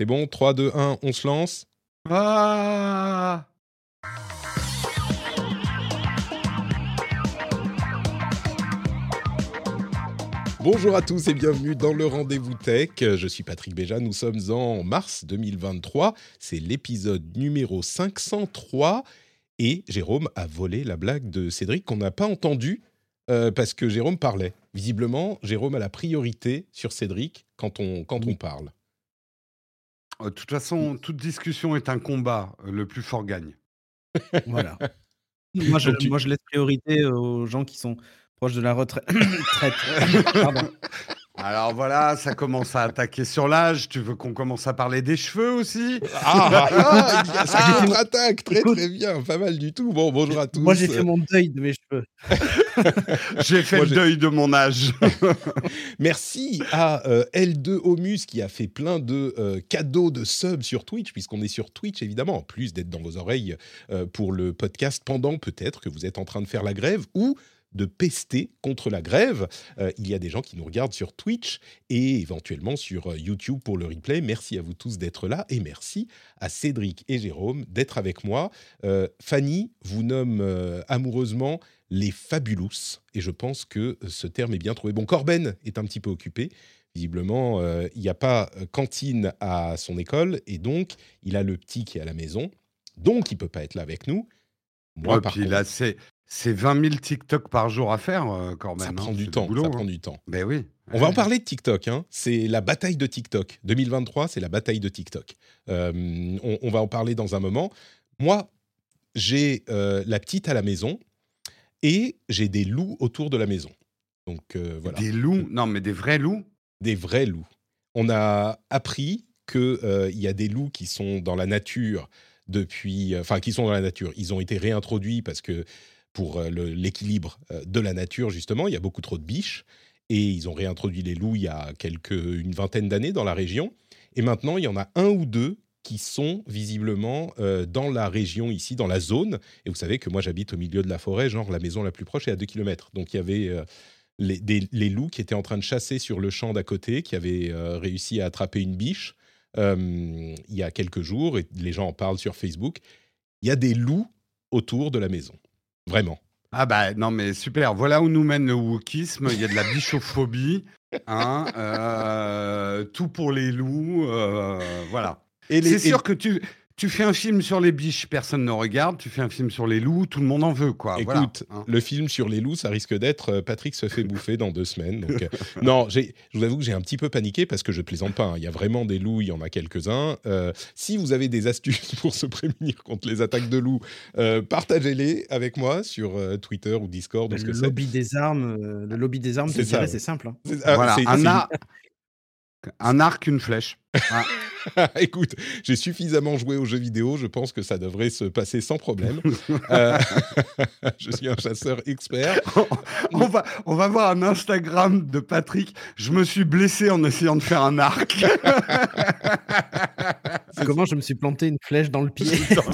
C'est bon, 3, 2, 1, on se lance. Ah Bonjour à tous et bienvenue dans le Rendez-vous Tech. Je suis Patrick Béja, nous sommes en mars 2023. C'est l'épisode numéro 503 et Jérôme a volé la blague de Cédric qu'on n'a pas entendue euh, parce que Jérôme parlait. Visiblement, Jérôme a la priorité sur Cédric quand on, quand on parle. Euh, De toute façon, toute discussion est un combat. Euh, Le plus fort gagne. Voilà. Moi je, tu- moi, je laisse priorité aux gens qui sont proches de la retraite. Alors voilà, ça commence à attaquer sur l'âge. Tu veux qu'on commence à parler des cheveux aussi? Ah, ah, il y a ça Ah, contre-attaque, très écoute. très bien, pas mal du tout. Bon, bonjour à tous. Moi, j'ai fait mon deuil de mes cheveux. J'ai fait Moi, le deuil de mon âge. Merci à euh, L2 Omus qui a fait plein de euh, cadeaux de subs sur Twitch, puisqu'on est sur Twitch évidemment, en plus d'être dans vos oreilles euh, pour le podcast pendant peut-être que vous êtes en train de faire la grève ou de pester contre la grève. Euh, il y a des gens qui nous regardent sur Twitch et éventuellement sur euh, YouTube pour le replay. Merci à vous tous d'être là et merci à Cédric et Jérôme d'être avec moi. Euh, Fanny vous nomme euh, amoureusement les fabulous et je pense que ce terme est bien trouvé. Bon, Corben est un petit peu occupé. Visiblement, il n'y a pas cantine à son école et donc il a le petit qui est à la maison. Donc il peut pas être là avec nous. Moi, Ouais, par puis contre, là, c'est c'est 20 000 TikTok par jour à faire, euh, quand même. ça hein. prend du temps. boulot, ça hein. prend du temps. Ben oui. On va en parler de TikTok. Hein. C'est la bataille de TikTok. 2023, c'est la bataille de TikTok. Euh, on, on va en parler dans un moment. Moi, j'ai euh, la petite à la maison et j'ai des loups autour de la maison. Donc voilà, Des loups? Non, mais des vrais loups? des vrais loups. On a appris qu'il y a des loups qui sont dans la nature depuis, enfin qui sont dans la nature. Ils ont été réintroduits parce que pour euh, l'équilibre euh, de la nature justement, il y a beaucoup trop de biches et ils ont réintroduit les loups il y a quelques une vingtaine d'années dans la région. Et maintenant, il y en a un ou deux qui sont visiblement euh, dans la région ici, dans la zone. Et vous savez que moi, j'habite au milieu de la forêt, genre la maison la plus proche est à 2 km. Donc il y avait les, des- loups qui étaient en train de chasser sur le champ d'à côté, qui avaient réussi à attraper une biche il y a quelques jours, et les gens en parlent sur Facebook. Il y a des loups autour de la maison. Vraiment. Ah bah non mais super, voilà où nous mène le wokisme, il y a de la bichophobie, hein, euh, tout pour les loups, euh, voilà. Et C'est sûr que tu, tu fais un film sur les biches, personne ne regarde, tu fais un film sur les loups, tout le monde en veut quoi. voilà, Écoute, hein. le film sur les loups, ça risque d'être euh, Patrick se fait bouffer dans deux semaines. Donc, euh, non, je vous avoue que j'ai un petit peu paniqué parce que je plaisante pas. hein. Il y a vraiment des loups, il y en a quelques-uns. Euh, si vous avez des astuces pour se prémunir contre les attaques de loups, euh, partagez-les avec moi sur euh, Twitter ou Discord ou ce Le que lobby des armes, euh, le lobby des armes, C'est simple. hein. Ah, voilà, c'est- un, arc, une flèche. Ah, Écoute, j'ai suffisamment joué aux jeux vidéo, je pense que ça devrait se passer sans problème. Euh, je suis un chasseur expert. on, va, on va voir un Instagram de Patrick, je me suis blessé en essayant de faire un arc. Comment je me suis planté une flèche dans le pied?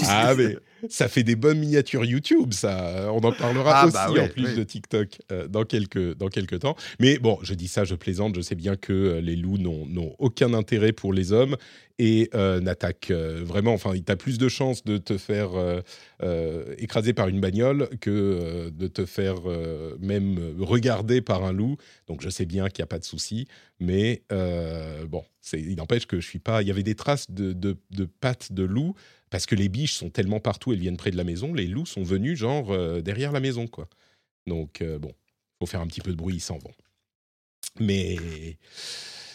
Ah mais ça fait des bonnes miniatures YouTube, ça. On en parlera Ah, aussi bah oui, en plus oui. de TikTok euh, dans quelques dans quelques temps. Mais bon, je dis ça, je plaisante. Je sais bien que euh, les loups n'ont aucun intérêt pour les hommes et euh, n'attaquent vraiment. Enfin, tu as plus de chances de te faire écraser par une bagnole que de te faire même regarder par un loup. Donc je sais bien qu'il n'y a pas de souci, mais bon, il n'empêche que je suis pas. Il y avait des traces de, de, de pattes de loup parce que les biches sont tellement partout, elles viennent près de la maison. Les loups sont venus genre euh, derrière la maison, quoi. Donc euh, bon, faut faire un petit peu de bruit, ils s'en vont. Mais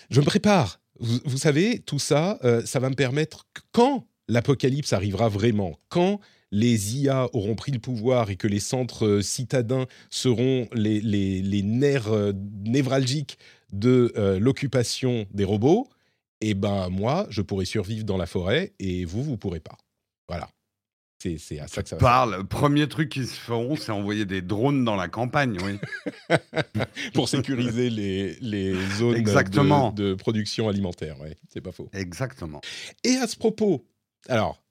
je me prépare. Vous, savez, tout ça, euh, ça va me permettre quand l'apocalypse arrivera vraiment Quand les IA auront pris le pouvoir et que les centres euh, citadins seront les, nerfs névralgiques de l'occupation des robots, eh ben moi, je pourrai survivre dans la forêt et vous, vous pourrez pas. Voilà. C'est à ça que ça va. Parle. Premier truc qu'ils se feront, c'est envoyer des drones dans la campagne, oui. Pour sécuriser les, les zones Exactement. De, de production alimentaire. Ouais, c'est pas faux. Exactement. Et à ce propos, alors,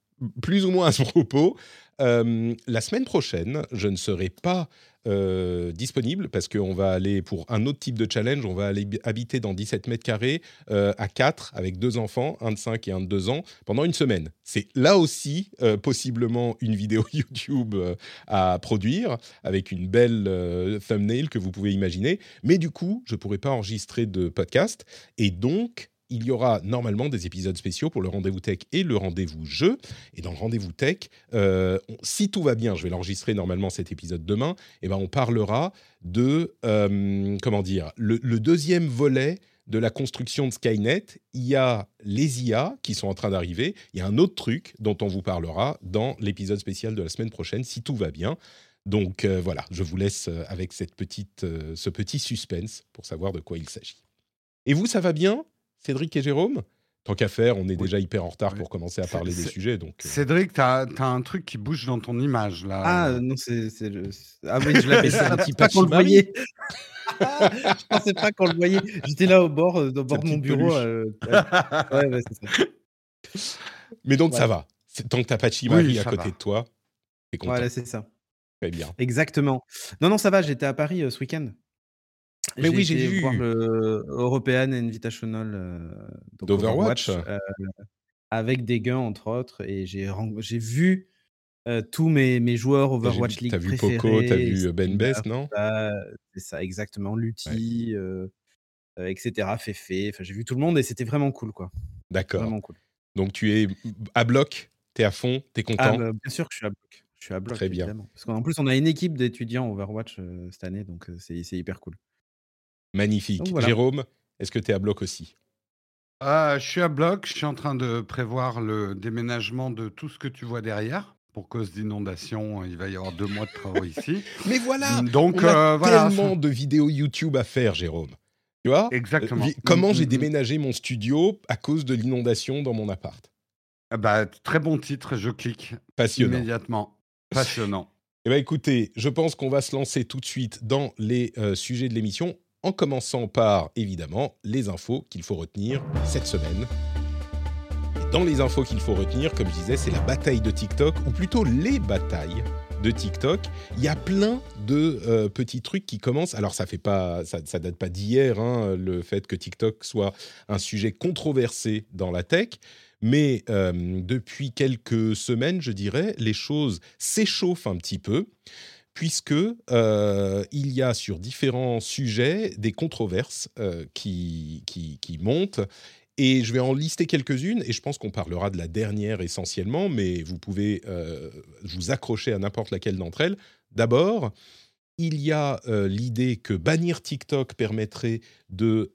plus ou moins à ce propos, euh, la semaine prochaine, je ne serai pas euh, disponible parce qu'on va aller pour un autre type de challenge. On va aller bi- habiter dans 17 mètres carrés euh, à 4 avec deux enfants, un de 5 et un de 2 ans, pendant une semaine. C'est là aussi euh, possiblement une vidéo YouTube à produire avec une belle thumbnail que vous pouvez imaginer. Mais du coup, je ne pourrai pas enregistrer de podcast et donc. Il y aura normalement des épisodes spéciaux pour le rendez-vous tech et le rendez-vous jeu. Et dans le rendez-vous tech, euh, si tout va bien, je vais l'enregistrer normalement cet épisode demain, et ben on parlera de, euh, comment dire, le, deuxième volet de la construction de Skynet. Il y a les IA qui sont en train d'arriver. Il y a un autre truc dont on vous parlera dans l'épisode spécial de la semaine prochaine, si tout va bien. Donc euh, voilà, je vous laisse avec cette petite, ce petit suspense pour savoir de quoi il s'agit. Et vous, ça va bien, Cédric et Jérôme Tant qu'à faire, on est Oui. déjà hyper en retard Oui. pour commencer à parler des sujets. Donc, euh, Cédric, t'as as un truc qui bouge dans ton image là. Ah euh, non, c'est le. Ah oui, je l'avais C'est un petit pas qu'on le Pachimari. voyait. je pensais pas qu'on le voyait. J'étais là au bord, euh, au bord de mon bureau. euh, ouais, ouais, ça. Mais donc ça va. C'est- Tant que t'as pas de Chimari Oui, à côté va. de toi, t'es content. Voilà, c'est ça. Très bien. Exactement. Non, non, ça va. J'étais à Paris euh, ce week-end. Mais oui, j'ai vu. voir le European Invitational euh, donc D'Overwatch. euh, avec des gains entre autres, et j'ai vu euh, tous mes, mes joueurs Overwatch League T'as vu préférés. Poco, t'as vu c'était Ben Best, non? ça, C'est ça, exactement. Lutti, euh, euh, etc. Fefe. Enfin, j'ai vu tout le monde et c'était vraiment cool, quoi. D'accord. Vraiment cool. Donc tu es à bloc, t'es à fond, t'es Ah, content? bah, bien sûr que je suis à bloc. Je suis à bloc, Très bien. évidemment. Parce qu'en plus, on a une équipe d'étudiants Overwatch euh, cette année, donc euh, c'est c'est hyper cool. Magnifique. Voilà. Jérôme, est-ce que t'es à bloc aussi? Ah, je suis à bloc, je suis en train de prévoir le déménagement de tout ce que tu vois derrière. Pour cause d'inondation, il va y avoir deux mois de travaux ici. Mais voilà Donc On a euh, voilà. tellement de vidéos YouTube à faire, Jérôme. Tu vois? Exactement. Vi- Comment Mm, j'ai mm, mm. déménagé mon studio à cause de l'inondation dans mon appart? Ah Bah, très bon titre, je clique Passionnant. immédiatement. Passionnant. Eh bien, écoutez, je pense qu'on va se lancer tout de suite dans les euh, sujets de l'émission, en commençant par, évidemment, les infos qu'il faut retenir cette semaine. Et dans les infos qu'il faut retenir, comme je disais, c'est la bataille de TikTok, ou plutôt les batailles de TikTok. Il y a plein de euh, petits trucs qui commencent. Alors, ça fait pas, ça, date pas d'hier, hein, le fait que TikTok soit un sujet controversé dans la tech. Mais euh, depuis quelques semaines, je dirais, les choses s'échauffent un petit peu, puisque euh, il y a sur différents sujets des controverses euh, qui, qui, montent. Et je vais en lister quelques-unes, et je pense qu'on parlera de la dernière essentiellement, mais vous pouvez euh, vous accrocher à n'importe laquelle d'entre elles. D'abord, il y a l'idée que bannir TikTok permettrait de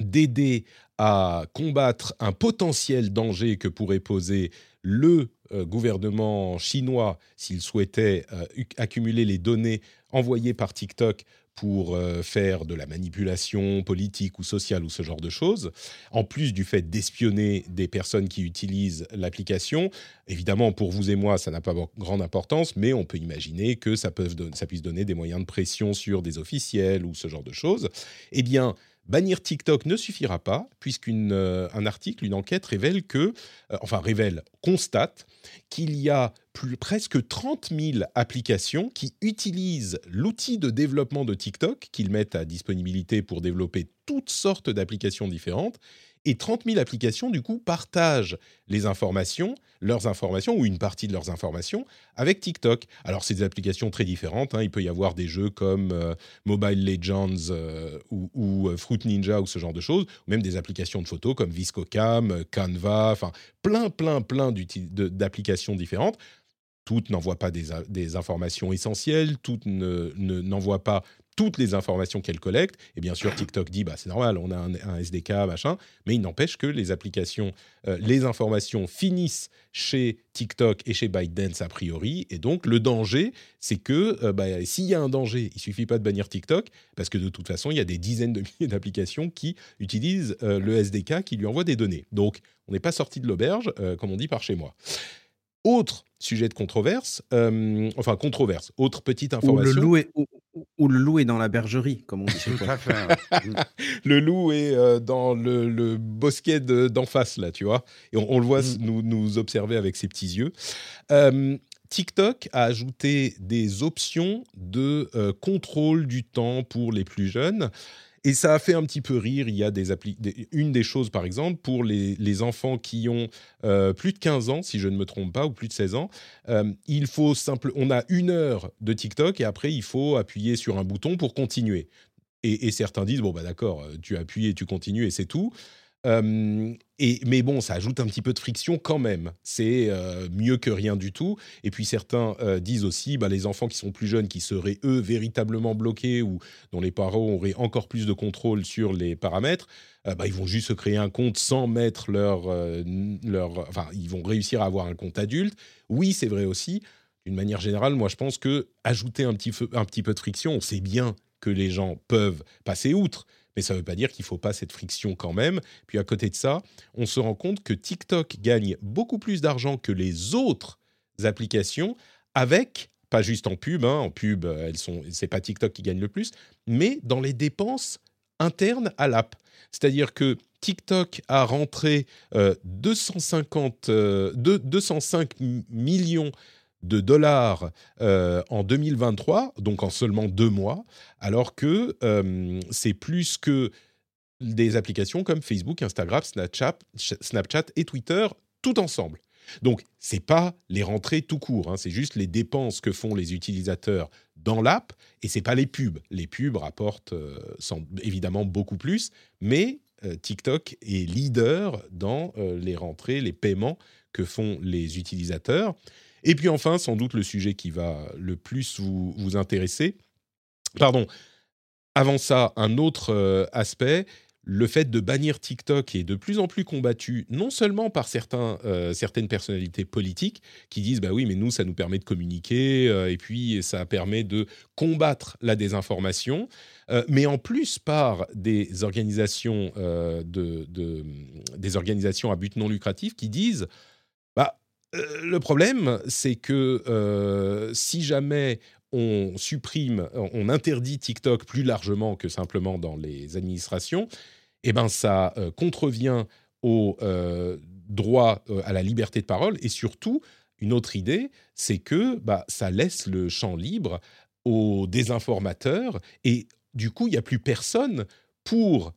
d'aider à combattre un potentiel danger que pourrait poser le gouvernement chinois s'il souhaitait euh, accumuler les données envoyées par TikTok pour euh, faire de la manipulation politique ou sociale ou ce genre de choses, en plus du fait d'espionner des personnes qui utilisent l'application. Évidemment, pour vous et moi, ça n'a pas grande importance, mais on peut imaginer que ça puisse donner des moyens de pression sur des officiels ou ce genre de choses. Eh bien, Bannir TikTok ne suffira pas, puisqu'un un article, une enquête révèle que, euh, enfin révèle, constate qu'il y a plus, presque 30 000 applications qui utilisent l'outil de développement de TikTok, qu'ils mettent à disponibilité pour développer toutes sortes d'applications différentes. Et 30 000 applications, du coup, partagent les informations, leurs informations, ou une partie de leurs informations, avec TikTok. Alors, c'est des applications très différentes. hein. Il peut y avoir des jeux comme euh, Mobile Legends euh, ou, euh, Fruit Ninja ou ce genre de choses, ou même des applications de photos comme ViscoCam, Canva, enfin plein, plein, plein d'applications différentes. Toutes n'envoient pas des, informations essentielles, toutes ne- ne- n'envoient pas toutes les informations qu'elle collecte. Et bien sûr, TikTok dit, bah, c'est normal, on a un, SDK, machin, mais il n'empêche que les applications, euh, les informations finissent chez TikTok et chez ByteDance a priori. Et donc, le danger, c'est que euh, bah, s'il y a un danger, il suffit pas de bannir TikTok, parce que de toute façon, il y a des dizaines de milliers d'applications qui utilisent euh, le SDK qui lui envoie des données. Donc, on n'est pas sorti de l'auberge, comme on dit par chez moi. Autre sujet de controverse, euh, enfin controverse, autre petite information. Ou le, loup est, ou, le loup est dans la bergerie, comme on dit. Tout à fait. le loup est euh, dans le, bosquet d'en face, là, tu vois. Et on, le voit mm. nous, nous, observer avec ses petits yeux. Euh, TikTok a ajouté des options de contrôle du temps pour les plus jeunes. Et ça a fait un petit peu rire. Il y a des, une des choses, par exemple, pour les, enfants qui ont euh, plus de 15 ans, si je ne me trompe pas, ou plus de 16 ans, euh, il faut simple, on a une heure de TikTok et après il faut appuyer sur un bouton pour continuer. Et, et certains disent bon bah d'accord, tu appuies et tu continues et c'est tout et, mais bon, ça ajoute un petit peu de friction quand même. C'est mieux que rien du tout. Et puis certains disent aussi, bah, les enfants qui sont plus jeunes, qui seraient eux véritablement bloqués ou dont les parents auraient encore plus de contrôle sur les paramètres, bah, ils vont juste se créer un compte sans mettre leur, leur, enfin, ils vont réussir à avoir un compte adulte. Oui, c'est vrai aussi. D'une manière générale, moi, je pense que ajouter un petit, un petit peu de friction, on sait bien que les gens peuvent passer outre mais ça ne veut pas dire qu'il ne faut pas cette friction quand même. Puis à côté de ça, on se rend compte que TikTok gagne beaucoup plus d'argent que les autres applications avec pas juste en pub, hein, en pub, elles sont, c'est pas TikTok qui gagne le plus, mais dans les dépenses internes à l'app. C'est-à-dire que TikTok a rentré 250, euh, 205 euh, millions de dollars euh, en 2023, donc en seulement deux mois, alors que euh, c'est plus que des applications comme Facebook, Instagram, Snapchat, Snapchat et Twitter tout ensemble. Donc, c'est pas les rentrées tout court, hein, c'est juste les dépenses que font les utilisateurs dans l'app, et c'est pas les pubs. Les pubs rapportent euh, évidemment beaucoup plus, mais TikTok est leader dans les rentrées, les paiements que font les utilisateurs. Et puis enfin, sans doute le sujet qui va le plus vous, vous intéresser. Pardon. Avant ça, un autre euh, aspect, le fait de bannir TikTok est de plus en plus combattu, non seulement par certains, euh, certaines personnalités politiques qui disent bah oui, mais nous, ça nous permet de communiquer euh, et puis ça permet de combattre la désinformation, mais en plus par des organisations, de, des organisations à but non lucratif qui disent euh, le problème, c'est que euh, si jamais on supprime, on interdit TikTok plus largement que simplement dans les administrations, eh ben ça euh, contrevient au droit à la liberté de parole. Et surtout une autre idée, c'est que bah, ça laisse le champ libre aux désinformateurs. Et du coup il n'y a plus personne pour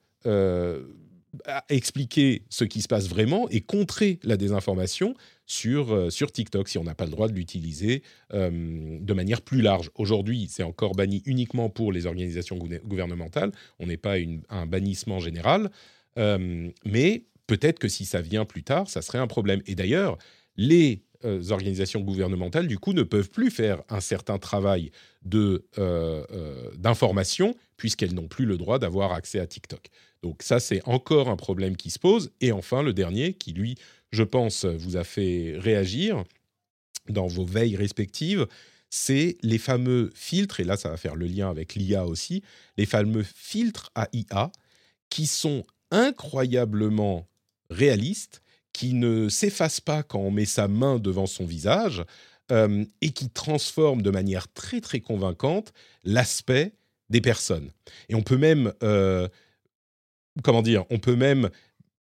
expliquer ce qui se passe vraiment et contrer la désinformation sur, euh, sur TikTok si on n'a pas le droit de l'utiliser euh, de manière plus large. Aujourd'hui, c'est encore banni uniquement pour les organisations gouvernementales. On n'est pas un bannissement général. Euh, mais peut-être que si ça vient plus tard, ça serait un problème. Et d'ailleurs, les organisations gouvernementales, du coup, ne peuvent plus faire un certain travail d'information puisqu'elles n'ont plus le droit d'avoir accès à TikTok. Donc ça, c'est encore un problème qui se pose. Et enfin, le dernier, qui lui je pense, vous a fait réagir dans vos veilles respectives, c'est les fameux filtres, et là ça va faire le lien avec l'IA aussi, les fameux filtres à IA qui sont incroyablement réalistes, qui ne s'effacent pas quand on met sa main devant son visage, euh, et qui transforment de manière très très convaincante l'aspect des personnes. Et on peut même, euh, comment dire, on peut même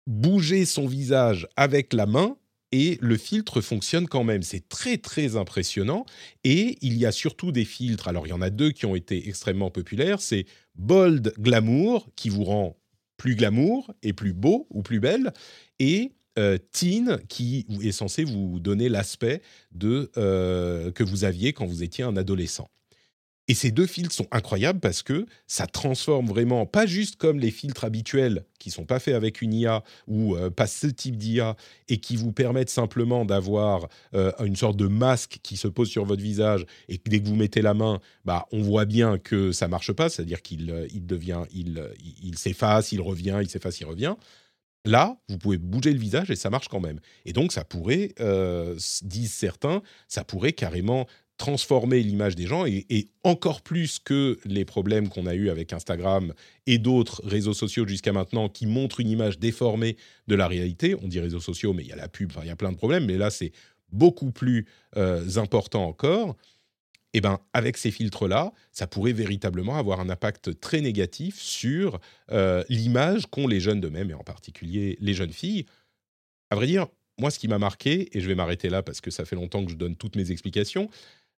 bouger son visage avec la main et le filtre fonctionne quand même. C'est très très impressionnant. Et il y a surtout des filtres. Alors il y en a deux qui ont été extrêmement populaires. C'est Bold Glamour qui vous rend plus glamour et plus beau ou plus belle. Et euh, Teen qui est censé vous donner l'aspect euh, que vous aviez quand vous étiez un adolescent. Et ces deux filtres sont incroyables parce que ça transforme vraiment, pas juste comme les filtres habituels qui sont pas faits avec une IA ou euh, pas ce type d'IA et qui vous permettent simplement d'avoir euh, une sorte de masque qui se pose sur votre visage et dès que vous mettez la main, bah, on voit bien que ça marche pas, c'est-à-dire qu'il euh, il devient, il, il s'efface, il revient, il s'efface, il revient. Là, vous pouvez bouger le visage et ça marche quand même. Et donc, ça pourrait, disent certains, ça pourrait carrément transformer l'image des gens et, encore plus que les problèmes qu'on a eus avec Instagram et d'autres réseaux sociaux jusqu'à maintenant qui montrent une image déformée de la réalité. On dit réseaux sociaux, mais il y a la pub, il y a plein de problèmes, mais là c'est beaucoup plus euh, important encore. Eh ben, avec ces filtres-là, ça pourrait véritablement avoir un impact très négatif sur euh, l'image qu'ont les jeunes d'eux-mêmes, et en particulier les jeunes filles. À vrai dire, moi, ce qui m'a marqué, et je vais m'arrêter là parce que ça fait longtemps que je donne toutes mes explications,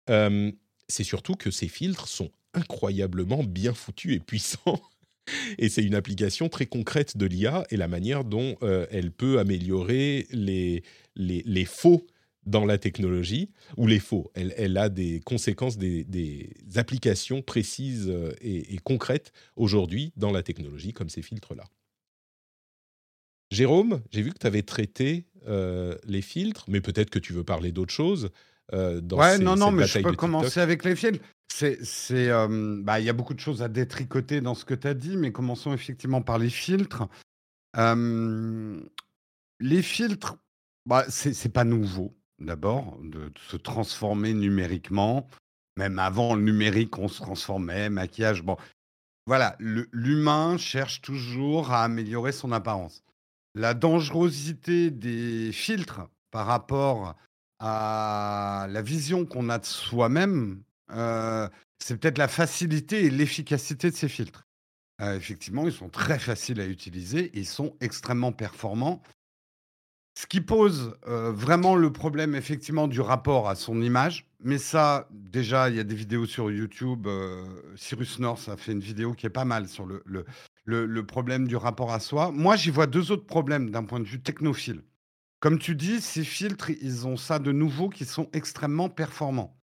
c'est surtout que ces filtres sont incroyablement bien foutus et puissants. Et c'est une application très concrète de l'IA et la manière dont elle peut améliorer les, les, faux dans la technologie, ou les faux. Elle, a des conséquences, des, applications précises et, concrètes aujourd'hui dans la technologie, comme ces filtres-là. Jérôme, j'ai vu que tu avais traité les filtres, mais peut-être que tu veux parler d'autre chose. Euh, ouais, non, non, mais je peux commencer avec les films. C'est, euh, bah, il y a beaucoup de choses à détricoter dans ce que tu as dit, mais commençons effectivement par les filtres. Euh, les filtres, bah, c'est pas nouveau, d'abord, de, se transformer numériquement. Même avant le numérique, on se transformait, maquillage. Bon, voilà, l'humain cherche toujours à améliorer son apparence. La dangerosité des filtres par rapport à la vision qu'on a de soi-même, euh, c'est peut-être la facilité et l'efficacité de ces filtres. Euh, effectivement, ils sont très faciles à utiliser, ils sont extrêmement performants. Ce qui pose euh, vraiment le problème, effectivement, du rapport à son image. Mais ça, déjà, il y a des vidéos sur YouTube. Cyrus North a fait une vidéo qui est pas mal sur le, le problème du rapport à soi. Moi, j'y vois deux autres problèmes d'un point de vue technophile. Comme tu dis, ces filtres, ils ont ça de nouveau qui sont extrêmement performants.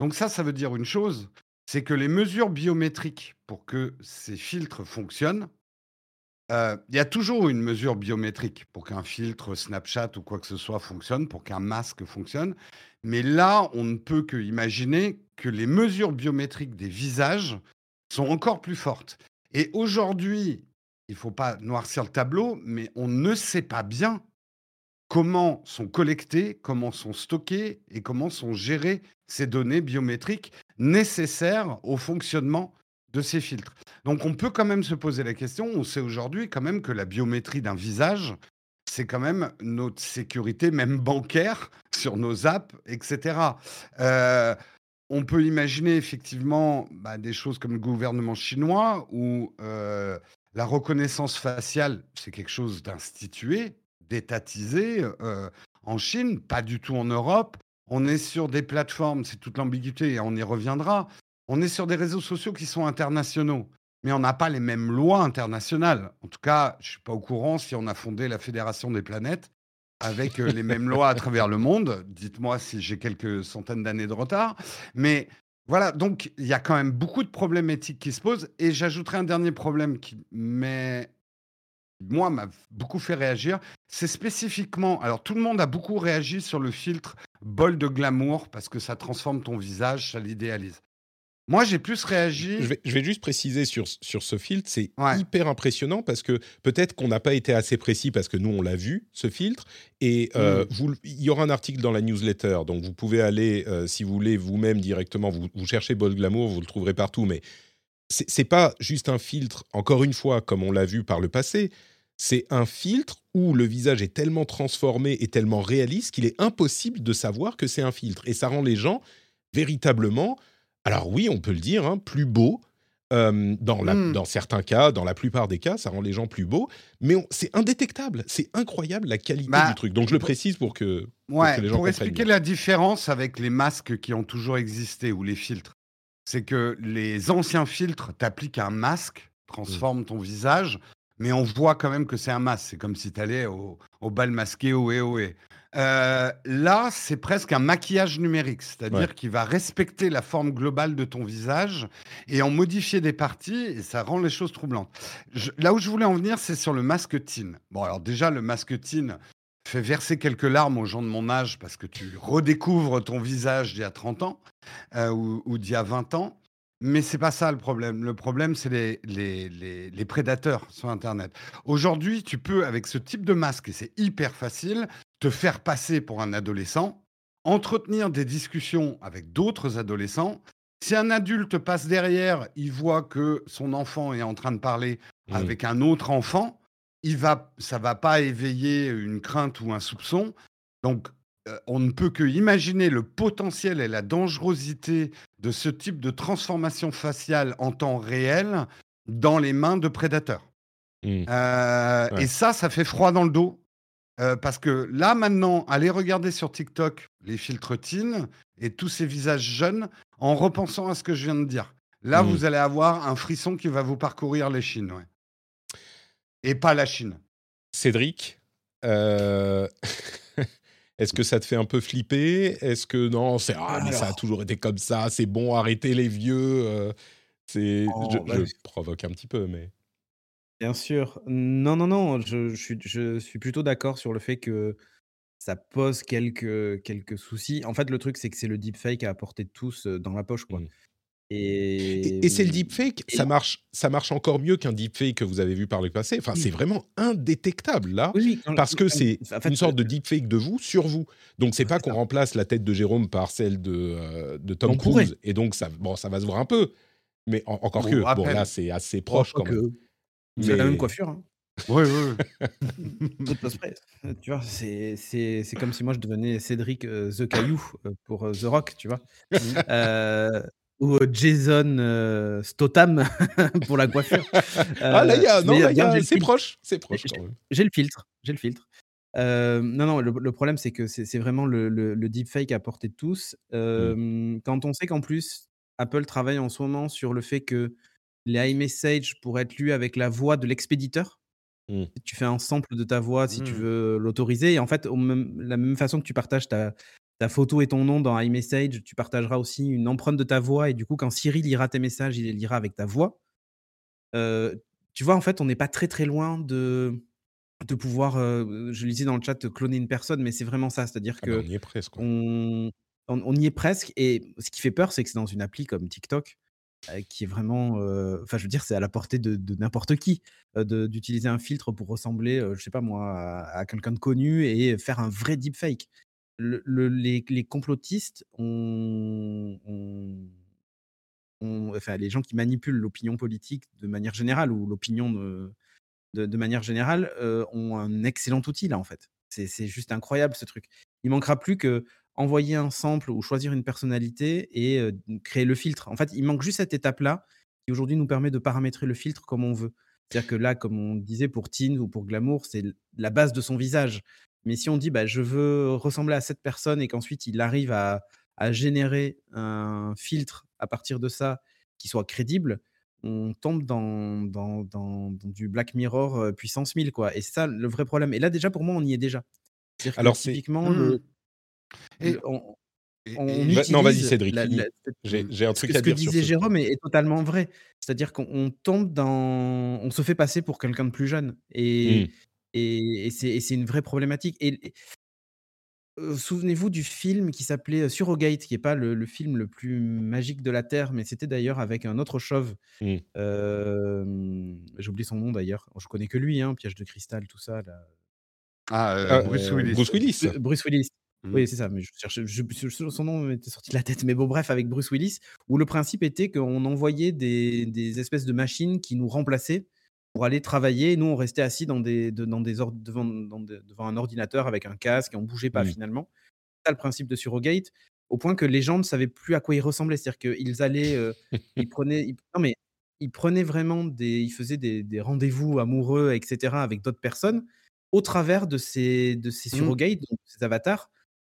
Donc ça, ça veut dire une chose, c'est que les mesures biométriques pour que ces filtres fonctionnent, euh, il y a toujours une mesure biométrique pour qu'un filtre Snapchat ou quoi que ce soit fonctionne, pour qu'un masque fonctionne. Mais là, on ne peut que imaginer que les mesures biométriques des visages sont encore plus fortes. Et aujourd'hui, il ne faut pas noircir le tableau, mais on ne sait pas bien comment sont collectées, comment sont stockées et comment sont gérées ces données biométriques nécessaires au fonctionnement de ces filtres. Donc on peut quand même se poser la question, on sait aujourd'hui quand même que la biométrie d'un visage, c'est quand même notre sécurité, même bancaire, sur nos apps, etc. Euh, on peut imaginer effectivement bah, des choses comme le gouvernement chinois où euh, la reconnaissance faciale, c'est quelque chose d'institué, d'étatiser euh, en Chine, pas du tout en Europe. On est sur des plateformes, c'est toute l'ambiguïté et on y reviendra. On est sur des réseaux sociaux qui sont internationaux, mais on n'a pas les mêmes lois internationales. En tout cas, je ne suis pas au courant si on a fondé la Fédération des planètes avec euh, les mêmes lois à travers le monde. Dites-moi si j'ai quelques centaines d'années de retard. Mais voilà, donc il y a quand même beaucoup de problèmes éthiques qui se posent. Et j'ajouterai un dernier problème qui met moi, m'a beaucoup fait réagir. C'est spécifiquement. Alors, tout le monde a beaucoup réagi sur le filtre bol de glamour parce que ça transforme ton visage, ça l'idéalise. Moi, j'ai plus réagi. Je vais, juste préciser sur, sur ce filtre, c'est hyper impressionnant parce que peut-être qu'on n'a pas été assez précis parce que nous, on l'a vu, ce filtre. Et euh, mmh. il y aura un article dans la newsletter, donc vous pouvez aller, euh, si vous voulez, vous-même directement, vous, vous cherchez Bol Glamour, vous le trouverez partout, mais c'est pas juste un filtre, encore une fois, comme on l'a vu par le passé, c'est un filtre où le visage est tellement transformé et tellement réaliste qu'il est impossible de savoir que c'est un filtre. Et ça rend les gens véritablement, alors oui, on peut le dire, hein, plus beaux. Euh, dans, hmm. dans certains cas, dans la plupart des cas, ça rend les gens plus beaux, mais c'est indétectable. C'est incroyable la qualité bah, du truc. Donc je le précise pour que, pour les gens Pour expliquer la différence avec les masques qui ont toujours existé ou les filtres, c'est que les anciens filtres t'appliquent un masque, transforment ton visage. mais on voit quand même que c'est un masque. C'est comme si tu allais au, bal masqué au et euh, là, c'est presque un maquillage numérique, c'est-à-dire qu'il va respecter la forme globale de ton visage et en modifier des parties, et ça rend les choses troublantes. là où je voulais en venir, c'est sur le masque teen. Bon, alors déjà, le masque teen fait verser quelques larmes aux gens de mon âge parce que tu redécouvres ton visage d'il y a 30 ans euh, ou, ou d'il y a 20 ans. Mais c'est pas ça le problème. Le problème, c'est les, les, les, prédateurs sur Internet. Aujourd'hui, tu peux, avec ce type de masque, et c'est hyper facile, te faire passer pour un adolescent, entretenir des discussions avec d'autres adolescents. Si un adulte passe derrière, il voit que son enfant est en train de parler mmh. avec un autre enfant, il va, ça va pas éveiller une crainte ou un soupçon. Donc, euh, on ne peut que imaginer le potentiel et la dangerosité de ce type de transformation faciale en temps réel dans les mains de prédateurs. Mmh. Euh, et ça, ça fait froid dans le dos. Euh, parce que là, maintenant, allez regarder sur TikTok les filtres teen et tous ces visages jeunes en repensant à ce que je viens de dire. Là, mmh. vous allez avoir un frisson qui va vous parcourir les Chines. Et pas la Chine. Cédric Est-ce que ça te fait un peu flipper? Est-ce que non, c'est ah, mais ça a toujours été comme ça, c'est bon, arrêtez les vieux. Euh, c'est, oh, je, bah provoque un petit peu, mais. Bien sûr. Non, non, non, je, je, suis, je suis plutôt d'accord sur le fait que ça pose quelques, quelques soucis. En fait, le truc, c'est que c'est le deepfake à apporter de tous euh, dans la poche. Quoi. Mmh. Et, et, c'est le deepfake, ça marche, ça marche encore mieux qu'un deepfake que vous avez vu par le passé. Enfin, c'est vraiment indétectable là, parce que c'est une sorte de deepfake de vous sur vous. Donc c'est pas qu'on remplace la tête de Jérôme par celle de, euh, de Tom Cruise, et donc ça, bon, ça va se voir un peu, mais encore que, bon là c'est assez proche quand même. C'est la même coiffure. Hein. Oui, oui. tu vois, c'est comme si moi je devenais Cédric euh, The Caillou euh, pour The Rock, tu vois. euh, ou Jason Stotham pour la coiffure. ah là, il y a, non, c'est proche, c'est proche. J'ai le filtre, j'ai le filtre. non, non, le, problème c'est que c'est vraiment le, le, deepfake à portée de tous. Mmh. Quand on sait qu'en plus Apple travaille en ce moment sur le fait que les iMessage pourraient être lus avec la voix de l'expéditeur. Mmh. Tu fais un sample de ta voix si tu mmh. veux l'autoriser. Et en fait, la même façon que tu partages ta, ta photo et ton nom dans iMessage, tu partageras aussi une empreinte de ta voix. Et du coup, quand Siri lira tes messages, il les lira avec ta voix. tu vois, en fait, on n'est pas très très loin de, de pouvoir, je le disais dans le chat, cloner une personne, mais c'est vraiment ça. C'est-à-dire ah bah, que. on y est presque. On, on, y est presque. Et ce qui fait peur, c'est que c'est dans une appli comme TikTok. qui est vraiment, enfin, je veux dire, c'est à la portée de, n'importe qui d'utiliser un filtre pour ressembler, je sais pas moi, à, à quelqu'un de connu et faire un vrai deepfake le, les, complotistes ont, enfin, les gens qui manipulent l'opinion politique de manière générale ou l'opinion de, manière générale euh, ont un excellent outil là en fait. C'est juste incroyable ce truc. Il manquera plus que envoyer un sample ou choisir une personnalité et euh, créer le filtre. En fait, il manque juste cette étape-là qui aujourd'hui nous permet de paramétrer le filtre comme on veut. C'est-à-dire que là, comme on disait pour Teen ou pour Glamour, c'est la base de son visage. Mais si on dit bah, je veux ressembler à cette personne et qu'ensuite il arrive à, générer un filtre à partir de ça qui soit crédible, on tombe dans, dans, du Black Mirror puissance 1000. Quoi. Et c'est ça le vrai problème. Et là, déjà, pour moi, on y est déjà. Alors, typiquement, le, mmh. non, vas-y, Cédric. J'ai un truc à dire. Ce que disait Jérôme est, totalement vrai. C'est-à-dire qu'on tombe dans. On se fait passer pour quelqu'un de plus jeune. Et, Et, c'est une vraie problématique. Et, souvenez-vous du film qui s'appelait Surrogate, qui n'est pas le, film le plus magique de la Terre, mais c'était d'ailleurs avec un autre chauve. Mmh. J'ai oublié son nom d'ailleurs. Je connais que lui, hein, Piège de cristal, tout ça. Là. Ah, Bruce Willis. Bruce Willis. Bruce Willis. Mmh. Oui, c'est ça, mais je cherchais, son nom m'était sorti de la tête. Mais bon, bref, avec Bruce Willis, où le principe était qu'on envoyait des, des, espèces de machines qui nous remplaçaient pour aller travailler. Nous, on restait assis dans des, dans des devant, devant, un ordinateur avec un casque et on bougeait pas finalement. C'est ça le principe de Surrogate, au point que les gens ne savaient plus à quoi ils ressemblaient. C'est-à-dire qu'ils allaient, euh, ils prenaient, non mais ils prenaient vraiment des, ils faisaient des, des rendez-vous amoureux, etc. avec d'autres personnes au travers de ces, de ces mmh. surrogates, donc ces avatars,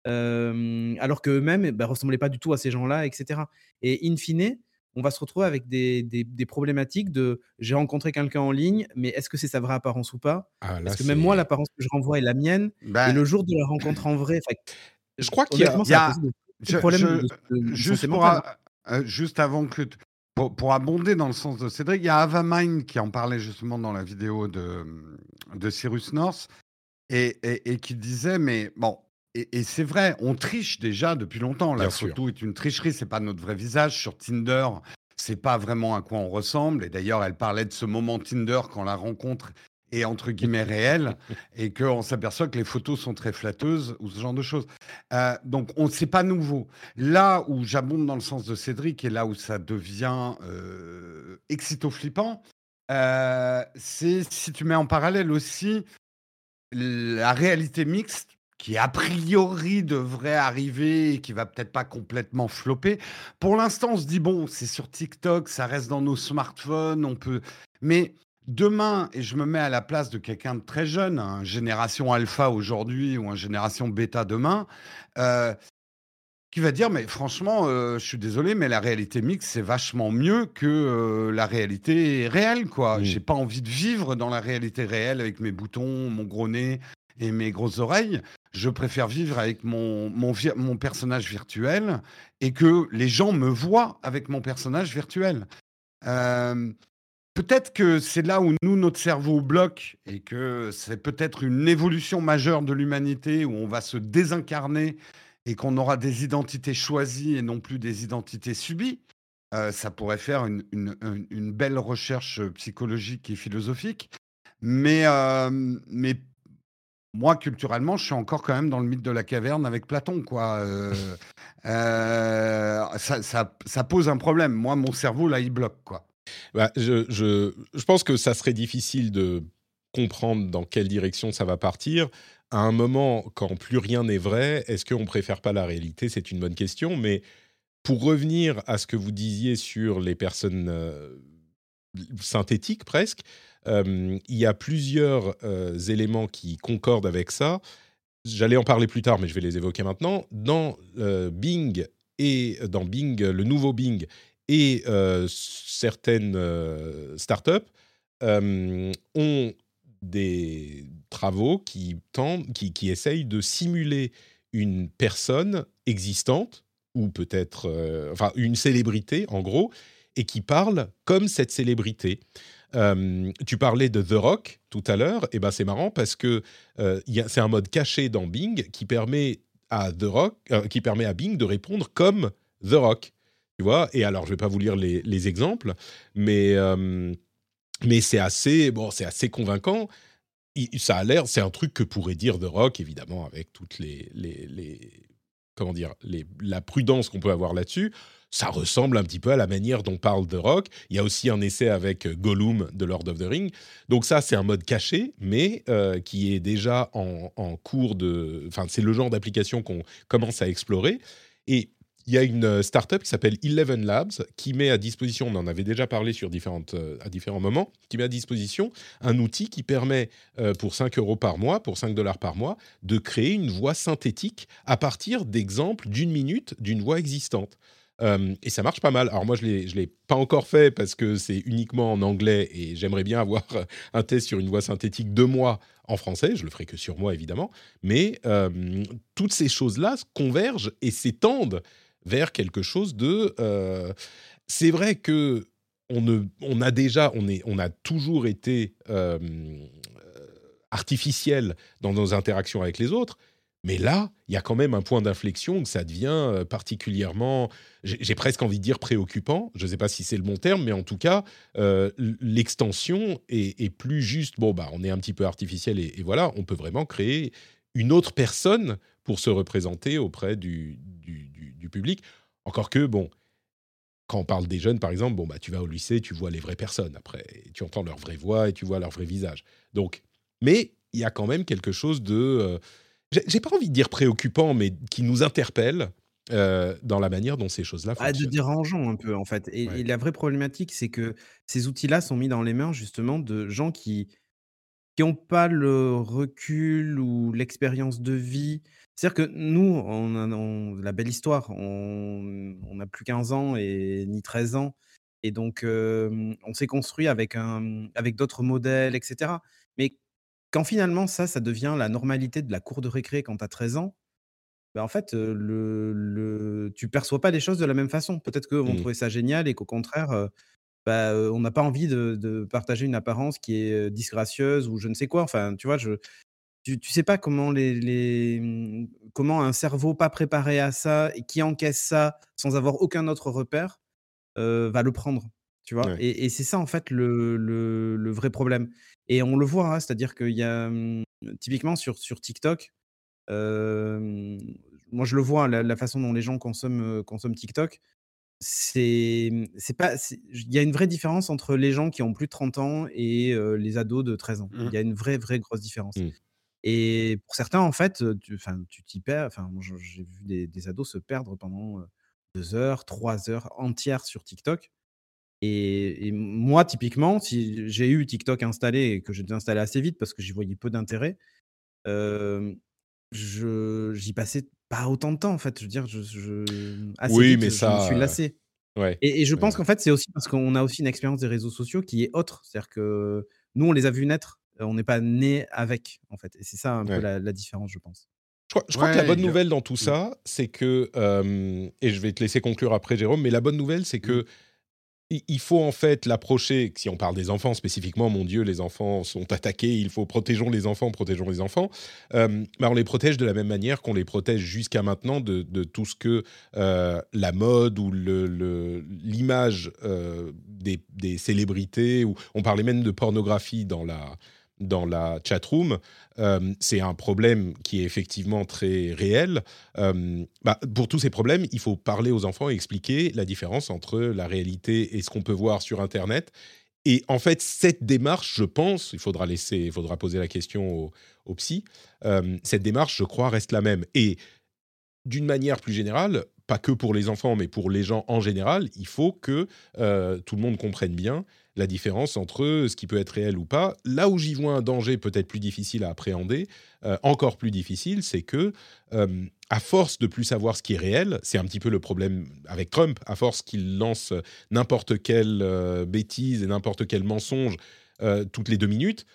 alors qu'eux-mêmes ne bah, ressemblaient pas du tout à ces gens-là, etc. Et in fine, on va se retrouver avec des, des, problématiques de j'ai rencontré quelqu'un en ligne, mais est-ce que c'est sa vraie apparence ou pas? Ah, Parce que même moi, l'apparence que je renvoie est la mienne. et bah le jour de la rencontre en vrai, je crois qu'il y a, y a juste, euh, juste avant que pour, abonder dans le sens de Cédric, il y a Avamine qui en parlait justement dans la vidéo de, de Cyrus North et, et, qui disait mais bon et, c'est vrai, on triche déjà depuis longtemps. La photo est une tricherie, c'est pas notre vrai visage. Sur Tinder, c'est pas vraiment à quoi on ressemble. Et d'ailleurs, elle parlait de ce moment Tinder quand la rencontre est entre guillemets réelle et qu'on s'aperçoit que les photos sont très flatteuses ou ce genre de choses. Euh, donc, on c'est pas nouveau. Là où j'abonde dans le sens de Cédric et là où ça devient euh, excito-flippant, euh, c'est si tu mets en parallèle aussi la réalité mixte qui a priori devrait arriver et qui va peut-être pas complètement flopper. Pour l'instant, on se dit bon, c'est sur TikTok, ça reste dans nos smartphones, on peut. Mais demain, et je me mets à la place de quelqu'un de très jeune, un génération alpha aujourd'hui ou un génération bêta demain, euh, qui va dire mais franchement, euh, je suis désolé, mais la réalité mixte c'est vachement mieux que euh, la réalité réelle quoi. Mmh. J'ai pas envie de vivre dans la réalité réelle avec mes boutons, mon gros nez et mes grosses oreilles je préfère vivre avec mon, mon, personnage virtuel et que les gens me voient avec mon personnage virtuel. Euh, peut-être que c'est là où nous, notre cerveau bloque et que c'est peut-être une évolution majeure de l'humanité où on va se désincarner et qu'on aura des identités choisies et non plus des identités subies. Euh, ça pourrait faire une, une, une, belle recherche psychologique et philosophique. Mais, euh, mais moi, culturellement, je suis encore quand même dans le mythe de la caverne avec Platon, quoi. Euh, euh, ça, pose un problème. Moi, mon cerveau, là, il bloque, quoi. Bah, je, je, pense que ça serait difficile de comprendre dans quelle direction ça va partir. À un moment, quand plus rien n'est vrai, est-ce qu'on préfère pas la réalité? C'est une bonne question. Mais pour revenir à ce que vous disiez sur les personnes euh, synthétiques, presque, il y a plusieurs éléments qui concordent avec ça. J'allais en parler plus tard, mais je vais les évoquer maintenant. Dans Bing et dans Bing, le nouveau Bing et certaines startups ont des travaux qui, tendent, qui, essayent de simuler une personne existante ou peut-être, enfin, une célébrité en gros, et qui parle comme cette célébrité tu parlais de The Rock tout à l'heure, et ben c'est marrant parce que c'est un mode caché dans Bing qui permet à The Rock, qui permet à Bing de répondre comme The Rock. Tu vois? Et alors, je vais pas vous lire les, exemples, mais mais c'est assez bon, c'est assez convaincant. ça a l'air, c'est un truc que pourrait dire The Rock, évidemment, avec toutes les, les, les comment dire, la prudence qu'on peut avoir là-dessus ça ressemble un petit peu à la manière dont parle The Rock. Il y a aussi un essai avec euh, Gollum de Lord of the Ring. Donc ça, c'est un mode caché, mais euh, qui est déjà en, cours de... Enfin, c'est le genre d'application qu'on commence à explorer. Et il y a une euh, startup qui s'appelle Eleven Labs qui met à disposition, on en avait déjà parlé sur différentes, à différents moments, qui met à disposition un outil qui permet pour 5 euros par mois, pour 5 dollars par mois, de créer une voix synthétique à partir d'exemples d'une minute d'une voix existante et ça marche pas mal. Alors moi, je ne l'ai pas encore fait parce que c'est uniquement en anglais et j'aimerais bien avoir un test sur une voix synthétique de moi en français. Je le ferai que sur moi, évidemment. Mais toutes ces choses-là convergent et s'étendent vers quelque chose de... c'est vrai que on, ne, on, a déjà, on, est, on a toujours été artificiel dans nos interactions avec les autres, mais là, il y a quand même un point d'inflexion que ça devient euh, particulièrement, j'ai presque envie de dire préoccupant. Je ne sais pas si c'est le bon terme, mais en tout cas, euh, l'extension est, plus juste. Bon, bah, on est un petit peu artificiel et, voilà, on peut vraiment créer une autre personne pour se représenter auprès du, du, public. Encore que, bon, quand on parle des jeunes, par exemple, bon, bah, tu vas au lycée, tu vois les vraies personnes après, tu entends leur vraie voix et tu vois leur vrai visage. Donc, mais il y a quand même quelque chose de. Euh, j'ai pas envie de dire préoccupant, mais qui nous interpelle euh, dans la manière dont ces choses-là ah, de dérangeant un peu, en fait. Et, la vraie problématique, c'est que ces outils-là sont mis dans les mains, justement, de gens qui qui n'ont pas le recul ou l'expérience de vie C'est-à-dire que nous, on la belle histoire, on n'a plus 15 ans et ni 13 ans et donc on s'est construit avec un avec d'autres modèles etc. Quand finalement ça, ça devient la normalité de la cour de récré quand tu as 13 ans, bah, en fait, le le tu perçois pas les choses de la même façon. Peut-être qu'on vont mmh. ça génial et qu'au contraire, bah, on n'a pas envie de partager une apparence qui est, disgracieuse ou je ne sais quoi. Enfin, tu vois? Je tu tu sais pas comment les mmh, comment un cerveau pas préparé à ça et qui encaisse ça sans avoir aucun autre repère, va le prendre, tu vois? Et c'est ça en fait le le vrai problème et on le voit, hein, c'est-à-dire qu'il y a, mmh, typiquement sur sur TikTok, moi je le vois, la façon dont les gens consomment, consomment TikTok, c'est mmh, pas il y a une vraie différence entre les gens qui ont plus de 30 ans et les ados de 13 ans. Il y a une vraie, vraie grosse différence. Mmh. Et pour certains, en fait, tu tu t'y perds. Enfin, j'ai vu des, des, ados se perdre pendant deux heures, trois heures entières sur TikTok. Et, moi, typiquement, si j'ai eu TikTok installé et que j'ai installé assez vite parce que j'y voyais peu d'intérêt, euh, j'y passais pas autant de temps, en fait. Je veux dire, je, assez oui, vite, mais ça, je me suis lassé. Ouais, et, je pense qu'en fait, c'est aussi parce qu'on a aussi une expérience des réseaux sociaux qui est autre. C'est-à-dire que nous, on les a vus naître on n'est pas né avec, en fait. Et c'est ça un peu la, différence, je pense. Je crois, que la bonne nouvelle dans tout ça, c'est que, et je vais te laisser conclure après, Jérôme, mais la bonne nouvelle, c'est que il faut en fait l'approcher, si on parle des enfants spécifiquement, mon Dieu, les enfants sont attaqués, il faut protégeons les enfants, protégeons les enfants. Euh, bah, on les protège de la même manière qu'on les protège jusqu'à maintenant de, tout ce que euh, la mode ou l'image euh, des, des, célébrités, ou on parlait même de pornographie dans la, dans la chatroom, euh, c'est un problème qui est effectivement très réel. Euh, bah, pour tous ces problèmes, il faut parler aux enfants et expliquer la différence entre la réalité et ce qu'on peut voir sur Internet. Et en fait, cette démarche, je pense, il faudra laisser, il faudra poser la question au, psy. Euh, cette démarche, je crois, reste la même. Et d'une manière plus générale, pas que pour les enfants, mais pour les gens en général, il faut que tout le monde comprenne bien la différence entre ce qui peut être réel ou pas. Là où j'y vois un danger peut-être plus difficile à appréhender, euh, encore plus difficile, c'est que euh, à force de plus savoir ce qui est réel, c'est un petit peu le problème avec Trump, à force qu'il lance n'importe quelle euh, bêtise et n'importe quel mensonge toutes les deux minutes,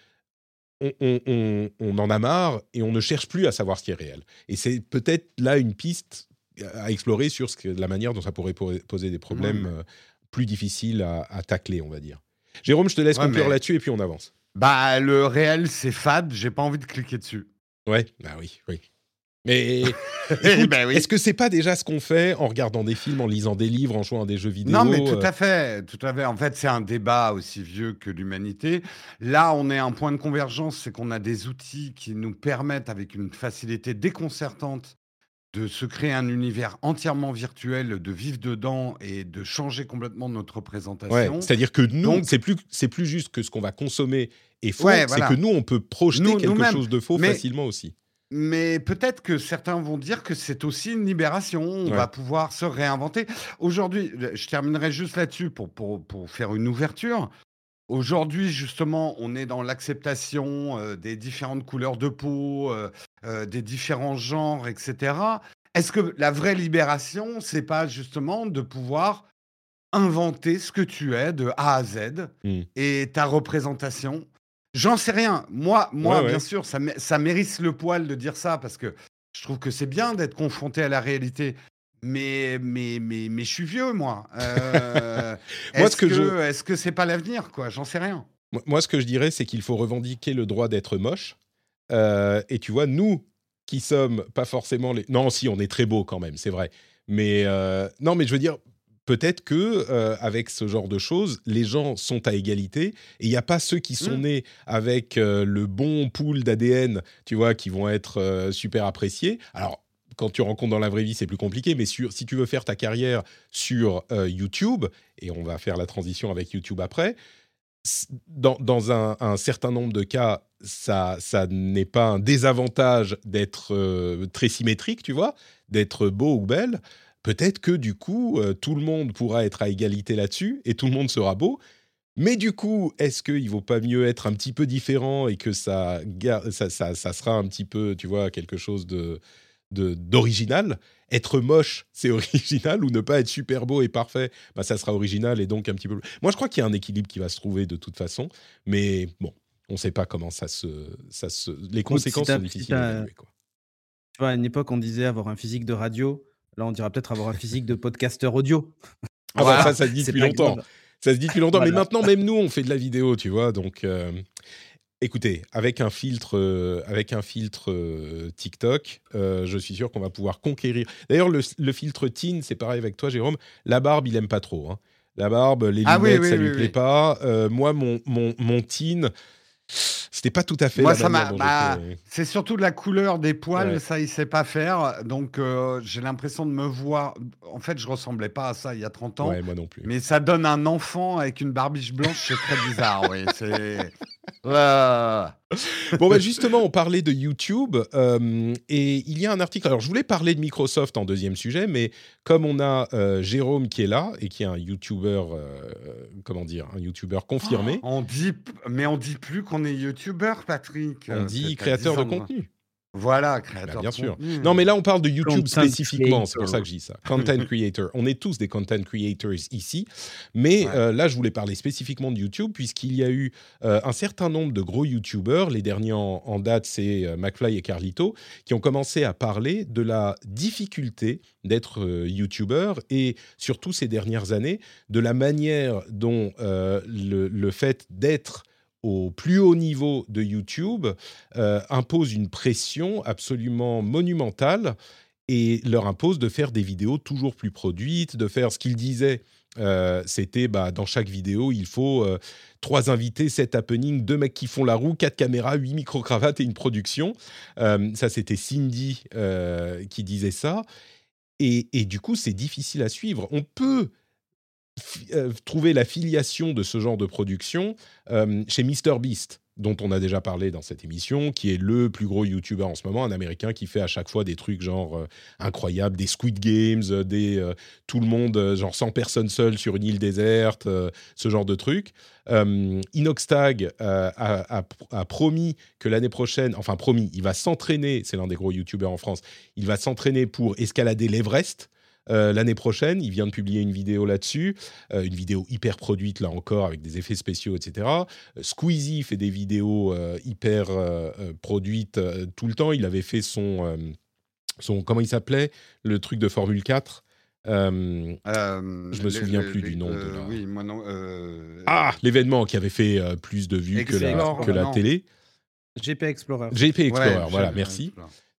on, en a marre et on ne cherche plus à savoir ce qui est réel. Et c'est peut-être là une piste à explorer sur ce que, la manière dont ça pourrait poser des problèmes plus difficiles à, à, tacler, on va dire. Jérôme, je te laisse conclure là-dessus et puis on avance. Bah, le réel, c'est fade, j'ai pas envie de cliquer dessus. Ouais, bah oui, oui. Mais bah est-ce que c'est pas déjà ce qu'on fait en regardant des films, en lisant des livres, en jouant à des jeux vidéo Non, mais tout euh à fait, tout à fait. En fait, c'est un débat aussi vieux que l'humanité. Là, on est à un point de convergence, c'est qu'on a des outils qui nous permettent, avec une facilité déconcertante, de se créer un univers entièrement virtuel, de vivre dedans et de changer complètement notre représentation. C'est-à-dire que nous, c'est plus c'est plus juste que ce qu'on va consommer est faux, c'est que nous on peut projeter quelque chose de faux facilement aussi. Mais peut-être que certains vont dire que c'est aussi une libération. On va pouvoir se réinventer. Aujourd'hui, je terminerai juste là-dessus pour, pour, pour, faire une ouverture. Aujourd'hui, justement, on est dans l'acceptation euh, des différentes couleurs de peau, euh, euh, des différents genres, etc. Est-ce que la vraie libération, c'est pas justement de pouvoir inventer ce que tu es de A à Z mmh. et ta représentation? J'en sais rien. Moi, moi bien sûr, ça, ça mérite le poil de dire ça parce que je trouve que c'est bien d'être confronté à la réalité. Mais, mais, mais, mais je suis vieux, moi. Euh, est-ce que, je... est-ce que c'est pas l'avenir, quoi? J'en sais rien. Moi, ce que je dirais, c'est qu'il faut revendiquer le droit d'être moche. Euh, et tu vois, nous, qui sommes pas forcément les. Non, si, on est très beau quand même, c'est vrai. Mais euh, non, mais je veux dire, peut-être que avec ce genre de choses, les gens sont à égalité et il n'y a pas ceux qui sont mmh. nés avec le bon pool d'ADN, tu vois, qui vont être super appréciés. Alors quand tu rencontres dans la vraie vie, c'est plus compliqué. Mais si tu veux faire ta carrière sur euh, YouTube, et on va faire la transition avec YouTube après, dans, un, certain nombre de cas, ça, n'est pas un désavantage d'être euh, très symétrique, tu vois, d'être beau ou belle. Peut-être que du coup, euh, tout le monde pourra être à égalité là-dessus et tout le monde sera beau. Mais du coup, est-ce qu'il vaut pas mieux être un petit peu différent et que ça, ça, sera un petit peu, tu vois, quelque chose de, d'original? Être moche, c'est original, ou ne pas être super beau et parfait, bah, ça sera original et donc un petit peu. Moi, je crois qu'il y a un équilibre qui va se trouver de toute façon, mais bon, on ne sait pas comment ça se, ça se. Les conséquences sont difficiles à évaluer. Tu vois, à une époque, on disait avoir un physique de radio. Là, on dira peut-être avoir un physique de podcasteur audio. Ah bah ça, ça se dit depuis longtemps. Ça se dit depuis longtemps. Mais maintenant, même nous, on fait de la vidéo, tu vois. Donc, euh, Écoutez, avec un filtre, euh, avec un filtre euh, TikTok, euh, je suis sûr qu'on va pouvoir conquérir. D'ailleurs, le, filtre teen, c'est pareil avec toi, Jérôme. La barbe, il aime pas trop. Hein. La barbe, les ah lunettes, ça lui plaît pas. moi, mon, mon, mon teen, c'était pas tout à fait. Moi, ça m'a. Bah, c'est surtout la couleur des poils, ça, il sait pas faire. Donc, j'ai l'impression de me voir. En fait, je ressemblais pas à ça il y a 30 ans. Ouais, moi non plus. Mais ça donne un enfant avec une barbiche blanche, c'est très bizarre. oui, c'est. Bon, bah justement, on parlait de YouTube euh, et il y a un article. Alors, je voulais parler de Microsoft en deuxième sujet, mais comme on a euh, Jérôme qui est là et qui est un YouTuber, euh, comment dire, un YouTuber confirmé. on dit, mais on dit plus qu'on est YouTuber, Patrick. On dit créateur de contenu. Voilà, créateur. Bah, bien sûr. Non, mais là, on parle de YouTube spécifiquement. C'est pour ça que je dis ça. Content creator. On est tous des content creators ici. Mais euh, là, je voulais parler spécifiquement de YouTube, puisqu'il y a eu euh, un certain nombre de gros YouTubers. Les derniers en, date, c'est euh, McFly et Carlito, qui ont commencé à parler de la difficulté d'être YouTuber et surtout ces dernières années, de la manière dont le, le fait d'être au plus haut niveau de YouTube euh, impose une pression absolument monumentale et leur impose de faire des vidéos toujours plus produites, de faire ce qu'ils disaient. Euh, c'était bah, dans chaque vidéo, il faut euh, trois invités, sept happenings, deux mecs qui font la roue, quatre caméras, huit micro-cravates et une production. ça, c'était Cindy qui disait ça. Et, et du coup, c'est difficile à suivre. On peut euh, trouver la filiation de ce genre de production euh, chez MrBeast dont on a déjà parlé dans cette émission, qui est le plus gros YouTuber en ce moment, un Américain qui fait à chaque fois des trucs genre euh, incroyables, des Squid Games, des tout le monde, genre 100 personnes seules sur une île déserte, ce genre de trucs. Inoxtag a, a, promis que l'année prochaine, enfin promis, il va s'entraîner, c'est l'un des gros YouTubers en France, il va s'entraîner pour escalader l'Everest. Euh, l'année prochaine. Il vient de publier une vidéo là-dessus, euh, une vidéo hyper produite là encore avec des effets spéciaux, etc. Squeezie fait des vidéos euh, hyper produites tout le temps. Il avait fait son, son comment il s'appelait, le truc de Formule 4. je me souviens plus du nom de la... Oui, moi non. Ah, l'événement qui avait fait plus de vues que la, que la télé. GP Explorer. GP Explorer, voilà, merci.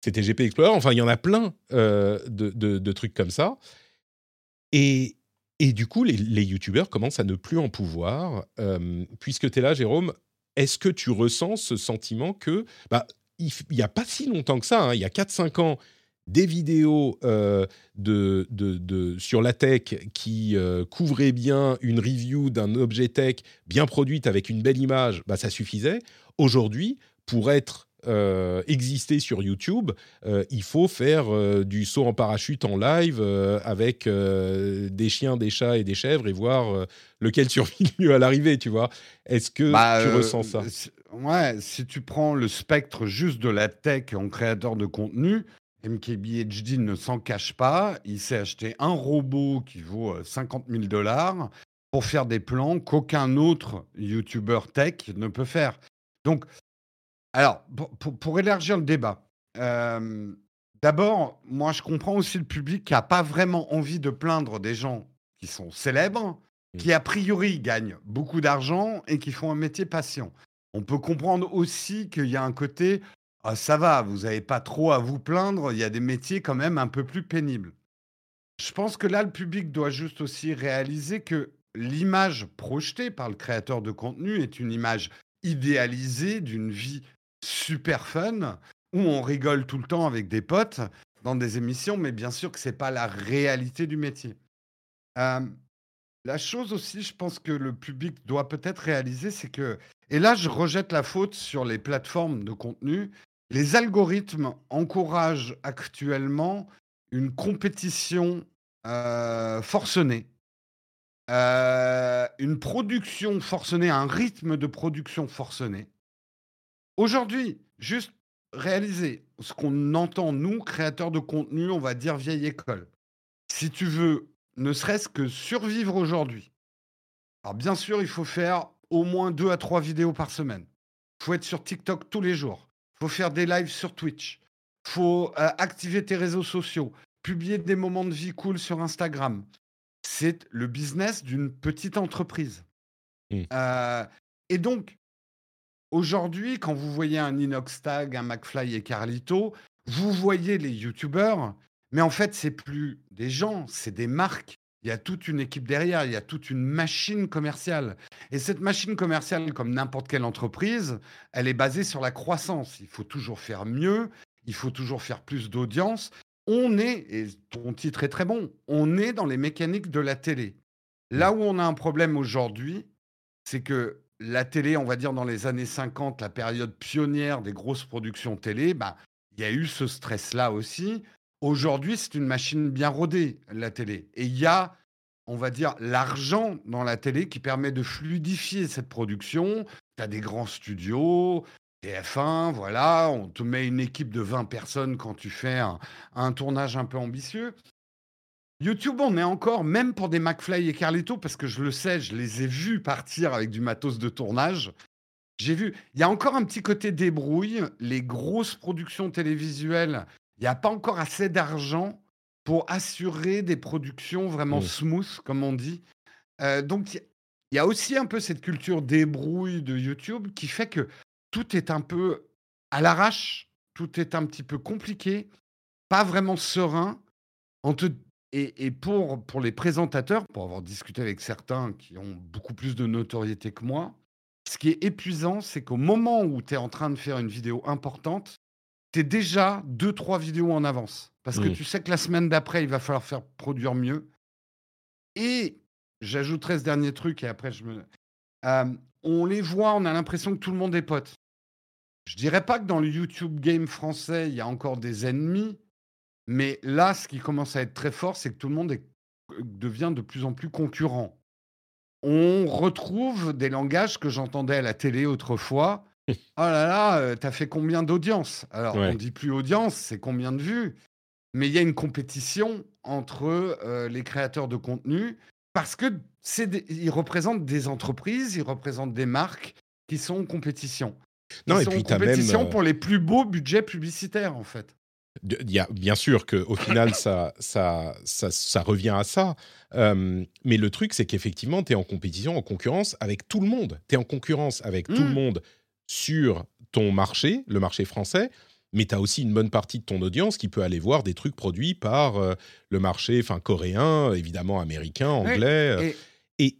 C'était GP Explorer. Enfin, il y en a plein euh, de, trucs comme ça. Et, et du coup, les, les YouTubeurs commencent à ne plus en pouvoir. Euh, puisque tu es là, Jérôme, est-ce que tu ressens ce sentiment que, bah, il n'y a pas si longtemps que ça, hein, il y a 4-5 ans, des vidéos euh, de, de, sur la tech qui couvraient bien une review d'un objet tech bien produite avec une belle image, bah, ça suffisait. Aujourd'hui, pour être euh, exister sur YouTube, euh, il faut faire euh, du saut en parachute en live avec des chiens, des chats et des chèvres et voir lequel survit mieux à l'arrivée, tu vois. Est-ce que bah, tu ressens ça? Ouais, si tu prends le spectre juste de la tech en créateur de contenu, MKBHD ne s'en cache pas. Il s'est acheté un robot qui vaut 50 000 dollars pour faire des plans qu'aucun autre YouTuber tech ne peut faire. Donc, alors, pour, élargir le débat, euh, d'abord, moi, je comprends aussi le public qui n'a pas vraiment envie de plaindre des gens qui sont célèbres, mmh. qui a priori gagnent beaucoup d'argent et qui font un métier patient. On peut comprendre aussi qu'il y a un côté, ah, ça va, vous n'avez pas trop à vous plaindre, il y a des métiers quand même un peu plus pénibles. Je pense que là, le public doit juste aussi réaliser que l'image projetée par le créateur de contenu est une image idéalisée d'une vie super fun où on rigole tout le temps avec des potes dans des émissions, mais bien sûr que c'est pas la réalité du métier. la chose aussi, je pense que le public doit peut-être réaliser, c'est que, et là je rejette la faute sur les plateformes de contenu, les algorithmes encouragent actuellement une compétition forcenée. une production forcenée, un rythme de production forcené. Aujourd'hui, juste réaliser ce qu'on entend, nous, créateurs de contenu, on va dire vieille école. Si tu veux, ne serait-ce que survivre aujourd'hui, alors bien sûr, il faut faire au moins deux à trois vidéos par semaine. Il faut être sur TikTok tous les jours. Il faut faire des lives sur Twitch. Il faut euh, activer tes réseaux sociaux, publier des moments de vie cool sur Instagram. C'est le business d'une petite entreprise. Mmh. Euh, et donc, aujourd'hui, quand vous voyez un Inoxtag, un McFly et Carlito, vous voyez les YouTubeurs, mais en fait, c'est plus des gens, c'est des marques il y a toute une équipe derrière, il y a toute une machine commerciale. Et cette machine commerciale, comme n'importe quelle entreprise, elle est basée sur la croissance. Il faut toujours faire mieux, il faut toujours faire plus d'audience. On est, et ton titre est très bon, on est dans les mécaniques de la télé. Là où on a un problème aujourd'hui, c'est que la télé, on va dire dans les années 50, la période pionnière des grosses productions télé, bah, il y a eu ce stress-là aussi. Aujourd'hui, c'est une machine bien rodée, la télé. Et il y a, on va dire, l'argent dans la télé qui permet de fluidifier cette production. Tu as des grands studios, TF1, voilà, on te met une équipe de 20 personnes quand tu fais un, tournage un peu ambitieux. YouTube, on est encore, même pour des McFly et Carlito, parce que je le sais, je les ai vus partir avec du matos de tournage. J'ai vu, il y a encore un petit côté débrouille. Les grosses productions télévisuelles il n'y a pas encore assez d'argent pour assurer des productions vraiment mmh. smooth, comme on dit. Euh, donc, il y a aussi un peu cette culture débrouille de YouTube qui fait que tout est un peu à l'arrache, tout est un petit peu compliqué, pas vraiment serein. Et, et pour, pour les présentateurs, pour avoir discuté avec certains qui ont beaucoup plus de notoriété que moi, ce qui est épuisant, c'est qu'au moment où tu es en train de faire une vidéo importante, tu es déjà deux, trois vidéos en avance. Parce que tu sais que la semaine d'après, il va falloir faire produire mieux. Et j'ajouterai ce dernier truc et après je me. on les voit, on a l'impression que tout le monde est pote. Je dirais pas que dans le YouTube game français, il y a encore des ennemis, mais là, ce qui commence à être très fort, c'est que tout le monde est, devient de plus en plus concurrent. On retrouve des langages que j'entendais à la télé autrefois, Oh là là, euh, t'as fait combien d'audience Alors, on dit plus audience, c'est combien de vues? Mais il y a une compétition entre euh, les créateurs de contenu parce que ils représentent des entreprises, ils représentent des marques qui sont en compétition. non, et sont puis en compétition euh, pour les plus beaux budgets publicitaires, en fait. Y a, bien sûr qu'au final, ça, ça, ça, ça, revient à ça. mais le truc, c'est qu'effectivement, tu es en compétition, en concurrence avec tout le monde. Tu es en concurrence avec tout le mmh. monde sur ton marché, le marché français, mais tu as aussi une bonne partie de ton audience qui peut aller voir des trucs produits par euh, le marché enfin coréen, évidemment américain, anglais. et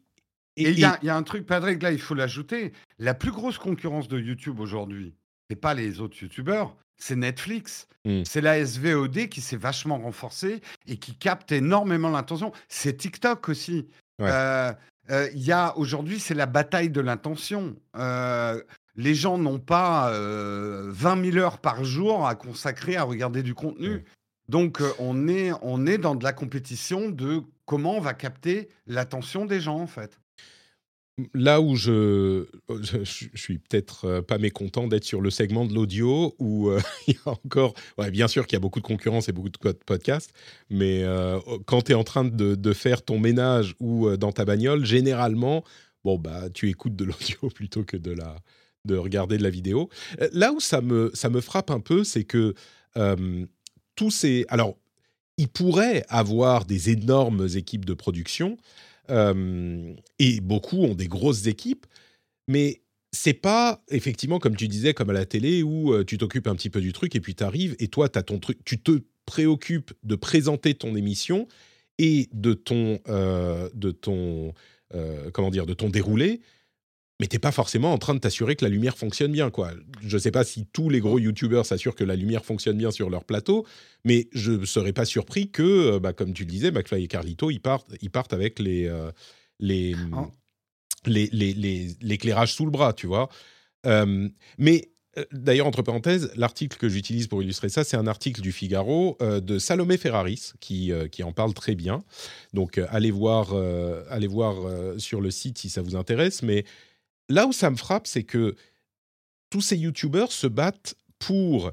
il y, a un truc, Patrick, là, il faut l'ajouter. La plus grosse concurrence de YouTube aujourd'hui, c'est pas les autres YouTubeurs, c'est Netflix. Hmm. C'est la SVOD qui s'est vachement renforcée et qui capte énormément l'attention. C'est TikTok aussi. Euh, euh, il y a aujourd'hui, c'est la bataille de l'intention les gens n'ont pas 20 000 heures par jour à consacrer à regarder du contenu. Donc, on, est, on est dans de la compétition de comment on va capter l'attention des gens, en fait. Là où je, je, suis peut-être pas mécontent d'être sur le segment de l'audio, où il y a encore, bien sûr qu'il y a beaucoup de concurrence et beaucoup de podcasts, mais quand tu es en train de, de, faire ton ménage ou dans ta bagnole, généralement, bon, bah, tu écoutes de l'audio plutôt que de la, de regarder de la vidéo. Euh, là où ça me, ça me frappe un peu, c'est que euh, tous ces... Alors, il pourrait avoir des énormes équipes de production, euh, et beaucoup ont des grosses équipes, mais c'est pas effectivement comme tu disais comme à la télé où tu t'occupes un petit peu du truc et puis tu arrives et toi as ton truc tu te préoccupes de présenter ton émission et de ton de ton comment dire de ton déroulé mais t'es pas forcément en train de t'assurer que la lumière fonctionne bien, quoi. Je sais pas si tous les gros youtubeurs s'assurent que la lumière fonctionne bien sur leur plateau, mais je ne serais pas surpris que, euh, bah, comme tu le disais, McFly et Carlito, ils partent, ils partent avec les, euh, oh. les, les, l'éclairage sous le bras, tu vois. Euh, mais D'ailleurs, entre parenthèses, l'article que j'utilise pour illustrer ça, c'est un article du Figaro de Salomé Ferraris qui, qui en parle très bien. Donc, allez voir, allez voir sur le site si ça vous intéresse. Mais là où ça me frappe, c'est que tous ces YouTubeurs se battent pour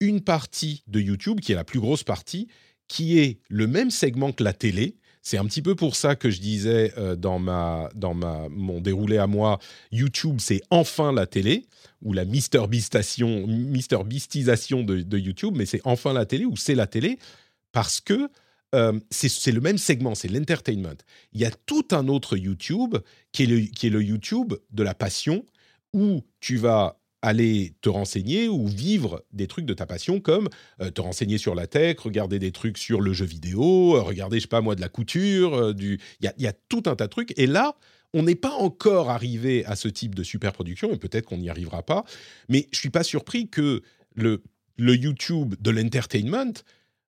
une partie de YouTube, qui est la plus grosse partie, qui est le même segment que la télé. C'est un petit peu pour ça que je disais euh, dans, ma, dans ma, mon déroulé à moi, YouTube, c'est enfin la télé, ou la Mister de YouTube, mais c'est enfin la télé, ou c'est la télé, parce que euh, c'est le même segment, c'est l'entertainment. Il y a tout un autre YouTube qui est, le, YouTube de la passion, où tu vas aller te renseigner ou vivre des trucs de ta passion comme euh, te renseigner sur la tech, regarder des trucs sur le jeu vidéo, euh, regarder, je sais pas moi, de la couture, du... Il y a, tout un tas de trucs. Et là, on n'est pas encore arrivé à ce type de super production, et peut-être qu'on n'y arrivera pas, mais je suis pas surpris que le YouTube de l'entertainment,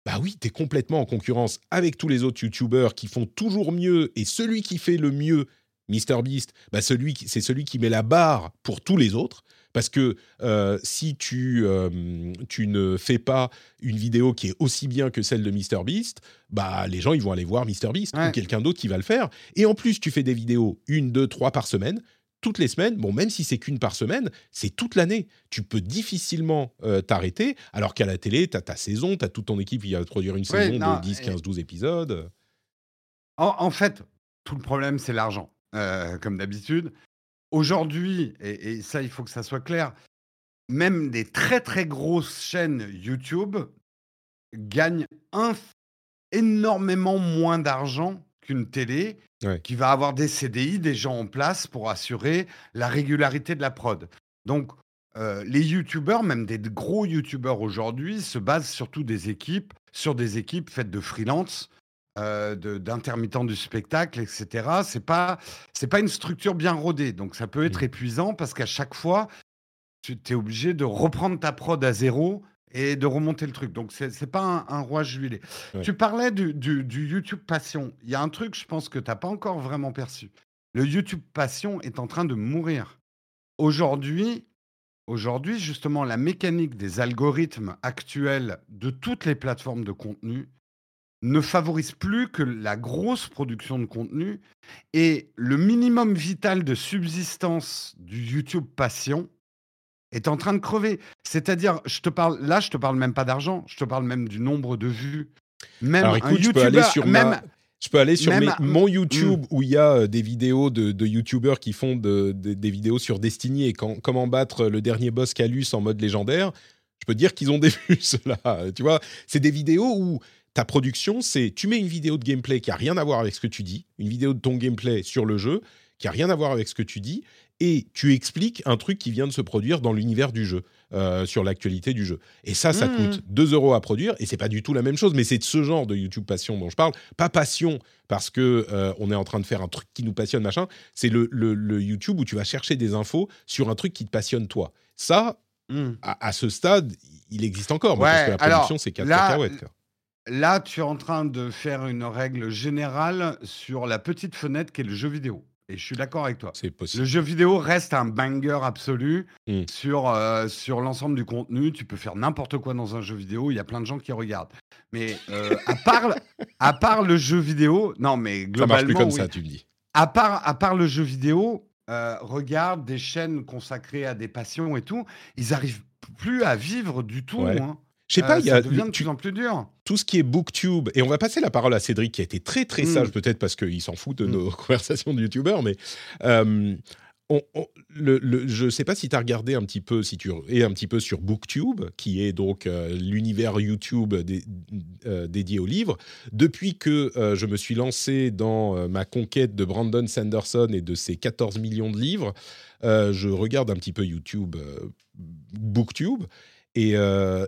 bah oui, tu es complètement en concurrence avec tous les autres YouTubers qui font toujours mieux, et celui qui fait le mieux, MrBeast, bah celui c'est celui qui met la barre pour tous les autres. Parce que euh, si tu, euh, tu ne fais pas une vidéo qui est aussi bien que celle de MrBeast, bah, les gens ils vont aller voir MrBeast ou quelqu'un d'autre qui va le faire. Et en plus, tu fais des vidéos une, deux, trois par semaine toutes les semaines, bon, même si c'est qu'une par semaine, c'est toute l'année. Tu peux difficilement euh, t'arrêter, alors qu'à la télé, tu as ta saison, tu as toute ton équipe qui va produire une saison de 10, 15, 12 épisodes. En, fait, tout le problème, c'est l'argent, comme d'habitude. Aujourd'hui, et, ça, il faut que ça soit clair, même des très très grosses chaînes YouTube gagnent énormément moins d'argent qu'une télé qui va avoir des CDI, des gens en place pour assurer la régularité de la prod. Donc, euh, les YouTubeurs, même des gros YouTubeurs aujourd'hui, se basent surtout des équipes, sur des équipes faites de freelance euh, d'intermittents du spectacle, etc. C'est pas c'est pas une structure bien rodée, donc ça peut être mmh. épuisant parce qu'à chaque fois, tu es obligé de reprendre ta prod à zéro et de remonter le truc. Donc c'est n'est pas un, roi juillet. Tu parlais du, du, YouTube Passion. Il y a un truc, je pense que tu n'as pas encore vraiment perçu. Le YouTube Passion est en train de mourir. Aujourd'hui, aujourd'hui justement, la mécanique des algorithmes actuels de toutes les plateformes de contenu ne favorise plus que la grosse production de contenu et le minimum vital de subsistance du YouTube passion est en train de crever. C'est-à-dire, je te parle là, je te parle même pas d'argent, je te parle même du nombre de vues. Même Alors, écoute, je peux aller sur même, Je peux aller sur mon YouTube où il y a euh, des vidéos de, de YouTubers qui font des vidéos sur Destiny et comment battre le dernier boss Calus en mode légendaire. Je peux dire qu'ils ont des vues, cela. Tu vois, c'est des vidéos où ta production, c'est tu mets une vidéo de gameplay qui a rien à voir avec ce que tu dis, une vidéo de ton gameplay sur le jeu qui a rien à voir avec ce que tu dis, et tu expliques un truc qui vient de se produire dans l'univers du jeu, euh, sur l'actualité du jeu. Et ça, ça mmh. coûte 2 euros à produire, et c'est pas du tout la même chose, mais c'est de ce genre de YouTube passion dont je parle. Pas passion parce que euh, on est en train de faire un truc qui nous passionne, machin. C'est le, le, YouTube où tu vas chercher des infos sur un truc qui te passionne toi. Ça, mmh. à, ce stade, il existe encore, parce que la production, c'est 4 cacahuètes. Là, tu es en train de faire une règle générale sur la petite fenêtre qui est le jeu vidéo. Et je suis d'accord avec toi. C'est possible. Le jeu vidéo reste un banger absolu sur, euh, sur l'ensemble du contenu. Tu peux faire n'importe quoi dans un jeu vidéo. Il y a plein de gens qui regardent. Mais euh, à, part, à part le jeu vidéo, non, mais globalement. Ça marche plus comme ça, tu me dis. À part, à part le jeu vidéo, euh, regarde des chaînes consacrées à des passions et tout. Ils arrivent plus à vivre du tout. Hein. Je sais pas, euh, il y a devient de plus en plus dur. Tout ce qui est booktube et on va passer la parole à Cédric qui a été très très sage mm. peut-être parce qu'il s'en fout de mm. nos conversations de youtubeurs, mais euh, je ne sais pas si tu as regardé un petit peu, si tu es un petit peu sur Booktube, qui est donc euh, l'univers YouTube dédié aux livres. Depuis que je me suis lancé dans ma conquête de Brandon Sanderson et de ses 14 millions de livres, je regarde un petit peu YouTube, Booktube. Et euh,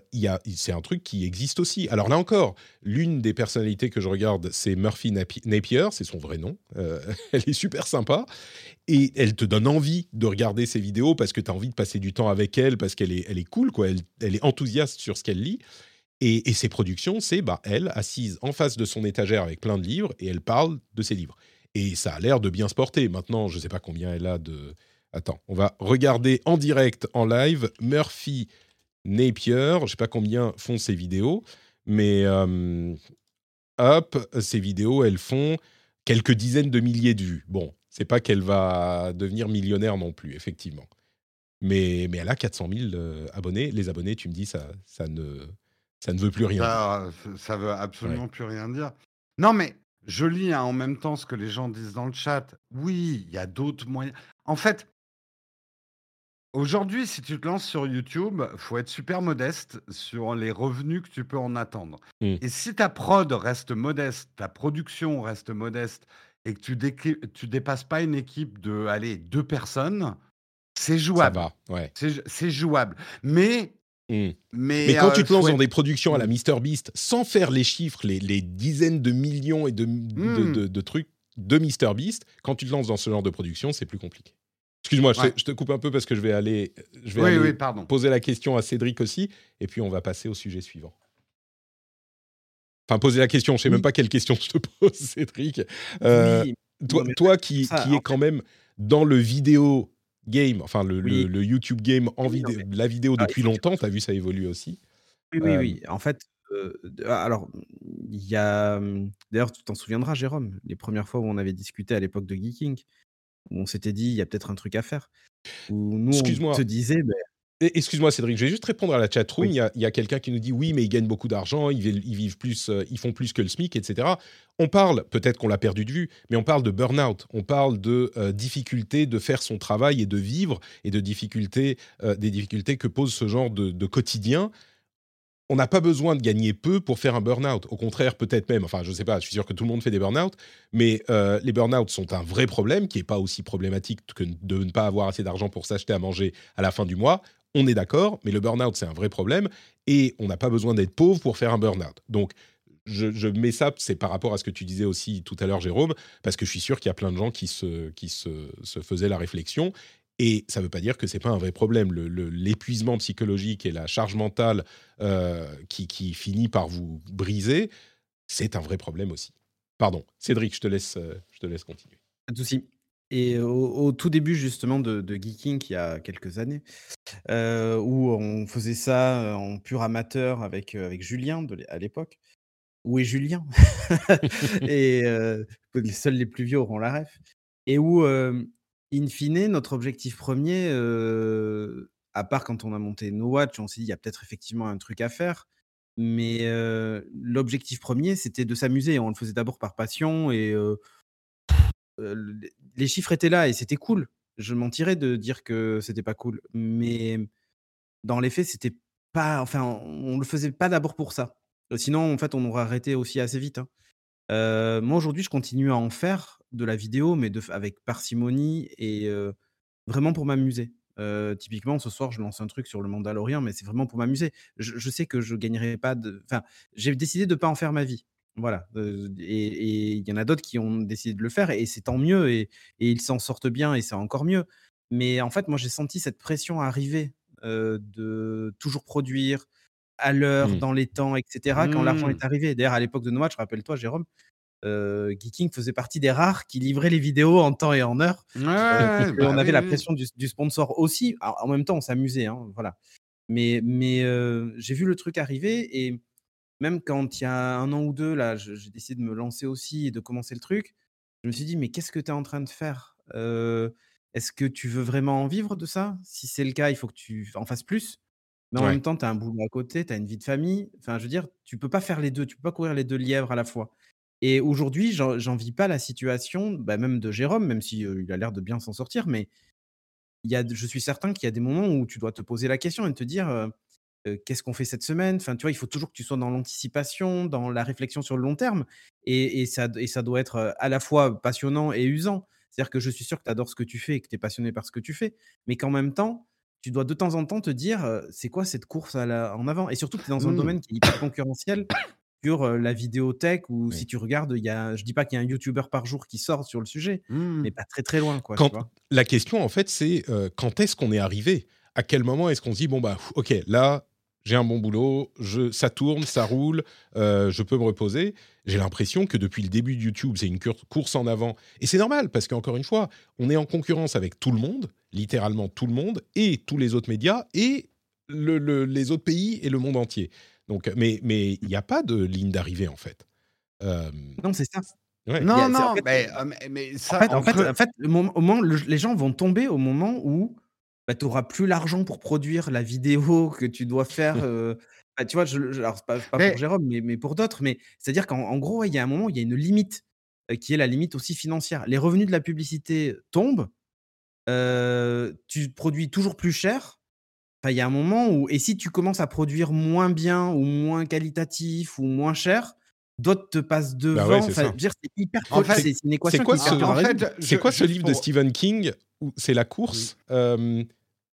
c'est un truc qui existe aussi. Alors là encore, l'une des personnalités que je regarde, c'est Murphy Napier, c'est son vrai nom. Euh, elle est super sympa et elle te donne envie de regarder ses vidéos parce que tu as envie de passer du temps avec elle, parce qu'elle est, cool, quoi. Elle, elle est enthousiaste sur ce qu'elle lit. Et, ses productions, c'est bah, elle assise en face de son étagère avec plein de livres et elle parle de ses livres. Et ça a l'air de bien se porter. Maintenant, je ne sais pas combien elle a de. Attends, on va regarder en direct, en live, Murphy Napier, je ne sais pas combien font ces vidéos, mais euh, hop, ces vidéos, elles font quelques dizaines de milliers de vues. Bon, c'est pas qu'elle va devenir millionnaire non plus, effectivement. Mais, mais elle a 400 000 abonnés. Les abonnés, tu me dis, ça, ça, ne, ça ne veut plus rien ça, dire. Ça veut absolument plus rien dire. Non, mais je lis hein, en même temps ce que les gens disent dans le chat. Oui, il y a d'autres moyens. En fait, aujourd'hui, si tu te lances sur YouTube, il faut être super modeste sur les revenus que tu peux en attendre. Mmh. Et si ta prod reste modeste, ta production reste modeste, et que tu, tu dépasses pas une équipe de allez, deux personnes, c'est jouable. Ça va, ouais. C'est jouable. Mais Mmh. Mais, quand tu te lances dans des productions à la mmh. Beast sans faire les chiffres, les, dizaines de millions et de, mmh. de, trucs de Beast, quand tu te lances dans ce genre de production, c'est plus compliqué. Excuse-moi, je, te coupe un peu parce que je vais aller, je vais poser la question à Cédric aussi, et puis on va passer au sujet suivant. Enfin, poser la question, je sais même pas quelle question je te pose, Cédric. Euh, toi, toi qui, qui est quand même dans le vidéo game, enfin le, le, YouTube game en vidéo, la vidéo ah, depuis longtemps, tu as vu ça évoluer aussi Oui, oui, oui. En fait, ah, alors, il y a. Mmh, d'ailleurs, tu t'en souviendras, Jérôme, les premières fois où on avait discuté à l'époque de Geeking, où on s'était dit, il y a peut-être un truc à faire. Où nous, on te disait, ben, Excuse-moi Cédric, je vais juste répondre à la chatroom. Il y a, a quelqu'un qui nous dit oui, mais ils gagnent beaucoup d'argent, ils, vivent plus, euh, ils font plus que le SMIC, etc. On parle, peut-être qu'on l'a perdu de vue, mais on parle de burn-out, on parle de euh, difficultés de faire son travail et de vivre, et de difficultés, euh, des difficultés que pose ce genre de, quotidien. On n'a pas besoin de gagner peu pour faire un burn-out. Au contraire, peut-être même, enfin, je ne sais pas, je suis sûr que tout le monde fait des burn-out, mais les burn-out sont un vrai problème qui n'est pas aussi problématique que de ne pas avoir assez d'argent pour s'acheter à manger à la fin du mois on est d'accord, mais le burn-out, c'est un vrai problème et on n'a pas besoin d'être pauvre pour faire un burn-out. Donc, je, mets ça, c'est par rapport à ce que tu disais aussi tout à l'heure, Jérôme, parce que je suis sûr qu'il y a plein de gens qui se, faisaient la réflexion. Et ça ne veut pas dire que ce n'est pas un vrai problème. L'épuisement psychologique et la charge mentale euh, qui, qui, finit par vous briser, c'est un vrai problème aussi. Pardon, Cédric, je te laisse, euh, je te laisse continuer. Pas de souci. Et au, tout début justement de, Geeking, il y a quelques années, où on faisait ça en pur amateur avec, avec Julien à l'époque. Où est Julien? Et les seuls les plus vieux auront la ref. Et où, in fine, notre objectif premier, à part quand on a monté No Watch, on s'est dit il y a peut-être effectivement un truc à faire. Mais l'objectif premier, c'était de s'amuser. On le faisait d'abord par passion et les chiffres étaient là et c'était cool. Je mentirais de dire que c'était pas cool, mais dans les faits, c'était pas. Enfin, on le faisait pas d'abord pour ça. Sinon, en fait, on aurait arrêté aussi assez vite. Hein. moi, aujourd'hui, je continue à en faire de la vidéo, mais de, avec parcimonie et vraiment pour m'amuser. typiquement, ce soir, je lance un truc sur le Mandalorian, mais c'est vraiment pour m'amuser. Je, je, sais que je gagnerai pas de. Enfin, j'ai décidé de ne pas en faire ma vie. Voilà, et il y en a d'autres qui ont décidé de le faire et c'est tant mieux et ils s'en sortent bien et c'est encore mieux. Mais en fait, moi, j'ai senti cette pression arriver, de toujours produire à l'heure, mmh. dans les temps etc. quand l'argent mmh. est arrivé. D'ailleurs, à l'époque de Noah, je rappelle-toi, Jérôme, Geeking faisait partie des rares qui livraient les vidéos en temps et en heure, on bah avait la pression du sponsor aussi. en même temps, on s'amusait, hein, voilà. Mais mais j'ai vu le truc arriver et même quand il y a un an ou deux, là, j'ai décidé de me lancer aussi et de commencer le truc, je me suis dit: «Mais qu'est-ce que tu es en train de faire? est-ce que tu veux vraiment en vivre de ça? Si c'est le cas, il faut que tu en fasses plus». Mais en même temps, tu as un boulot à côté, tu as une vie de famille. Enfin, je veux dire, tu peux pas faire les deux. tu peux pas courir les deux lièvres à la fois. Et aujourd'hui, j'en vis pas la situation, bah, même de Jérôme, même si, il a l'air de bien s'en sortir, mais il y a je suis certain qu'il y a des moments où tu dois te poser la question et te dire, qu'est-ce qu'on fait cette semaine? Enfin, tu vois, il faut toujours que tu sois dans l'anticipation, dans la réflexion sur le long terme. Et, ça, et ça doit être à la fois passionnant et usant. C'est-à-dire que je suis sûr que tu adores ce que tu fais et que tu es passionné par ce que tu fais, mais qu'en même temps, tu dois de temps en temps te dire c'est quoi cette course à la, en avant? Et surtout que tu es dans un mmh. domaine qui est hyper concurrentiel sur la vidéotech ou si tu regardes, il y a, je dis pas qu'il y a un YouTuber par jour qui sort sur le sujet, mmh. mais pas très très loin. Quoi, la question en fait, c'est quand est-ce qu'on est arrivé? À quel moment est-ce qu'on se dit bon bah ok là j'ai un bon boulot, je, ça tourne, ça roule, euh, je peux me reposer. J'ai l'impression que depuis le début de YouTube, c'est une course en avant. Et c'est normal, parce qu'encore une fois, on est en concurrence avec tout le monde, littéralement tout le monde, et tous les autres médias, et les autres pays et le monde entier. Donc, mais il n'y a pas de ligne d'arrivée, en fait. Euh, non, c'est ça. Non, non, mais, ça, en fait, en fait, au moment, les gens vont tomber au moment où bah, tu n'auras plus l'argent pour produire la vidéo que tu dois faire. Bah, tu vois, je, alors, pas, pour Jérôme, mais, mais pour d'autres. Mais c'est-à-dire qu'en gros, il y a un moment, il y a une limite qui est la limite aussi financière. Les revenus de la publicité tombent. tu produis toujours plus cher. Il y a un moment où, et si tu commences à produire moins bien ou moins qualitatif ou moins cher, d'autres te passent bah devant. c'est hyper en c'est une équation. C'est quoi, ce, quoi ce livre de Stephen King C'est la course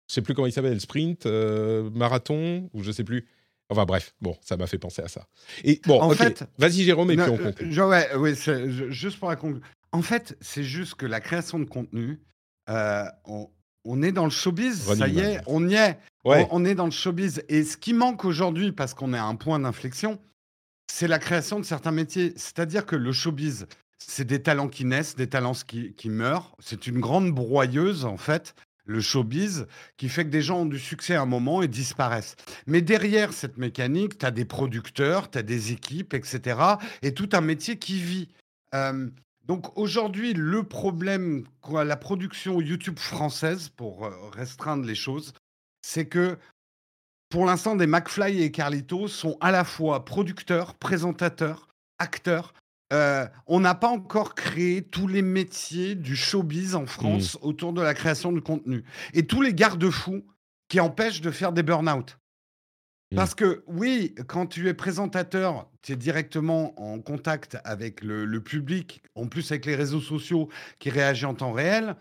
je sais plus comment il s'appelle, sprint, euh, marathon, ou je sais plus. Enfin bref, bon, ça m'a fait penser à ça. Et bon, en fait, vas-y Jérôme et puis on conclut. ouais, oui, juste pour la conclusion. En fait, c'est juste que la création de contenu, euh, on, est dans le showbiz, ça y est, on y est. On, est dans le showbiz. Et ce qui manque aujourd'hui, parce qu'on est à un point d'inflexion, c'est la création de certains métiers. C'est-à-dire que le showbiz, c'est des talents qui naissent, des talents qui, qui meurent. C'est une grande broyeuse, en fait le showbiz, qui fait que des gens ont du succès à un moment et disparaissent. Mais derrière cette mécanique, tu as des producteurs, tu as des équipes, etc. Et tout un métier qui vit. Euh, donc aujourd'hui, le problème, quoi, la production YouTube française, pour euh, restreindre les choses, c'est que pour l'instant, des McFly et Carlito sont à la fois producteurs, présentateurs, acteurs, euh, on n'a pas encore créé tous les métiers du showbiz en France mmh. autour de la création de contenu. Et tous les garde-fous qui empêchent de faire des burn-out. Mmh. Parce que oui, quand tu es présentateur, tu es directement en contact avec le, public, en plus avec les réseaux sociaux qui réagissent en temps réel.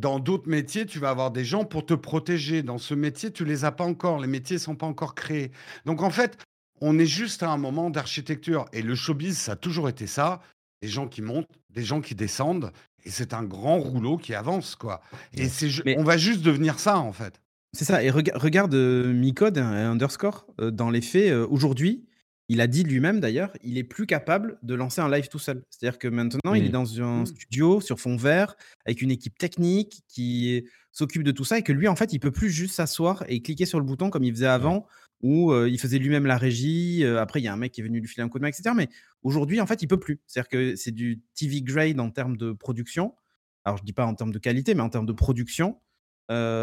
Dans d'autres métiers, tu vas avoir des gens pour te protéger. Dans ce métier, tu les as pas encore. Les métiers sont pas encore créés. Donc en fait, on est juste à un moment d'architecture. Et le showbiz, ça a toujours été ça. Des gens qui montent, des gens qui descendent. Et c'est un grand rouleau qui avance, quoi. Et c'est, on va juste devenir ça, en fait. C'est ça. Et regarde euh, Micode, underscore, euh, dans les faits, euh, aujourd'hui, il a dit lui-même d'ailleurs, il est plus capable de lancer un live tout seul. C'est-à-dire que maintenant, il est dans un mmh. studio sur fond vert, avec une équipe technique qui s'occupe de tout ça, et que lui, en fait, il peut plus juste s'asseoir et cliquer sur le bouton comme il faisait avant, où il faisait lui-même la régie. après, il y a un mec qui est venu lui filer un coup de main, etc. Mais aujourd'hui, en fait, il peut plus. C'est-à-dire que c'est du TV grade en termes de production. Alors, je dis pas en termes de qualité, mais en termes de production.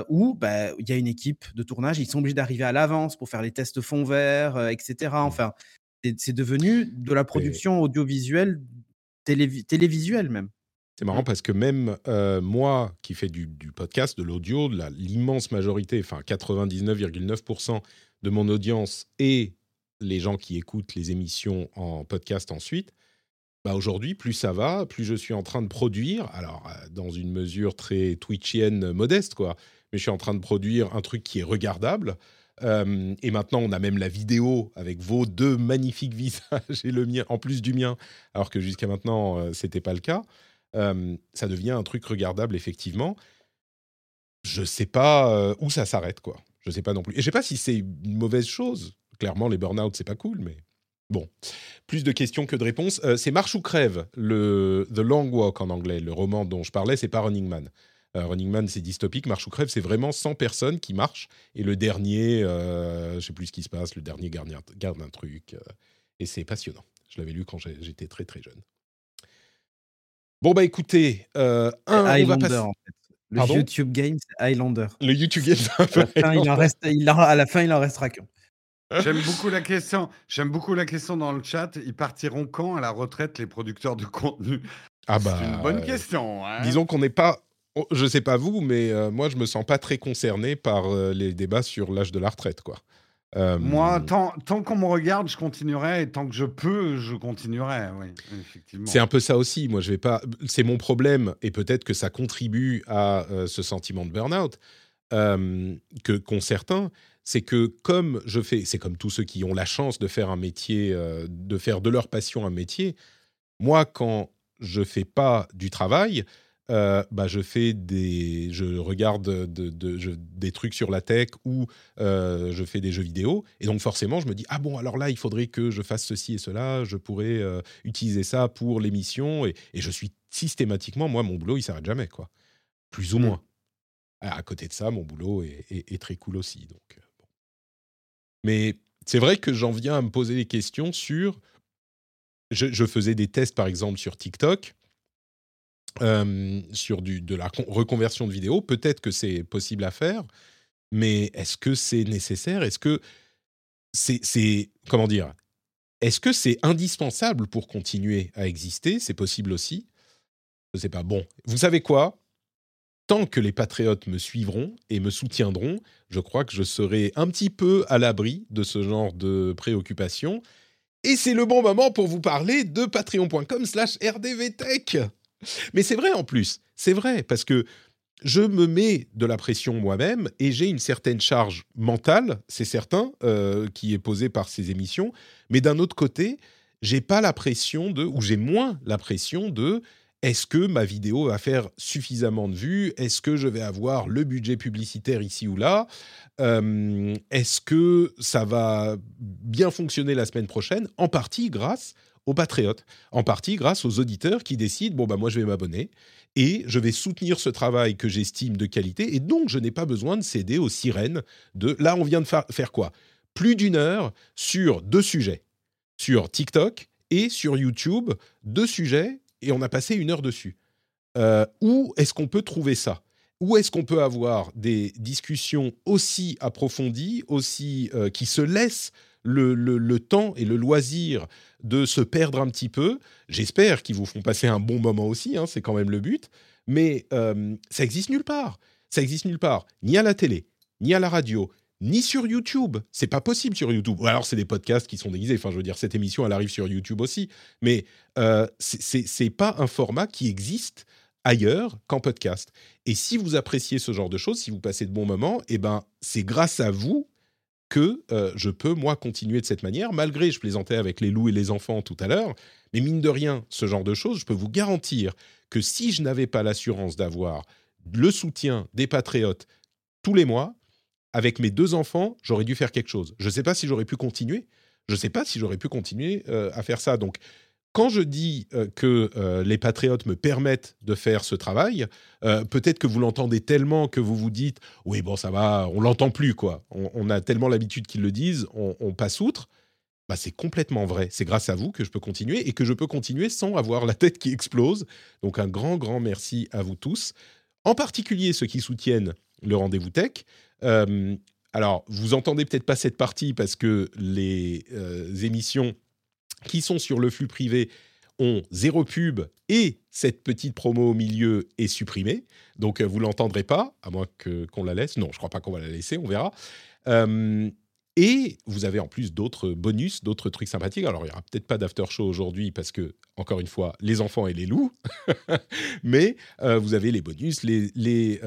Où bah, il y a une équipe de tournage, ils sont obligés d'arriver à l'avance pour faire les tests fond vert, etc. Mmh. Enfin, c'est devenu de la production audiovisuelle, télévisuelle même. C'est marrant parce que même moi qui fais du, du podcast, de l'audio, l'immense majorité, enfin 99,9% de mon audience et les gens qui écoutent les émissions en podcast ensuite, bah aujourd'hui, plus ça va, plus je suis en train de produire, alors euh, dans une mesure très twitchienne modeste, quoi, mais je suis en train de produire un truc qui est regardable. Euh, et maintenant, on a même la vidéo avec vos deux magnifiques visages et le mien, en plus du mien, alors que jusqu'à maintenant, euh, c'était pas le cas. ça devient un truc regardable, effectivement. Je sais pas où ça s'arrête, quoi. Je sais pas non plus. Et je sais pas si c'est une mauvaise chose. Clairement, les burn-out, c'est pas cool, mais bon. Plus de questions que de réponses. Euh, c'est Marche ou crève, le The Long Walk en anglais, le roman dont je parlais, c'est pas Running Man. Euh, Running Man, c'est dystopique. Marche ou crève, c'est vraiment 100 personnes qui marchent. Et le dernier, euh, je ne sais plus ce qui se passe, le dernier garde, garde un truc. et c'est passionnant. Je l'avais lu quand j'étais très très jeune. Bon, bah écoutez, un, on va passer... En fait. Le YouTube Games Highlander. Le YouTube Games à la fin, il en reste, il à la fin, il en restera qu'un. J'aime beaucoup la question. J'aime beaucoup la question dans le chat. Ils partiront quand à la retraite les producteurs de contenu? Ah bah. C'est une bonne question. Hein. disons qu'on n'est pas. Je sais pas vous, mais euh, moi je me sens pas très concerné par euh, les débats sur l'âge de la retraite, quoi. Moi, tant, tant qu'on me regarde, je continuerai, et tant que je peux, je continuerai. Oui, effectivement. C'est un peu ça aussi. Moi, je vais pas. C'est mon problème, et peut-être que ça contribue à ce sentiment de burn-out que qu'ont certains. C'est que comme je fais, c'est comme tous ceux qui ont la chance de faire un métier, de faire de leur passion un métier. Moi, quand je fais pas du travail, euh, bah, je fais des, je regarde de, des trucs sur la tech ou euh, je fais des jeux vidéo. Et donc forcément, je me dis ah bon alors là il faudrait que je fasse ceci et cela. Je pourrais euh, utiliser ça pour l'émission et, je suis systématiquement moi mon boulot il s'arrête jamais quoi, plus ou mmh. moins. À côté de ça, mon boulot est, très cool aussi. Donc Mais c'est vrai que j'en viens à me poser des questions sur. je faisais des tests par exemple sur TikTok sur du, de la reconversion de vidéo. Peut-être que c'est possible à faire, mais est-ce que c'est nécessaire? Est-ce que c'est, comment dire? Est-ce que c'est indispensable pour continuer à exister? C'est possible aussi. Je sais pas. Bon, vous savez quoi? Tant que les patriotes me suivront et me soutiendront, je crois que je serai un petit peu à l'abri de ce genre de préoccupations. Et c'est le bon moment pour vous parler de patreon.com slash rdvtech. Mais c'est vrai en plus, c'est vrai, parce que je me mets de la pression moi-même et j'ai une certaine charge mentale, c'est certain, euh, qui est posée par ces émissions. Mais d'un autre côté, j'ai pas la pression de, ou j'ai moins la pression de, est-ce que ma vidéo va faire suffisamment de vues? Est-ce que je vais avoir le budget publicitaire ici ou là? Euh, Est-ce que ça va bien fonctionner la semaine prochaine? En partie grâce aux patriotes, en partie grâce aux auditeurs qui décident bon bah moi je vais m'abonner et je vais soutenir ce travail que j'estime de qualité et donc je n'ai pas besoin de céder aux sirènes de là on vient de faire quoi Plus d'une heure sur deux sujets, sur TikTok et sur YouTube, deux sujets et on a passé une heure dessus. Euh, où est-ce qu'on peut trouver ça? Où est-ce qu'on peut avoir des discussions aussi approfondies, aussi euh, qui se laissent le, temps et le loisir de se perdre un petit peu? J'espère qu'ils vous font passer un bon moment aussi, hein, c'est quand même le but. Mais euh, ça existe nulle part. Ça existe nulle part, ni à la télé, ni à la radio, ni sur YouTube. C'est pas possible sur YouTube. Ou alors c'est des podcasts qui sont déguisés. Enfin, je veux dire, cette émission, elle arrive sur YouTube aussi. Mais euh, c'est pas un format qui existe ailleurs qu'en podcast. Et si vous appréciez ce genre de choses, si vous passez de bons moments, eh ben, c'est grâce à vous que euh, je peux, moi, continuer de cette manière, malgré, je plaisantais avec les loups et les enfants tout à l'heure, mais mine de rien, ce genre de choses, je peux vous garantir que si je n'avais pas l'assurance d'avoir le soutien des patriotes tous les mois, avec mes deux enfants, j'aurais dû faire quelque chose. Je ne sais pas si j'aurais pu continuer. Je ne sais pas si j'aurais pu continuer euh, à faire ça. Donc, quand je dis euh, que euh, les patriotes me permettent de faire ce travail, peut-être que vous l'entendez tellement que vous vous dites oui bon ça va, on l'entend plus quoi. On, a tellement l'habitude qu'ils le disent, on, passe outre. Bah, c'est complètement vrai. C'est grâce à vous que je peux continuer et que je peux continuer sans avoir la tête qui explose. Donc un grand grand merci à vous tous, en particulier ceux qui soutiennent le rendez-vous tech. Alors vous entendez peut-être pas cette partie parce que les émissions qui sont sur le flux privé ont zéro pub et cette petite promo au milieu est supprimée. Donc, euh, vous l'entendrez pas, à moins qu'on la laisse. Non, je crois pas qu'on va la laisser, on verra. Euh, et vous avez en plus d'autres bonus, d'autres trucs sympathiques. Alors, il y aura peut-être pas d'after show aujourd'hui parce que, encore une fois, les enfants et les loups. Mais euh, vous avez les bonus, les, les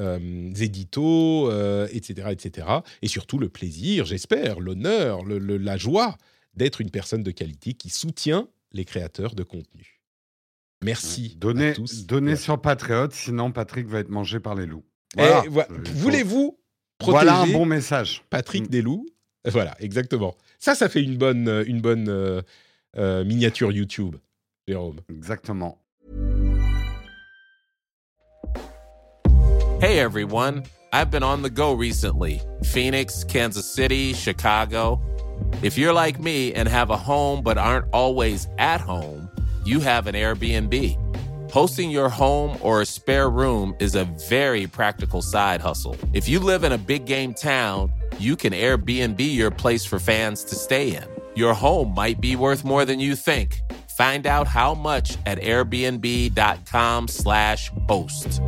éditos, etc., etc. Et surtout le plaisir, j'espère, l'honneur, la joie d'être une personne de qualité qui soutient les créateurs de contenu. Merci donnez, à tous. Donnez sur Patriote, sinon Patrick va être mangé par les loups. Voulez-vous protéger voilà un bon message. Patrick mm. des loups? Voilà, exactement. Ça, ça fait une bonne, euh, une bonne euh, euh, miniature YouTube, Jérôme. Exactement. Hey everyone, I've been on the go recently. Phoenix, Kansas City, Chicago. If you're like me and have a home but aren't always at home, you have an Airbnb. Hosting your home or a spare room is a very practical side hustle. If you live in a big game town, you can Airbnb your place for fans to stay in. Your home might be worth more than you think. Find out how much at airbnb.com/slash host.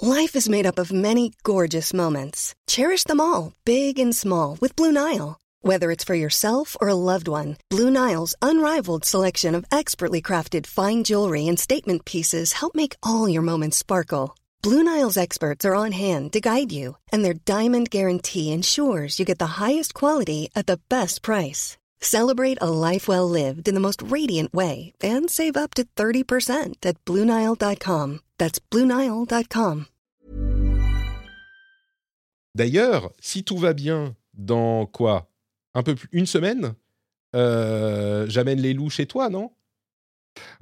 Life is made up of many gorgeous moments. Cherish them all, big and small, with Blue Nile. Whether it's for yourself or a loved one, Blue Nile's unrivaled selection of expertly crafted fine jewelry and statement pieces help make all your moments sparkle. Blue Nile's experts are on hand to guide you, and their diamond guarantee ensures you get the highest quality at the best price. Celebrate a life well lived in the most radiant way and save up to 30% at BlueNile.com. That's BlueNile.com. D'ailleurs, si tout va bien dans quoi Un peu plus une semaine euh, J'amène les loups chez toi, non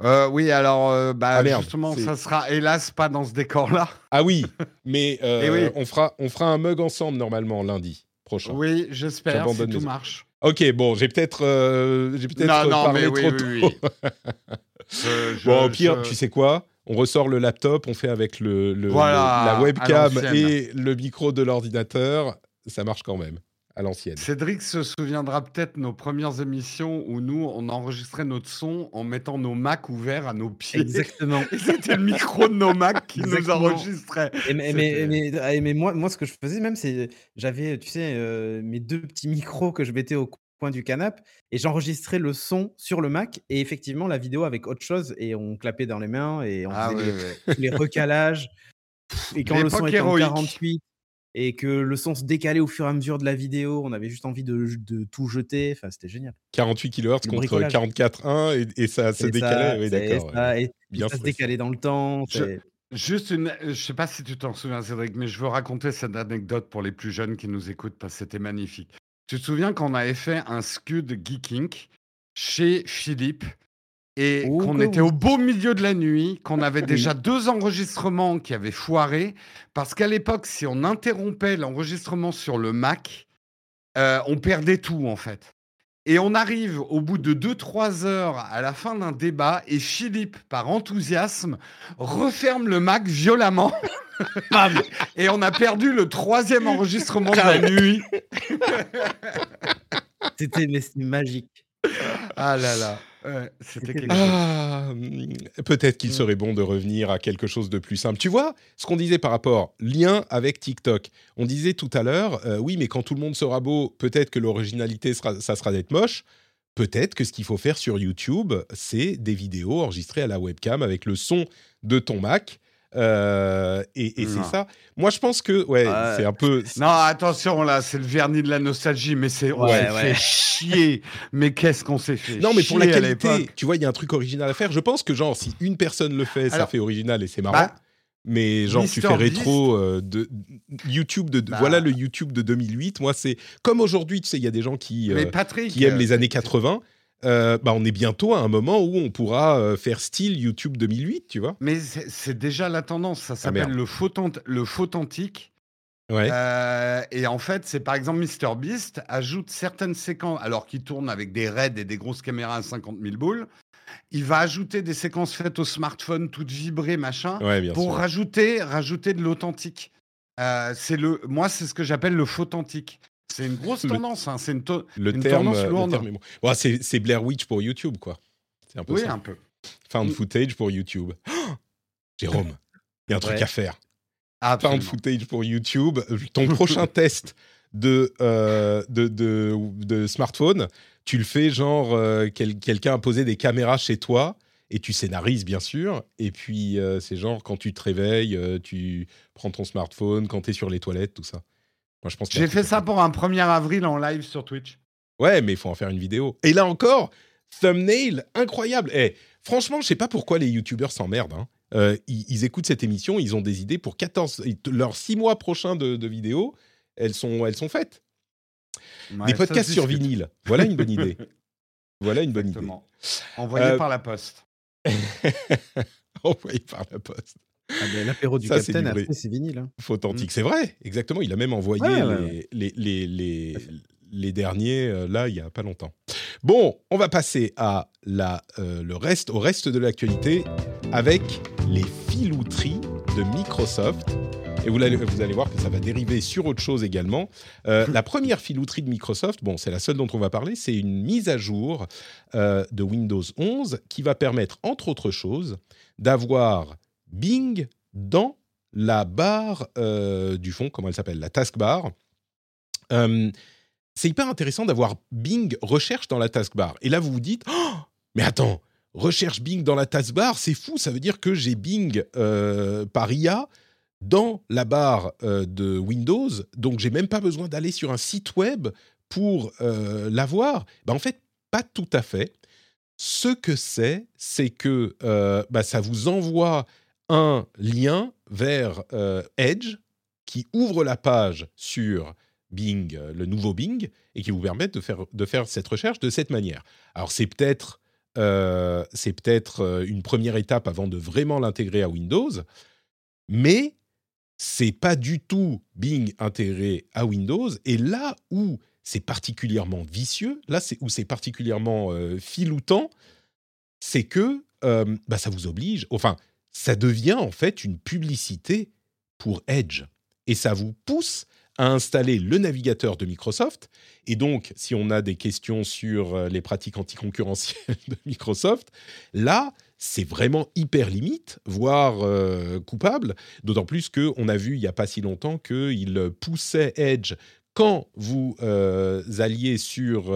euh, oui, alors euh, bah, ah, justement, ça sera hélas pas dans ce décor-là. Ah oui, mais oui. on fera on fera un mug ensemble normalement lundi prochain. Oui, j'espère si tout marche. Ok, bon, j'ai peut-être j'ai peut-être parlé trop tôt. bon, au pire, tu sais quoi? On ressort le laptop, on fait avec le, la webcam et le micro de l'ordinateur, ça marche quand même à l'ancienne. Cédric se souviendra peut-être nos premières émissions où nous, on enregistrait notre son en mettant nos Macs ouverts à nos pieds. Exactement. C'était le micro de nos Macs qui nous enregistrait. mais, mais, moi, moi, ce que je faisais même, c'est j'avais, tu sais, euh, mes deux petits micros que je mettais au coin du canapé et j'enregistrais le son sur le Mac et effectivement la vidéo avec autre chose et on clapait dans les mains et on ah faisait les, recalages. Et quand le son était en 48, et que le son se décalait au fur et à mesure de la vidéo. On avait juste envie de, de tout jeter. Enfin, c'était génial. 48 kHz contre 44.1 et, et ça se décalait. oui, d'accord. Et, ça se décalait dans le temps. juste une, je sais pas si tu t'en souviens, Cédric, mais je veux raconter cette anecdote pour les plus jeunes qui nous écoutent parce que c'était magnifique. Tu te souviens qu'on avait fait un scud geeking chez Philippe et qu'on était au beau milieu de la nuit, qu'on avait déjà deux enregistrements qui avaient foiré, parce qu'à l'époque, si on interrompait l'enregistrement sur le Mac, euh, on perdait tout en fait. Et on arrive au bout de 2-3 heures à la fin d'un débat et Philippe, par enthousiasme, referme le Mac violemment. et on a perdu le troisième enregistrement de la nuit. C'était magique. Ah là là. Ah, peut-être qu'il serait bon de revenir à quelque chose de plus simple. Tu vois, ce qu'on disait par rapport lien avec TikTok. On disait tout à l'heure, euh, oui, mais quand tout le monde sera beau, peut-être que l'originalité, sera, ça sera d'être moche. Peut-être que ce qu'il faut faire sur YouTube, c'est des vidéos enregistrées à la webcam avec le son de ton Mac euh, et, c'est ça. Moi, je pense que, ouais, c'est un peu. Non, attention, là, c'est le vernis de la nostalgie, mais c'est. on s'est fait chier. Mais qu'est-ce qu'on s'est fait Non, mais pour la qualité, tu vois, il y a un truc original à faire. Je pense que, genre, si une personne le fait, ça fait original et c'est marrant. Bah, mais genre, tu fais rétro euh, de YouTube de, bah. voilà le YouTube de 2008. Moi, c'est comme aujourd'hui, tu sais, il y a des gens qui euh, qui aiment les années 80. Euh, bah, on est bientôt à un moment où on pourra euh, faire style YouTube 2008, tu vois. Mais c'est déjà la tendance, ça ah, s'appelle le, le photantique. Ouais. Euh, et en fait, c'est par exemple MrBeast ajoute certaines séquences, alors qu'il tourne avec des raids et des grosses caméras à 50 000 boules, il va ajouter des séquences faites au smartphone, toutes vibrées, machin, pour rajouter, rajouter de l'authentique. c'est le, moi, c'est ce que j'appelle le photantique. C'est une grosse tendance, hein. c'est une, le terme, tendance lourde. c'est Blair Witch pour YouTube, quoi. C'est un peu oui, ça. un peu. Found mm. footage pour YouTube. Jérôme, il y a un truc à faire. Found footage pour YouTube. Ton prochain test de, euh, de, de, de, smartphone, tu le fais genre euh, quelqu'un a posé des caméras chez toi et tu scénarises bien sûr. Et puis euh, c'est genre quand tu te réveilles, tu prends ton smartphone, quand tu es sur les toilettes, tout ça. J'ai fait ça pour un 1er avril en live sur Twitch. Ouais, mais il faut en faire une vidéo. Et là encore, thumbnail incroyable. Eh, franchement, je sais pas pourquoi les youtubeurs s'emmerdent. Hein. Euh, ils, écoutent cette émission, ils ont des idées pour 14, leurs 6 mois prochains de, vidéos, elles sont, elles sont faites. des podcasts sur vinyle, voilà une bonne idée. voilà une bonne idée. Envoyé euh, par la poste. Envoyé par la poste. Ah ben, l'apéro du Capitaine, après, c'est vinyle. Hein. Authentique, mm. c'est vrai, exactement. Il a même envoyé les, les, les, les, derniers, euh, là, il n'y a pas longtemps. Bon, on va passer à la, euh, le reste, au reste de l'actualité avec les filouteries de Microsoft. Et vous allez, vous allez voir que ça va dériver sur autre chose également. Euh, la première filouterie de Microsoft, bon, c'est la seule dont on va parler, c'est une mise à jour de Windows 11 qui va permettre, entre autres choses, d'avoir Bing dans la barre euh, du fond, comment elle s'appelle, la taskbar. Euh, c'est hyper intéressant d'avoir Bing recherche dans la taskbar. Et là, vous vous dites, oh, mais attends, recherche Bing dans la taskbar, c'est fou, ça veut dire que j'ai Bing euh, par IA dans la barre de Windows, donc j'ai même pas besoin d'aller sur un site web pour l'avoir. Ben, en fait, pas tout à fait. Ce que c'est, c'est que bah, ça vous envoie un lien vers euh, Edge qui ouvre la page sur Bing, euh, le nouveau Bing, et qui vous permet de faire, de faire cette recherche de cette manière. Alors c'est peut-être euh, c'est peut-être une première étape avant de vraiment l'intégrer à Windows, mais c'est pas du tout Bing intégré à Windows. Et là où c'est particulièrement vicieux, là où c'est particulièrement filoutant, c'est que bah, ça vous oblige, enfin ça devient en fait une publicité pour Edge. Et ça vous pousse à installer le navigateur de Microsoft. Et donc, si on a des questions sur euh, les pratiques anticoncurrentielles de Microsoft, là, c'est vraiment hyper limite, voire euh, coupable. D'autant plus qu'on a vu il n'y a pas si longtemps qu'il poussait Edge quand vous euh, alliez sur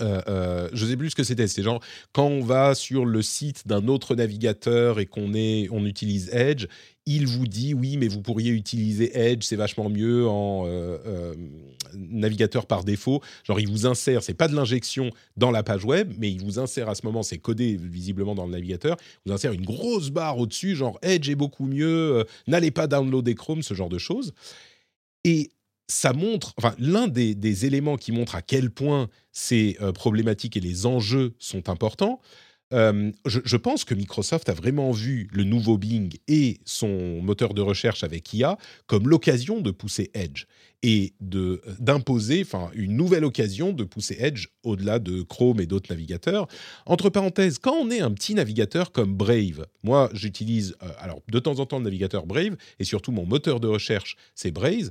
euh, je sais plus ce que c'était. C'est genre quand on va sur le site d'un autre navigateur et qu'on est, on utilise Edge, il vous dit oui, mais vous pourriez utiliser Edge, c'est vachement mieux en euh, navigateur par défaut. Genre il vous insère, c'est pas de l'injection dans la page web, mais il vous insère à ce moment, c'est codé visiblement dans le navigateur, il vous insère une grosse barre au-dessus, genre Edge est beaucoup mieux, n'allez pas downloader Chrome, ce genre de choses. Et ça montre, enfin, l'un des, éléments qui montre à quel point c'est euh, problématique et les enjeux sont importants. Euh, je, pense que Microsoft a vraiment vu le nouveau Bing et son moteur de recherche avec IA comme l'occasion de pousser Edge et de d'imposer, enfin, une nouvelle occasion de pousser Edge au-delà de Chrome et d'autres navigateurs. Entre parenthèses, quand on est un petit navigateur comme Brave, moi j'utilise euh, alors de temps en temps le navigateur Brave et surtout mon moteur de recherche c'est Brave euh,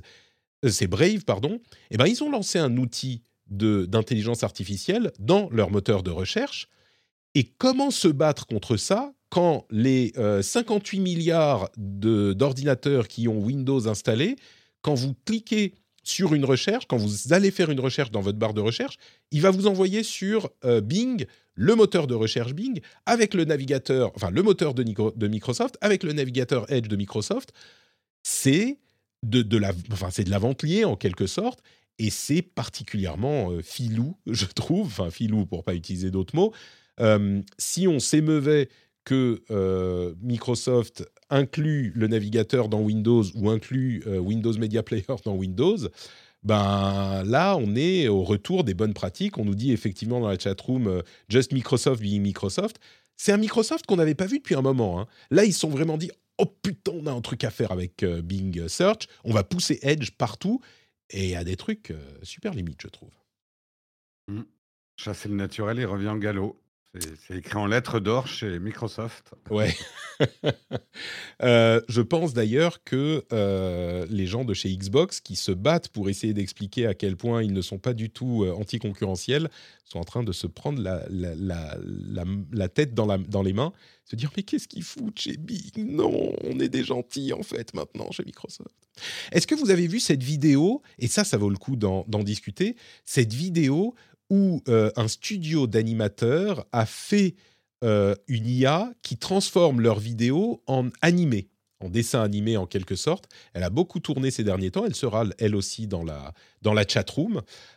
c'est Brave, pardon, eh ben, ils ont lancé un outil d'intelligence artificielle dans leur moteur de recherche. Et comment se battre contre ça quand les 58 euh, milliards d'ordinateurs qui ont Windows installé, quand vous cliquez sur une recherche, quand vous allez faire une recherche dans votre barre de recherche, il va vous envoyer sur euh, Bing, le moteur de recherche Bing, avec le navigateur, enfin le moteur de, de Microsoft, avec le navigateur Edge de Microsoft. C'est de, la, enfin, c'est de la vente liée en quelque sorte, et c'est particulièrement euh, filou, je trouve, enfin filou pour pas utiliser d'autres mots. Euh, si on s'émeuvait que euh, Microsoft inclut le navigateur dans Windows ou inclut Windows Media Player dans Windows, ben là, on est au retour des bonnes pratiques. On nous dit effectivement dans la chatroom Just Microsoft being Microsoft. C'est un Microsoft qu'on n'avait pas vu depuis un moment. Hein. Là, ils sont vraiment dit oh putain, on a un truc à faire avec euh, Bing Search, on va pousser Edge partout, et à des trucs euh, super limites, je trouve. Mmh. Chasser le naturel, il revient au galop. C'est écrit en lettres d'or chez Microsoft. Ouais. Euh, je pense d'ailleurs que les gens de chez Xbox qui se battent pour essayer d'expliquer à quel point ils ne sont pas du tout anticoncurrentiels sont en train de se prendre la, tête dans, dans les mains, se dire mais qu'est-ce qu'ils foutent chez Bing? Non, on est des gentils en fait maintenant chez Microsoft. Est-ce que vous avez vu cette vidéo Et ça, ça vaut le coup d'en discuter. Cette vidéo où euh, un studio d'animateurs a fait euh, une IA qui transforme leurs vidéos en animé, en dessin animé en quelque sorte. Elle a beaucoup tourné ces derniers temps. Elle sera elle aussi dans la dans la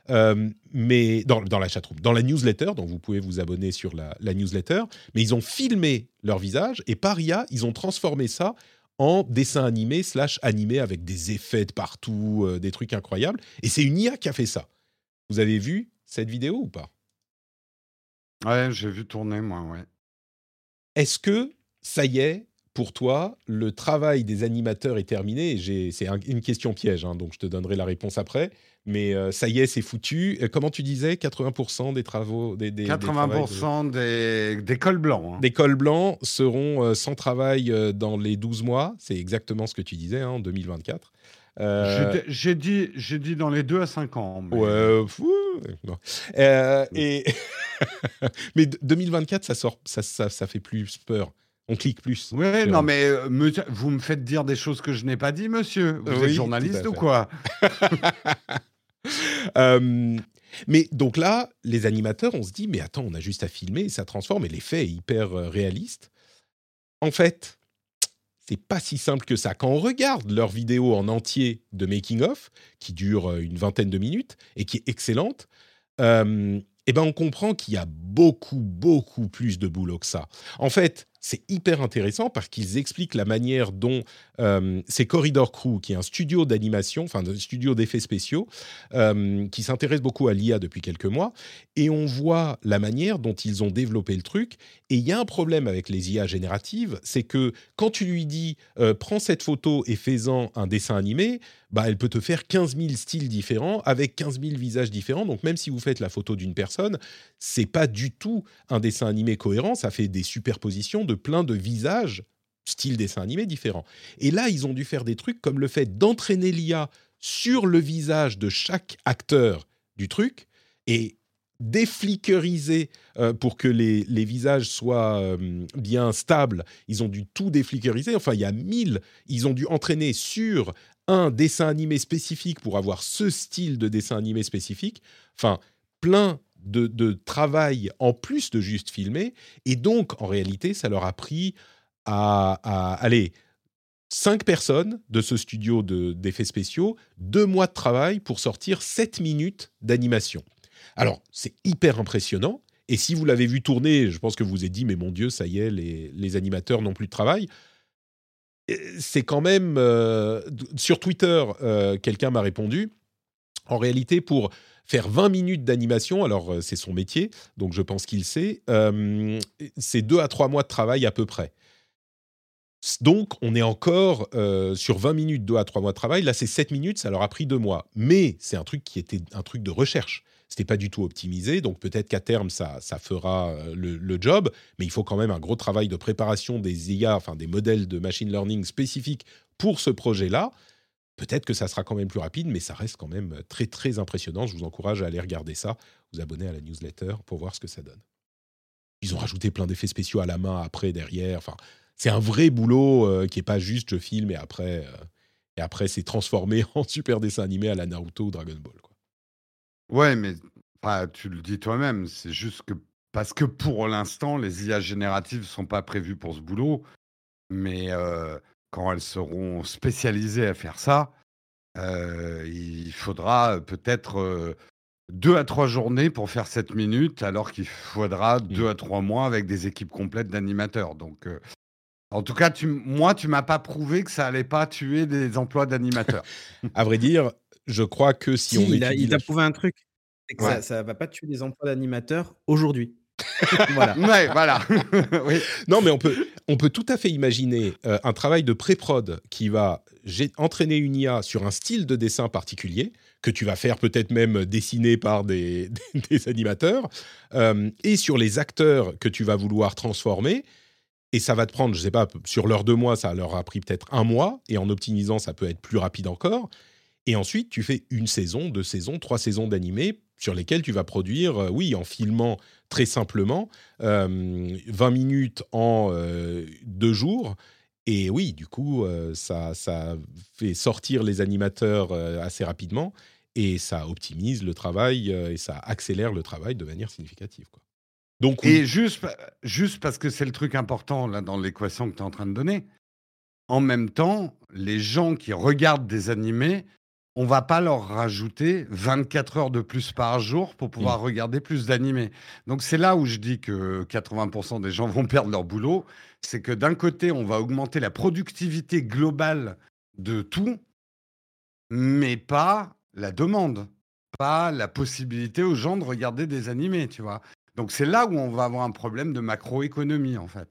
euh, mais dans, dans la chatroom, dans la newsletter. Donc vous pouvez vous abonner sur la, la newsletter. Mais ils ont filmé leur visage et par IA, ils ont transformé ça en dessin animé slash animé avec des effets de partout, des trucs incroyables. Et c'est une IA qui a fait ça. Vous avez vu cette vidéo ou pas? Ouais, j'ai vu tourner, moi, ouais. Est-ce que ça y est, pour toi, le travail des animateurs est terminé? C'est une question piège, hein, donc je te donnerai la réponse après. Mais euh, ça y est, c'est foutu. Euh, comment tu disais? 80% des travaux. Des, des 80% des, des, cols blancs. Hein. Des cols blancs seront euh, sans travail dans les 12 mois. C'est exactement ce que tu disais hein, en 2024. Euh, j'ai dit, dit dans les 2 à 5 ans. Mais... Ouais, fou. Euh, et mais 2024, ça sort, ça, ça, ça, fait plus peur. On clique plus. Oui, non, mais euh, vous me faites dire des choses que je n'ai pas dit, monsieur. Vous êtes journaliste ou quoi Mais donc là, les animateurs, on se dit, mais attends, on a juste à filmer, ça transforme, et l'effet est hyper réaliste. En fait, c'est pas si simple que ça. Quand on regarde leur vidéo en entier de making of, qui dure euh, une vingtaine de minutes et qui est excellente, euh, eh ben on comprend qu'il y a beaucoup, beaucoup plus de boulot que ça. En fait, c'est hyper intéressant parce qu'ils expliquent la manière dont euh, c'est Corridor Crew, qui est un studio d'animation, enfin un studio d'effets spéciaux, euh, qui s'intéresse beaucoup à l'IA depuis quelques mois, et on voit la manière dont ils ont développé le truc. Et il y a un problème avec les IA génératives, c'est que quand tu lui dis euh, prends cette photo et fais-en un dessin animé, bah, elle peut te faire 15 000 styles différents avec 15 000 visages différents. Donc même si vous faites la photo d'une personne, c'est pas du tout un dessin animé cohérent. Ça fait des superpositions de plein de visages, style dessin animé différents. Et là, ils ont dû faire des trucs comme le fait d'entraîner l'IA sur le visage de chaque acteur du truc et déflickeriser euh, pour que les, visages soient euh, bien stables. Ils ont dû tout déflickeriser. Enfin, il y a mille. Ils ont dû entraîner sur un dessin animé spécifique pour avoir ce style de dessin animé spécifique. Enfin, plein de, travail en plus de juste filmer. Et donc, en réalité, ça leur a pris à, aller cinq personnes de ce studio d'effets spéciaux, deux mois de travail pour sortir sept minutes d'animation. Alors, c'est hyper impressionnant. Et si vous l'avez vu tourner, je pense que vous vous êtes dit, mais mon Dieu, ça y est, les animateurs n'ont plus de travail c'est quand même euh, sur Twitter, euh, quelqu'un m'a répondu. En réalité, pour faire 20 minutes d'animation, alors euh, c'est son métier, donc je pense qu'il sait, c'est 2 à 3 mois de travail à peu près. Donc, on est encore sur 20 minutes, 2 à 3 mois de travail. Là, c'est 7 minutes, ça leur a pris 2 mois. Mais c'est un truc qui était un truc de recherche c'était pas du tout optimisé. Donc peut-être qu'à terme, ça, ça fera euh, le, job, mais il faut quand même un gros travail de préparation des IA, enfin des modèles de machine learning spécifiques pour ce projet-là. Peut-être que ça sera quand même plus rapide, mais ça reste quand même très très impressionnant. Je vous encourage à aller regarder ça, vous abonner à la newsletter pour voir ce que ça donne. Ils ont rajouté plein d'effets spéciaux à la main après, derrière. Enfin, c'est un vrai boulot euh, qui est pas juste je filme et après, euh, et après c'est transformé en super dessin animé à la Naruto ou Dragon Ball. Ouais, mais tu le dis toi-même, c'est juste que parce que pour l'instant, les IA génératives sont pas prévues pour ce boulot, mais quand elles seront spécialisées à faire ça, il faudra peut-être deux à trois journées pour faire 7 minutes, alors qu'il faudra deux mmh. à trois mois avec des équipes complètes d'animateurs. Donc, en tout cas, tu, moi, tu m'as pas prouvé que ça allait pas tuer des emplois d'animateurs. À vrai dire, je crois que si, on il a, il a prouvé un truc. Ça, ne va pas tuer les emplois d'animateurs aujourd'hui. voilà. Ouais, voilà. oui. Non, mais on peut, on peut tout à fait imaginer euh, un travail de pré-prod qui va entraîner une IA sur un style de dessin particulier, que tu vas faire peut-être même dessiner par des, des animateurs, euh, et sur les acteurs que tu vas vouloir transformer. Et ça va te prendre, je ne sais pas, sur l'heure de mois, ça leur a pris peut-être un mois, et en optimisant, ça peut être plus rapide encore. Et ensuite, tu fais une saison, deux saisons, trois saisons d'animé sur lesquelles tu vas produire, euh, oui, en filmant très simplement, 20 euh, minutes en euh, deux jours. Et oui, du coup, ça, ça fait sortir les animateurs assez rapidement et ça optimise le travail et ça accélère le travail de manière significative. Donc, Et juste, juste parce que c'est le truc important là, dans l'équation que tu es en train de donner, en même temps, les gens qui regardent des animés on va pas leur rajouter 24 heures de plus par jour pour pouvoir mmh. regarder plus d'animés. Donc c'est là où je dis que 80% des gens vont perdre leur boulot. C'est que d'un côté, on va augmenter la productivité globale de tout, mais pas la demande, pas la possibilité aux gens de regarder des animés, tu vois. Donc c'est là où on va avoir un problème de macroéconomie, en fait.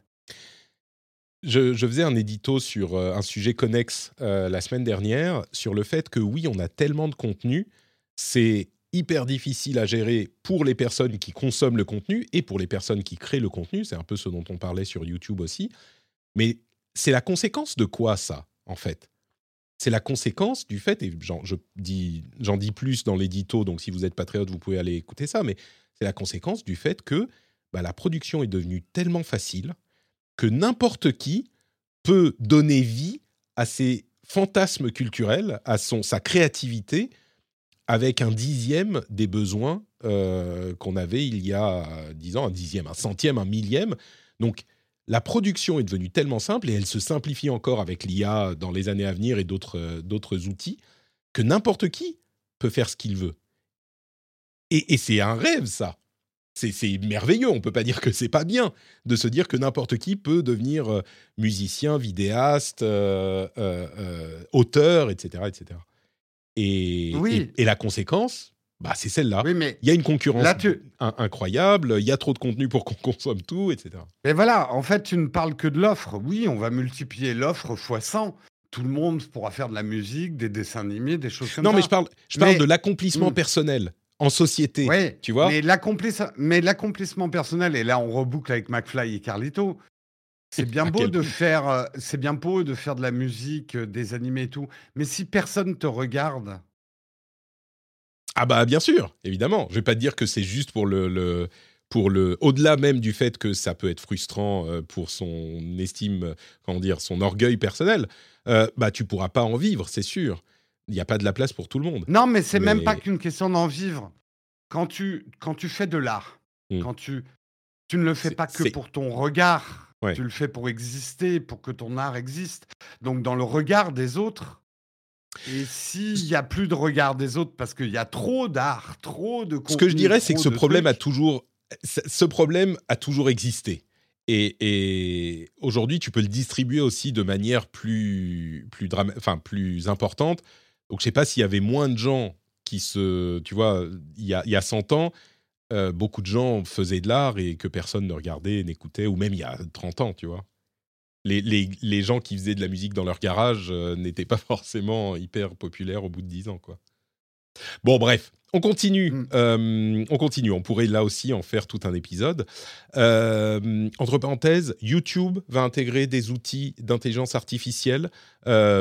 Je, faisais un édito sur euh, un sujet connexe euh, la semaine dernière sur le fait que oui, on a tellement de contenu, c'est hyper difficile à gérer pour les personnes qui consomment le contenu et pour les personnes qui créent le contenu. C'est un peu ce dont on parlait sur YouTube aussi. Mais c'est la conséquence de quoi ça, en fait? C'est la conséquence du fait, et j'en dis, plus dans l'édito, donc si vous êtes patriote, vous pouvez aller écouter ça, mais c'est la conséquence du fait que bah, la production est devenue tellement facile que n'importe qui peut donner vie à ses fantasmes culturels, à son, sa créativité, avec un dixième des besoins euh, qu'on avait il y a dix ans, un dixième, un centième, un millième. Donc la production est devenue tellement simple et elle se simplifie encore avec l'IA dans les années à venir et d'autres, d'autres outils que n'importe qui peut faire ce qu'il veut. Et c'est un rêve, ça c'est merveilleux. On peut pas dire que c'est pas bien de se dire que n'importe qui peut devenir euh, musicien, vidéaste, euh, euh, auteur, etc., etc. Et, et, la conséquence, bah, c'est celle-là. il y a une concurrence incroyable, il y a trop de contenu pour qu'on consomme tout, etc. Mais voilà, en fait, tu ne parles que de l'offre. Oui, on va multiplier l'offre fois 100 tout le monde pourra faire de la musique, des dessins animés, des choses comme ça. Non, mais je parle, je parle de l'accomplissement hmm. personnel en société. Tu vois. Mais l'accomplissement personnel, et là on reboucle avec McFly et Carlito. C'est bien beau de faire, euh, c'est bien beau de faire de la musique, euh, des animés et tout. Mais si personne te regarde, ah bah bien sûr, évidemment. Je vais pas te dire que c'est juste pour le, pour le au-delà même du fait que ça peut être frustrant euh, pour son estime, comment dire, son orgueil personnel. Euh, bah tu pourras pas en vivre, c'est sûr. Il n'y a pas de la place pour tout le monde. Non, mais c'est même pas qu'une question d'en vivre. Quand tu quand tu fais de l'art, mmh. quand tu tu ne le fais pas que pour ton regard. Tu le fais pour exister, pour que ton art existe. Donc dans le regard des autres, et s'il n'y a plus de regard des autres parce qu'il y a trop d'art, trop de Ce que je dirais, c'est que ce problème a toujours, ce problème a toujours existé. Et, aujourd'hui, tu peux le distribuer aussi de manière plus, plus, enfin, plus importante. Donc, je sais pas s'il y avait moins de gens qui se, tu vois, il y a, il a 100 ans, euh, beaucoup de gens faisaient de l'art et que personne ne regardait, n'écoutait, ou même il y a 30 ans, tu vois les, gens qui faisaient de la musique dans leur garage euh, n'étaient pas forcément hyper populaires au bout de 10 ans. Quoi. Bon, bref, on continue. Mm. Euh, on continue. On pourrait là aussi en faire tout un épisode. Euh, entre parenthèses, YouTube va intégrer des outils d'intelligence artificielle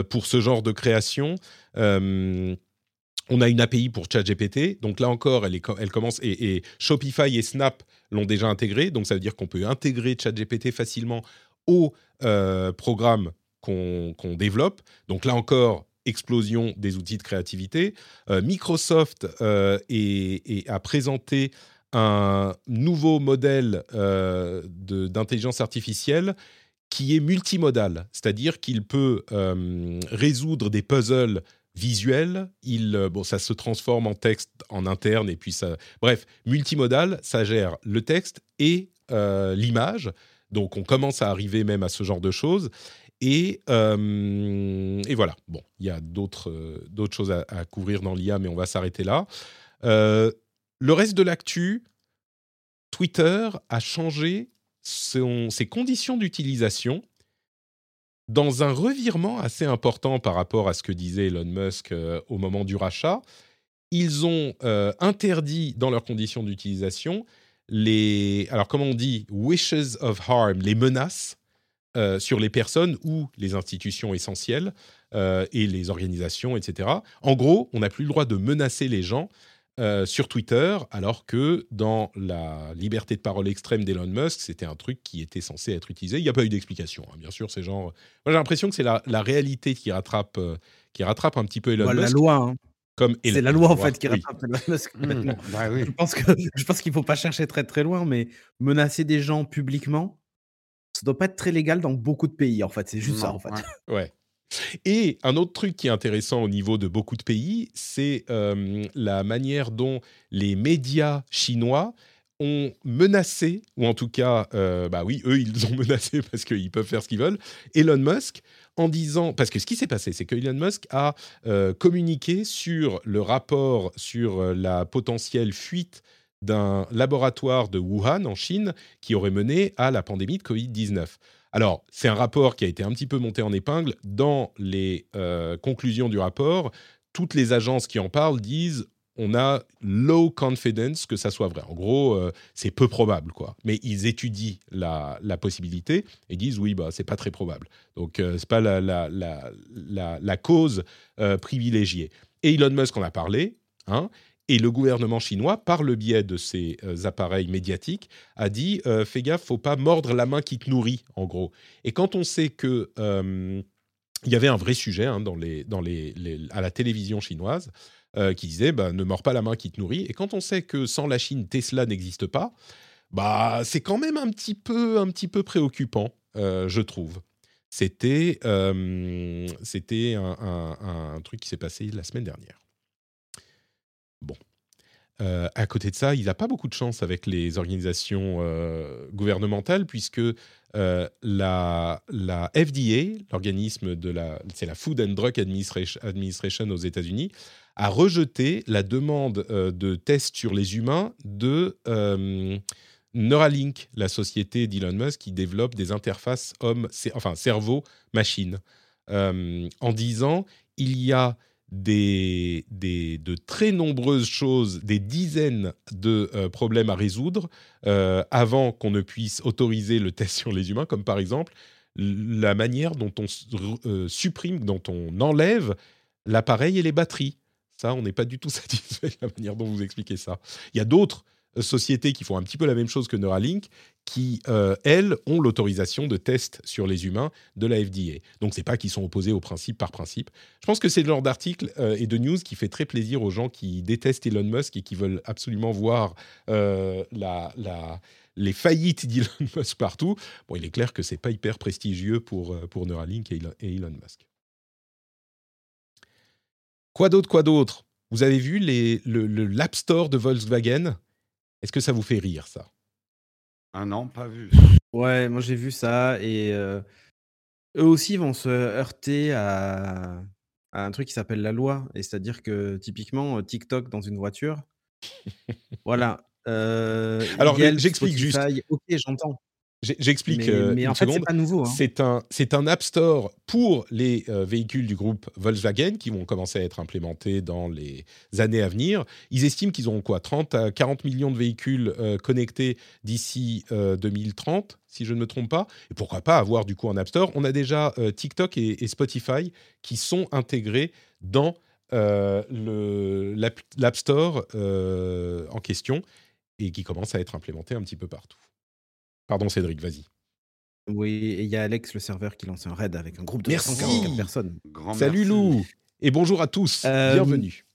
pour ce genre de création. on a une API pour ChatGPT, donc là encore, elle, elle commence et, et Shopify et Snap l'ont déjà intégré, donc ça veut dire qu'on peut intégrer ChatGPT facilement au euh, programme qu'on développe. Donc là encore, explosion des outils de créativité. Euh, Microsoft euh, a présenté un nouveau modèle d'intelligence artificielle qui est multimodal, c'est-à-dire qu'il peut résoudre des puzzles visuels. Il, bon, ça se transforme en texte en interne et puis ça. Bref, multimodal, ça gère le texte et l'image. Donc on commence à arriver même à ce genre de choses. Et, euh, voilà, bon, il y a d'autres euh, choses à, couvrir dans l'IA, mais on va s'arrêter là. Euh, le reste de l'actu, Twitter a changé ses conditions d'utilisation dans un revirement assez important par rapport à ce que disait Elon Musk au moment du rachat. Ils ont interdit dans leurs conditions d'utilisation les, alors comment on dit, wishes of harm, les menaces euh, sur les personnes ou les institutions essentielles euh, et les organisations, etc. En gros, on n'a plus le droit de menacer les gens euh, sur Twitter, alors que dans la liberté de parole extrême d'Elon Musk, c'était un truc qui était censé être utilisé. Il n'y a pas eu d'explication, hein. bien sûr. C'est genre, moi j'ai l'impression que c'est la, réalité qui rattrape, qui rattrape un petit peu Elon Musk. La loi. Hein c'est la loi en fait qui rattrape Elon Musk. Mmh, bah je pense que je pense qu'il faut pas chercher très très loin, mais menacer des gens publiquement, ça doit pas être très légal dans beaucoup de pays en fait. C'est juste ça en fait. Ouais. Et un autre truc qui est intéressant au niveau de beaucoup de pays, c'est la manière dont les médias chinois ont menacé, ou en tout cas, euh, bah oui, eux, ils ont menacé parce qu'ils peuvent faire ce qu'ils veulent, Elon Musk en disant, parce que ce qui s'est passé, c'est que Elon Musk a euh, communiqué sur le rapport sur euh, la potentielle fuite d'un laboratoire de Wuhan en Chine qui aurait mené à la pandémie de Covid-19. Alors, c'est un rapport qui a été un petit peu monté en épingle. Dans les conclusions du rapport, toutes les agences qui en parlent disent on a low confidence que ça soit vrai. En gros, euh, c'est peu probable, quoi. Mais ils étudient la, possibilité et disent oui, bah c'est pas très probable. Donc euh, c'est pas la, la, cause euh, privilégiée. Et Elon Musk en a parlé, hein, et le gouvernement chinois, par le biais de ses appareils médiatiques, a dit fais gaffe, faut pas mordre la main qui te nourrit, en gros. Et quand on sait que il y avait un vrai sujet hein, à la télévision chinoise. Euh, qui disait bah, ne mords pas la main qui te nourrit. Et quand on sait que sans la Chine, Tesla n'existe pas, bah, c'est quand même un petit peu, un petit peu préoccupant, euh, je trouve. C'était euh, un, truc qui s'est passé la semaine dernière. Bon. à côté de ça, il n'a pas beaucoup de chance avec les organisations gouvernementales, puisque la, la FDA, l'organisme de la, c'est la Food and Drug Administration aux États-Unis, a rejeté la demande euh, de tests sur les humains de euh, Neuralink, la société d'Elon Musk qui développe des interfaces homme, enfin cerveau-machine. en disant il y a des, de très nombreuses choses, des dizaines de problèmes à résoudre avant qu'on ne puisse autoriser le test sur les humains, comme par exemple la manière dont on supprime, dont on enlève l'appareil et les batteries. Ça, on n'est pas du tout satisfait de la manière dont vous expliquez ça. Il y a d'autres euh, sociétés qui font un petit peu la même chose que Neuralink, qui, euh, elles, ont l'autorisation de test sur les humains de la FDA. Donc, c'est pas qu'ils sont opposés au principe par principe. Je pense que c'est le genre d'article euh, et de news qui fait très plaisir aux gens qui détestent Elon Musk et qui veulent absolument voir la, les faillites d'Elon Musk partout. Bon, il est clair que c'est pas hyper prestigieux pour, pour Neuralink et Elon Musk. Quoi d'autre, quoi d'autre? Vous avez vu les, le, l'App Store de Volkswagen? Est-ce que ça vous fait rire, ça? Ah non, pas vu. Ouais, moi j'ai vu ça et euh, eux aussi vont se heurter à, un truc qui s'appelle la loi. Et c'est-à-dire que typiquement, TikTok dans une voiture, voilà. Euh, Alors, j'explique juste. Ok, j'entends. J'explique mais, mais en fait, c'est pas nouveau. Hein. C'est un, un App Store pour les euh, véhicules du groupe Volkswagen qui vont commencer à être implémentés dans les années à venir. Ils estiment qu'ils auront quoi 30 à 40 millions de véhicules euh, connectés d'ici 2030, euh, si je ne me trompe pas. Et pourquoi pas avoir du coup un App Store On a déjà TikTok et, et, Spotify qui sont intégrés dans l'App Store en question et qui commencent à être implémentés un petit peu partout. Pardon Cédric, vas-y. Oui, et il y a Alex, le serveur, qui lance un raid avec un groupe de 144 personnes. Salut Lou Et bonjour à tous, euh, bienvenue.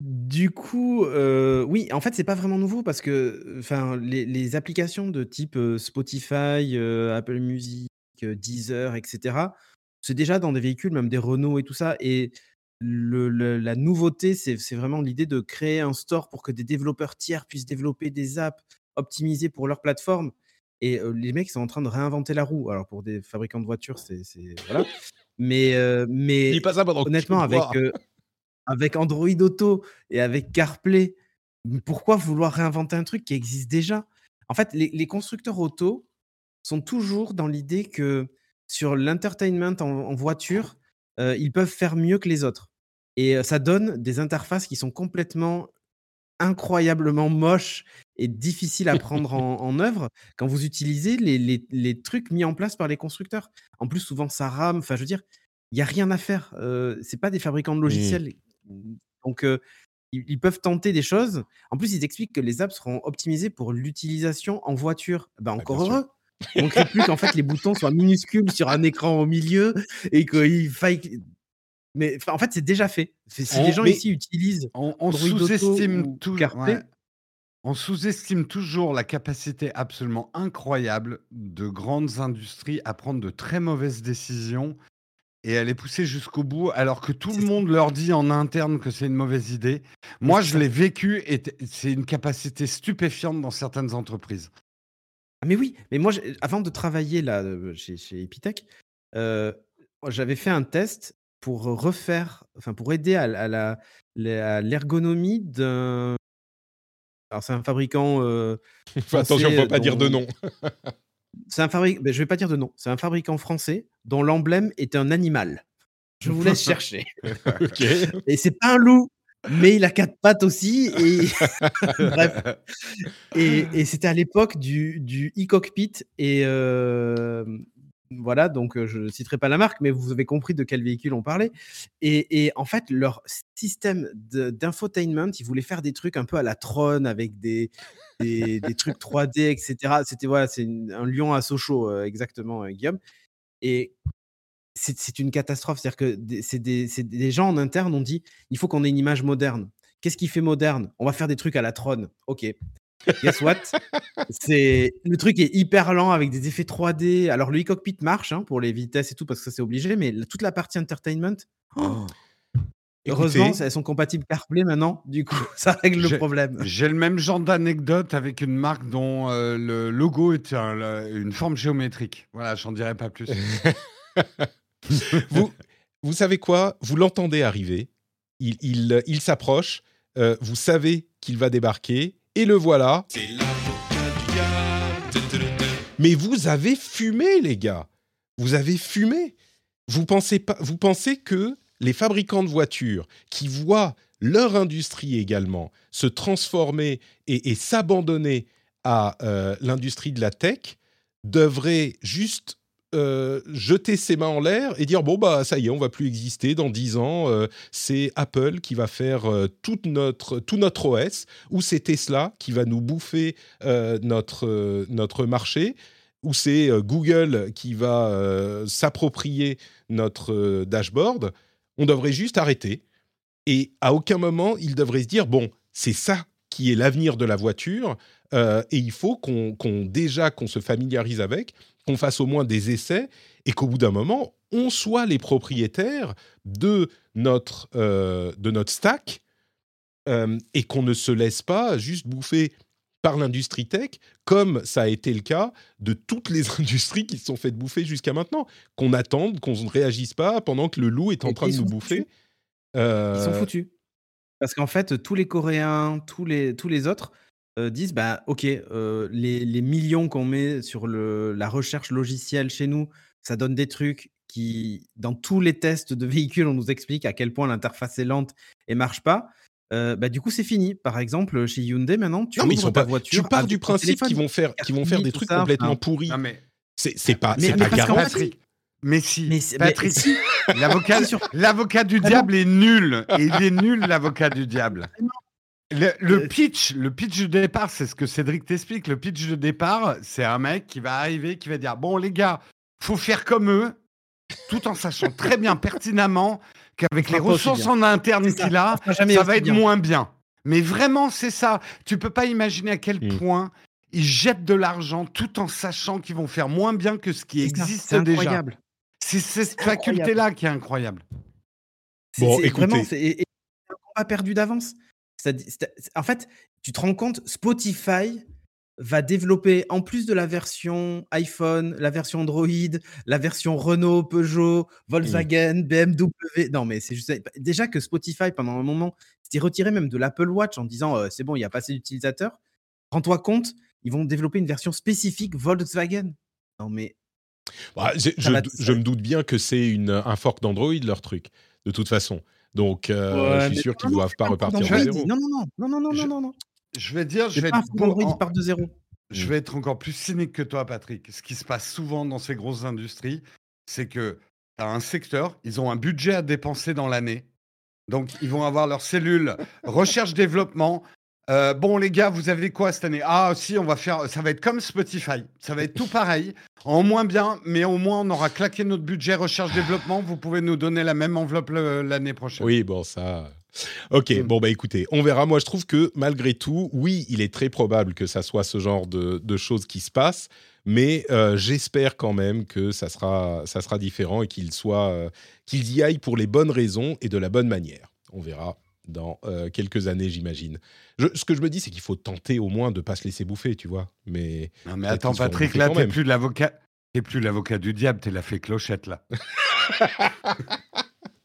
Du coup, euh, oui, en fait, c'est pas vraiment nouveau parce que enfin, les, applications de type euh, Spotify, Apple Music, Deezer, etc., c'est déjà dans des véhicules, même des Renault et tout ça. Et la nouveauté, c'est vraiment l'idée de créer un store pour que des développeurs tiers puissent développer des apps optimisées pour leur plateforme. Et les mecs sont en train de réinventer la roue. Alors pour des fabricants de voitures, c'est voilà. Mais mais pas ça honnêtement avec avec Android Auto et avec CarPlay, pourquoi vouloir réinventer un truc qui existe déjà? En fait, les, constructeurs auto sont toujours dans l'idée que sur l'entertainment en, voiture, ils peuvent faire mieux que les autres. Et ça donne des interfaces qui sont complètement incroyablement moches et difficile à prendre en, œuvre quand vous utilisez les, les, trucs mis en place par les constructeurs. En plus, souvent, ça rame. Enfin, je veux dire, il n'y a rien à faire. Euh, c'est pas des fabricants de mmh. logiciels. Donc, ils, peuvent tenter des choses. En plus, ils expliquent que les apps seront optimisées pour l'utilisation en voiture. Ben, encore heureux. On ne crée plus qu'en fait, les boutons soient minuscules sur un écran au milieu et qu'il faille mais en fait, c'est déjà fait. Si les gens ici utilisent on, sous-estime toujours, on sous-estime toujours la capacité absolument incroyable de grandes industries à prendre de très mauvaises décisions et à les pousser jusqu'au bout, alors que tout le monde leur dit en interne que c'est une mauvaise idée. Moi, je l'ai vécu et c'est une capacité stupéfiante dans certaines entreprises. Ah, mais oui, mais moi, avant de travailler là euh, chez, chez Epitech, euh, j'avais fait un test pour refaire, enfin pour aider à, la l'ergonomie d'un alors c'est un fabricant, Attention, on ne va pas dire de nom. c'est un fabricant ben, je vais pas dire de nom. C'est un fabricant français dont l'emblème est un animal. Je vous laisse chercher. Et c'est pas un loup, mais il a quatre pattes aussi et bref et c'était à l'époque du du e-cockpit et voilà, donc je ne citerai pas la marque, mais vous avez compris de quel véhicule on parlait. Et, en fait, leur système d'infotainment, ils voulaient faire des trucs un peu à la Tron avec des, des, trucs 3D, etc. C'était voilà, c'est un lion à Sochaux, exactement, Guillaume. Et c'est une catastrophe. C'est-à-dire que c'est des, des, gens en interne ont dit il faut qu'on ait une image moderne. Qu'est-ce qui fait moderne? On va faire des trucs à la Tron. Ok. Guess what? C'est le truc est hyper lent avec des effets 3D. Alors le e-cockpit marche hein, pour les vitesses et tout parce que ça c'est obligé, mais toute la partie entertainment. Oh, heureusement, elles sont compatibles CarPlay maintenant. Du coup, ça règle le problème. J'ai le même genre d'anecdote avec une marque dont euh, le logo est une forme géométrique. Voilà, j'en dirai pas plus. vous, vous savez quoi? Vous l'entendez arriver. Il, il, il s'approche. Euh, vous savez qu'il va débarquer et le voilà. Mais vous avez fumé, les gars. Vous avez fumé. vous pensez pas, vous pensez que les fabricants de voitures qui voient leur industrie également se transformer et, s'abandonner à euh, l'industrie de la tech devraient juste euh, jeter ses mains en l'air et dire bon bah ça y est on va plus exister dans dix ans euh, c'est Apple qui va faire toute notre tout notre OS ou c'est Tesla qui va nous bouffer notre notre marché ou c'est Google qui va s'approprier notre dashboard on devrait juste arrêter. Et à aucun moment, il devrait se dire, bon, c'est ça qui est l'avenir de la voiture, euh, et il faut qu'on déjà qu'on se familiarise avec, qu'on fasse au moins des essais, et qu'au bout d'un moment, on soit les propriétaires de notre, euh, de notre stack, euh, et qu'on ne se laisse pas juste bouffer par l'industrie tech, comme ça a été le cas de toutes les industries qui se sont faites bouffer jusqu'à maintenant. Qu'on attende, qu'on ne réagisse pas pendant que le loup est en train de nous bouffer. Ils sont euh, foutus. Parce qu'en fait, tous les Coréens, tous les, tous les autres euh, disent bah, Ok, euh, les, les, millions qu'on met sur le, la recherche logicielle chez nous, ça donne des trucs qui, dans tous les tests de véhicules, on nous explique à quel point l'interface est lente et marche pas. Euh, bah, du coup, c'est fini. Par exemple, chez Hyundai, maintenant, tu non, ta voiture. Tu pars du principe qu'ils vont faire, qu'ils vont faire des trucs complètement pourris. Non, mais c'est pas, mais, pas Patrick, mais si, Patrick, l'avocat, l'avocat du diable est nul. Et il est nul, l'avocat du diable. Le, le, pitch, le pitch de départ, c'est ce que Cédric t'explique. Le pitch de départ, c'est un mec qui va arriver, qui va dire bon les gars, faut faire comme eux, tout en sachant très bien pertinemment qu'avec les ressources en interne qu'il a, ça, va être moins bien. Mais vraiment, c'est ça. Tu peux pas imaginer à quel hmm. point ils jettent de l'argent tout en sachant qu'ils vont faire moins bien que ce qui existe déjà. C'est cette faculté-là qui est incroyable. Bon, écoutez. c'est un combat perdu d'avance. En fait, tu te rends compte, Spotify va développer, en plus de la version iPhone, la version Android, la version Renault, Peugeot, mmh. Volkswagen, BMW. Non, mais c'est juste. Déjà que Spotify, pendant un moment, s'était retiré même de l'Apple Watch en disant «Euh, c'est bon, il y a pas assez d'utilisateurs. Rends-toi compte, ils vont développer une version spécifique Volkswagen. Non, mais. Bah, je, me doute bien que c'est un fork d'Android, leur truc, de toute façon. Donc, euh, je suis sûr qu'ils ne doivent pas repartir de zéro. Non, non, non, non, non, non, non, non. Je vais dire, je vais, être de zéro. je vais être encore plus cynique que toi, Patrick. Ce qui se passe souvent dans ces grosses industries, c'est que tu as un secteur, ils ont un budget à dépenser dans l'année. Donc, ils vont avoir leur cellule recherche-développement. Euh, bon, les gars, vous avez quoi cette année? Ah, si, on va faire. Ça va être comme Spotify. Ça va être tout pareil. En moins bien, mais au moins, on aura claqué notre budget recherche-développement. Vous pouvez nous donner la même enveloppe l'année prochaine. Oui, bon, ça. Ok, mm. bon bah écoutez, on verra. Moi je trouve que malgré tout, oui, il est très probable que ça soit ce genre de, choses qui se passent, mais euh, j'espère quand même que ça sera, ça sera différent et qu'ils euh, qu'ils y aillent pour les bonnes raisons et de la bonne manière. On verra dans euh, quelques années, j'imagine. ce que je me dis, c'est qu'il faut tenter au moins de pas se laisser bouffer, tu vois. Mais non, mais attends, Patrick, là, t'es plus l'avocat, t'es plus l'avocat du diable, t'es la fée clochette là.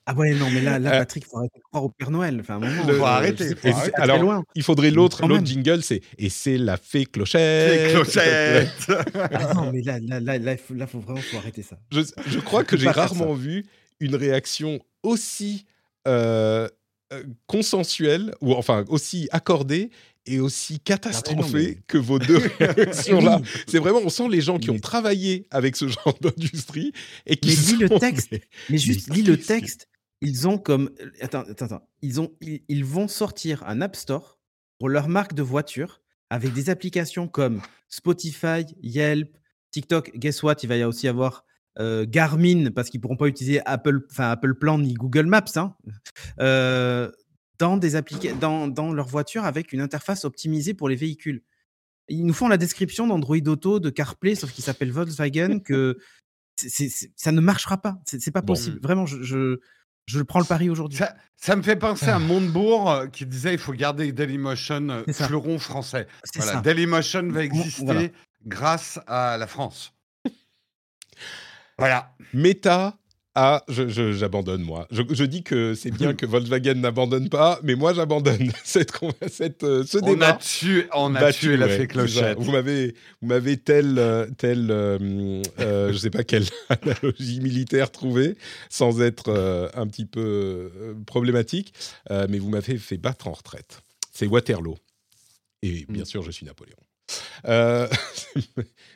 Ah ouais, non, mais là, là euh, Patrick, il faut arrêter de croire au Père Noël. Enfin, faut arrêter. alors, il faudrait l'autre, l'autre jingle, c'est et c'est la fée clochette. Fée clochette. ah non, mais là, là, là, là, il faut, là, faut vraiment faut arrêter ça. Je, je crois que j'ai rarement vu une réaction aussi euh, euh, consensuelle ou enfin aussi accordée et aussi catastrophée que vos deux réactions là. C'est vraiment, on sent les gens qui ont travaillé avec ce genre d'industrie et qui. Mais lis le texte. Mais, juste lis le texte ils ont comme. Attends, attends, attends. Ils, ont, ils, vont sortir un App Store pour leur marque de voiture avec des applications comme Spotify, Yelp, TikTok. Guess what? Il va y aussi avoir euh, Garmin parce qu'ils pourront pas utiliser Apple, enfin Apple Plan ni Google Maps. Hein. Euh, dans, des dans, dans leur voiture avec une interface optimisée pour les véhicules. Ils nous font la description d'Android Auto, de CarPlay, sauf qu'il s'appelle Volkswagen, que ça ne marchera pas. C'est pas possible. Vraiment, je, je prends le pari aujourd'hui. Ça, me fait penser à Montebourg euh, qui disait il faut garder Dailymotion fleuron français. Voilà, Dailymotion va exister grâce à la France. Voilà. Meta ah, j'abandonne moi. Je, dis que c'est bien que Volkswagen n'abandonne pas, mais moi j'abandonne cette, cette euh, ce on A tué, on a tué la fée clochette. Vous m'avez, vous m'avez tel, euh, tel, euh, je sais pas quelle analogie militaire trouvée, sans être un petit peu problématique, mais vous m'avez fait battre en retraite. C'est Waterloo. Et bien mm. sûr, je suis Napoléon. Euh,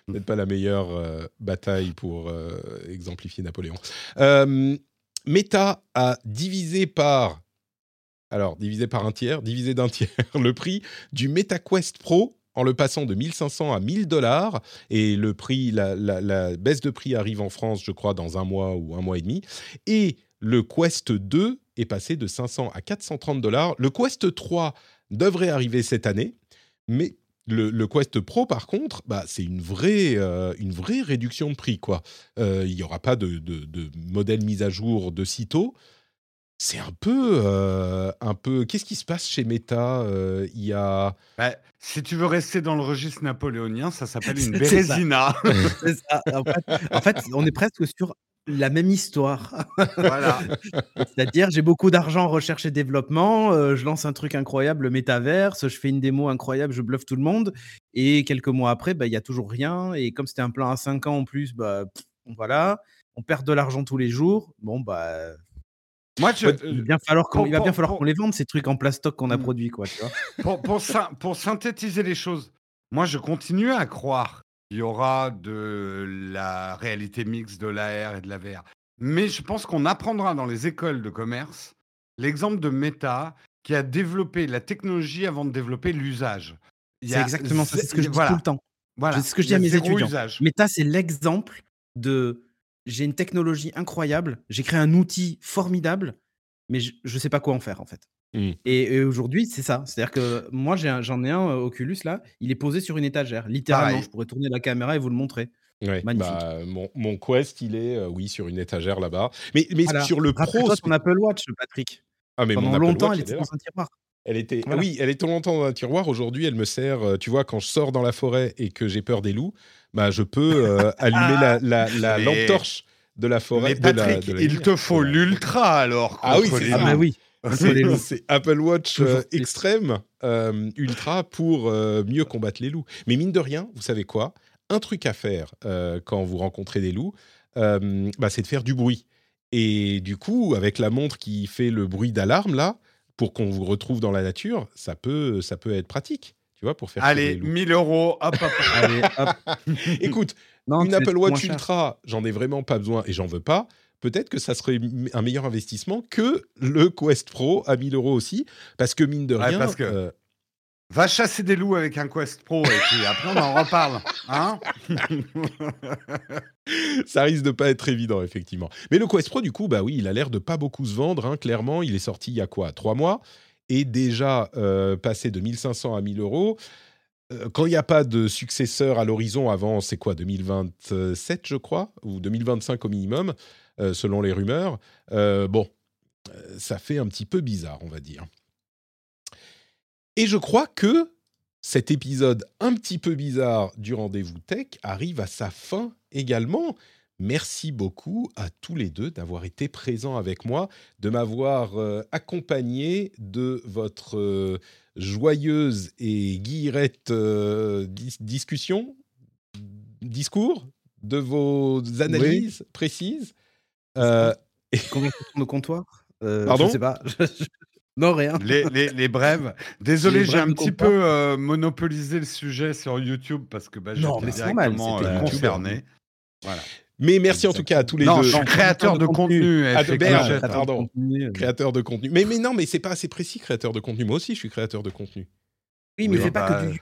peut-être pas la meilleure euh, bataille pour euh, exemplifier Napoléon. Euh, Meta a divisé par, alors divisé par un tiers, divisé d'un tiers le prix du MetaQuest Pro en le passant de 1500 à 1000 dollars. Et le prix, la, la, baisse de prix arrive en France, je crois, dans un mois ou un mois et demi. Et le Quest 2 est passé de 500 à 430 dollars. Le Quest 3 devrait arriver cette année, mais le, Quest Pro, par contre, bah, c'est une vraie, euh, une vraie réduction de prix. quoi. Euh, il n'y aura pas de, de, modèle mis à jour de sitôt. C'est un peu, euh, un peu. Qu'est-ce qui se passe chez Meta Il y a. Bah, si tu veux rester dans le registre napoléonien, ça s'appelle une bérésina. En, fait, on est presque sur la même histoire. Voilà. C'est-à-dire, j'ai beaucoup d'argent en recherche et développement, euh, je lance un truc incroyable, le métaverse, je fais une démo incroyable, je bluffe tout le monde. Et quelques mois après, bah, il y n'y a toujours rien. Et comme c'était un plan à 5 ans en plus, bah, voilà, on perd de l'argent tous les jours. Bon, bah. Moi, il va bien falloir qu'on, les vende, ces trucs en plastoc qu'on a mmh. produits. Quoi, pour, pour, pour synthétiser les choses, moi, je continue à croire il y aura de la réalité mixte, de l'AR et de la VR. Mais je pense qu'on apprendra dans les écoles de commerce l'exemple de Meta qui a développé la technologie avant de développer l'usage. C'est exactement ça, c'est ce que je dis tout le temps. Voilà. C'est ce que je dis à mes étudiants. Meta, c'est l'exemple de j'ai une technologie incroyable, j'ai créé un outil formidable, mais je ne sais pas quoi en faire en fait. Mmh. Et, aujourd'hui, c'est ça. C'est-à-dire que moi, j'en ai, un Oculus là, il est posé sur une étagère. Littéralement, je pourrais tourner la caméra et vous le montrer. Magnifique. Bah, mon, Quest, il est, oui, sur une étagère là-bas. Mais, mais sur le Pro. Toi, ton Apple Watch, Patrick. Ah, mais Pendant longtemps, elle était dans un tiroir. Elle était, oui, elle est longtemps dans un tiroir. Aujourd'hui, elle me sert. Tu vois, quand je sors dans la forêt et que j'ai peur des loups, bah, je peux allumer la, la, lampe torche de la forêt. Mais Patrick, il te faut l'ultra alors. Ah oui, c'est ah, oui. c'est Apple Watch euh, extrême euh, ultra pour euh, mieux combattre les loups. Mais mine de rien, vous savez quoi? Un truc à faire quand vous rencontrez des loups, bah, c'est de faire du bruit. Et du coup, avec la montre qui fait le bruit d'alarme là, pour qu'on vous retrouve dans la nature, ça peut, ça peut être pratique. Tu vois, pour faire Allez, 1000 euros, hop, hop. Allez, hop. Écoute, une Apple Watch Ultra, j'en ai vraiment pas besoin et j'en veux pas peut-être que ça serait un meilleur investissement que le Quest Pro à 1000 euros aussi, parce que mine de rien. parce que... Euh, va chasser des loups avec un Quest Pro et puis après on en reparle. Hein ça risque de pas être évident, effectivement. Mais le Quest Pro, du coup, bah oui, il a l'air de pas beaucoup se vendre, hein, clairement. Il est sorti il y a quoi Trois mois et déjà euh, passé de 1500 à 1000 euros. Euh, quand il n'y a pas de successeur à l'horizon avant, c'est quoi, 2027, je crois, ou 2025 au minimum, selon les rumeurs. Euh, bon, euh, ça fait un petit peu bizarre, on va dire. Et je crois que cet épisode un petit peu bizarre du rendez-vous tech arrive à sa fin également. Merci beaucoup à tous les deux d'avoir été présents avec moi, de m'avoir accompagné de votre joyeuse et guillerette discussion, discours, de vos analyses précises. Euh, Conversation de comptoir? Euh, Pardon? Je sais pas. non, rien. Les, brèves. Désolé, j'ai un petit peu euh, monopolisé le sujet sur YouTube parce que bah, j'étais directement euh, concerné. Voilà. Mais merci en tout cas à tous les non, deux. Créateur de contenu. Ah, pardon. Créateur de contenu. Mais, mais non, mais c'est pas assez précis, créateur de contenu. Moi aussi, je suis créateur de contenu. Oui, mais c'est pas que du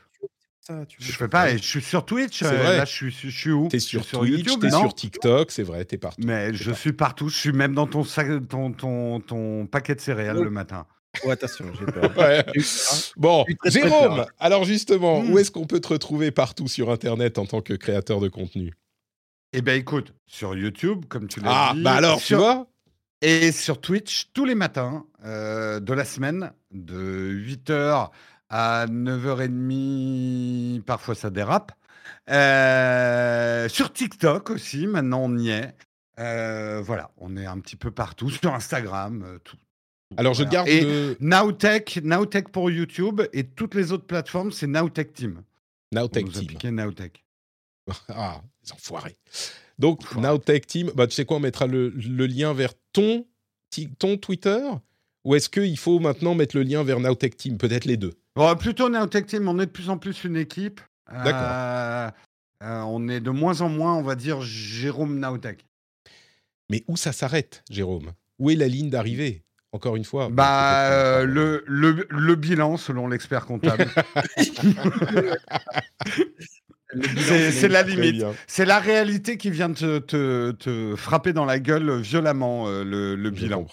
je fais pas, je suis sur Twitch. Euh, vrai. Là, je suis, je suis où T'es sur, sur Twitch, t'es sur TikTok, c'est vrai, t'es partout. Mais je suis partout. Je suis même dans ton sac, ton, ton, ton paquet de céréales le matin. Oh, attention, j'ai peur. Bon, Jérôme, alors justement, hmm. où est-ce qu'on peut te retrouver partout sur Internet en tant que créateur de contenu? Eh bien, écoute, sur YouTube, comme tu l'as ah, dit. Ah, bah alors, tu vois? Et sur Twitch, tous les matins euh, de la semaine, de 8h à 9h30, parfois ça dérape. Euh, sur TikTok aussi, maintenant on y est. voilà, on est un petit peu partout sur Instagram, tout. Alors je garde et le... Nowtech, Nowtech pour YouTube et toutes les autres plateformes, c'est Nowtech Team. Nowtech Team. Nowtech. ah, les enfoirés. Donc Nowtech Team, bah, tu sais quoi, on mettra le, lien vers ton, ton Twitter ou est-ce qu'il faut maintenant mettre le lien vers Nowtech Team Peut-être les deux? Bon, plutôt Nowtech Team, on est de plus en plus une équipe. D'accord. Euh, euh, on est de moins en moins, on va dire, Jérôme Nowtech. Mais où ça s'arrête, Jérôme? Où est la ligne d'arrée encore une fois. Bah, euh, le, le, le, bilan, selon l'expert comptable. c'est la limite. C'est la réalité qui vient te, te, te, frapper dans la gueule violemment, le, le bilan.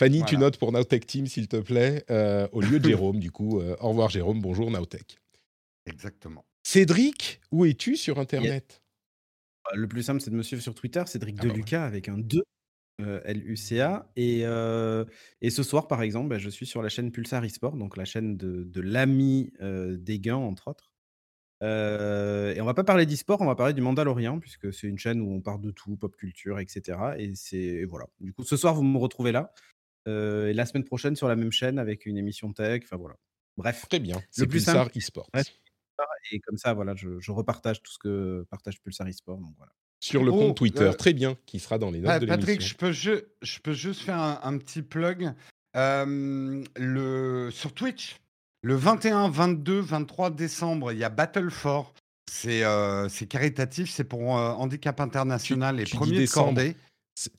Fanny, tu notes pour Nowtech Team, s'il te plaît, euh, au lieu de Jérôme, du coup. Euh, au revoir, Jérôme. Bonjour, Nowtech. Exactement. Cédric, où es-tu sur Internet? Bah, Le plus simple, c'est de me suivre sur Twitter, Cédric ah Deluca, avec un 2, euh, L-U-C-A. Et, et ce soir, par exemple, bah, je suis sur la chaîne Pulsar eSport, donc la chaîne de, de l'ami Desgains, entre autres. et on va pas parler d'e-sport, on va parler du Mandalorian, puisque c'est une chaîne où on parle de tout, pop culture, etc. Et c'est voilà. Du coup, ce soir, vous me retrouvez là et la semaine prochaine sur la même chaîne avec une émission tech. Enfin voilà. Bref. Très bien. C'est Pulsar eSport. Et comme ça, voilà, je, repartage tout ce que partage Pulsar eSport. Donc voilà. Sur le compte oh, Twitter, euh, très bien, qui sera dans les notes de l'émission. Patrick, je peux, je, je peux juste faire un, petit plug. le, sur Twitch, le 21, 22, 23 décembre, il y a Battle for. C'est euh, caritatif, c'est pour euh, Handicap International et Premier de Cordée.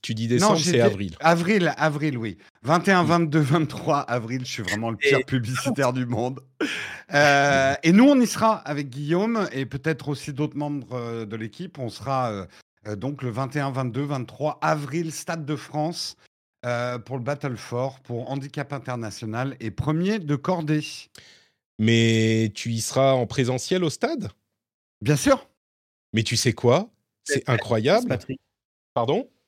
Tu dis décembre, c'est avril. Avril, avril, oui. 21, 22, 23 avril, je suis vraiment le pire publicitaire du monde. Euh, et nous, on y sera avec Guillaume et peut-être aussi d'autres membres euh, de l'équipe. On sera euh, donc le 21, 22, 23 avril, Stade de France, pour le Battle for, pour Handicap International et premier de cordée. Mais tu y seras en présentiel au stade? Bien sûr. Mais tu sais quoi? C'est incroyable. Pardon? tu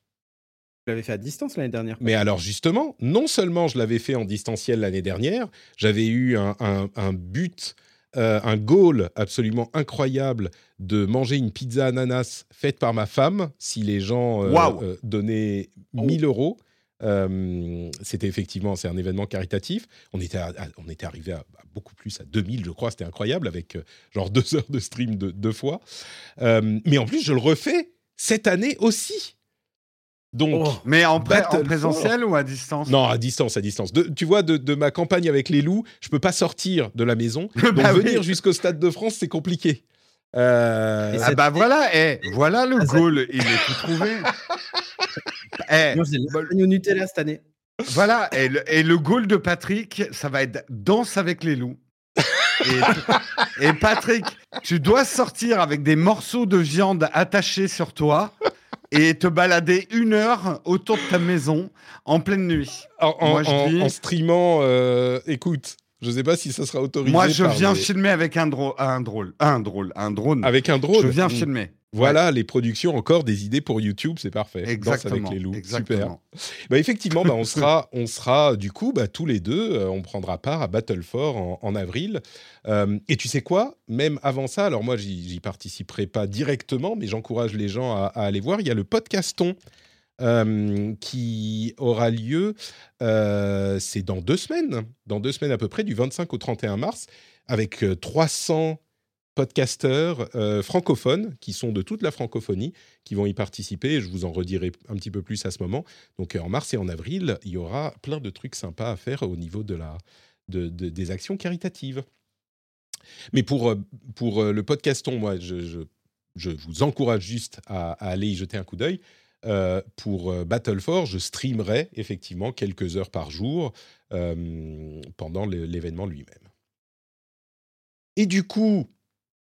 l'avais fait à distance l'année dernière. Mais alors justement, non seulement je l'avais fait en distanciel l'année dernière, j'avais eu un, but, euh, un goal absolument incroyable de manger une pizza ananas faite par ma femme si les gens euh, euh, donnaient 1000 euros. c'était effectivement c'est un événement caritatif. On était, on était arrivé à, beaucoup plus, à 2000 je crois, c'était incroyable avec genre deux heures de stream de, deux fois. mais en plus je le refais cette année aussi. Donc, oh. mais en, présentiel ou à distance? Non, à distance, à distance. tu vois, de, ma campagne avec les loups, je peux pas sortir de la maison. Donc bah venir jusqu'au Stade de France, c'est compliqué. Euh... Ah bah voilà, et eh, voilà le goal, il est tout trouvé. eh, Moi, Nutella cette année. Voilà, et le, et le goal de Patrick, ça va être danse avec les loups. et, et Patrick, tu dois sortir avec des morceaux de viande attachés sur toi et te balader une heure autour de ta maison en pleine nuit. En, streamant, euh, écoute, je ne sais pas si ça sera autorisé. Moi, je viens filmer avec un, drone, un drôle, un drôle, un drone. Avec un drone. Je viens filmer. Voilà, les productions, encore des idées pour YouTube, c'est parfait. Exactement. avec les loups, super. Bah, effectivement, bah, on, sera, on sera du coup bah, tous les deux, euh, on prendra part à Battle en, en avril. Euh, et tu sais quoi? Même avant ça, alors moi, j'y participerai pas directement, mais j'encourage les gens à, aller voir. Il y a le podcaston. Euh, qui aura lieu, c'est dans deux semaines, dans deux semaines à peu près, du 25 au 31 mars, avec 300 podcasteurs euh, francophones qui sont de toute la francophonie qui vont y participer. Je vous en redirai un petit peu plus à ce moment. Donc euh, en mars et en avril, il y aura plein de trucs sympas à faire au niveau de des actions caritatives. Mais pour, euh, pour le podcaston, moi, je, je, vous encourage juste à, aller y jeter un coup d'œil. pour Battle for, je streamerai effectivement quelques heures par jour pendant l'événement lui-même. Et du coup,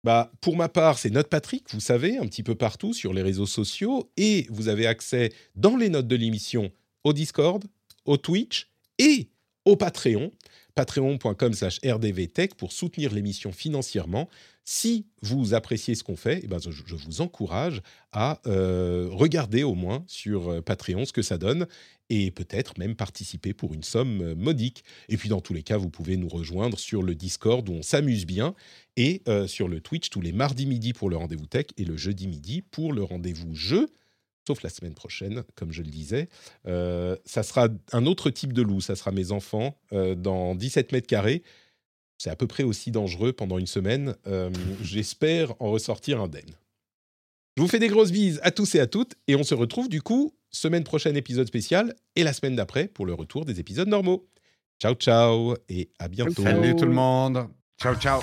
bah, pour ma part, c'est Note Patrick, vous savez, un petit peu partout sur les réseaux sociaux. Et vous avez accès dans les notes de l'émission au Discord, au Twitch et au Patreon. Patreon.com slash rdvtech pour soutenir l'émission financièrement. Si vous appréciez ce qu'on fait, eh ben, je, vous encourage à euh, regarder au moins sur euh, Patreon ce que ça donne et peut-être même participer pour une somme euh, modique. Et puis dans tous les cas, vous pouvez nous rejoindre sur le Discord où on s'amuse bien et euh, sur le Twitch tous les mardis midi pour le rendez-vous tech et le jeudi midi pour le rendez-vous jeu sauf la semaine prochaine, comme je le disais. Euh, ça sera un autre type de loup, ça sera mes enfants euh, dans 17 mètres carrés. C'est à peu près aussi dangereux pendant une semaine. Euh, j'espère en ressortir indemne. Je vous fais des grosses bises à tous et à toutes, et on se retrouve du coup semaine prochaine épisode spécial et la semaine d'après pour le retour des épisodes normaux. Ciao ciao et à bientôt. Salut tout le monde. Ciao ciao.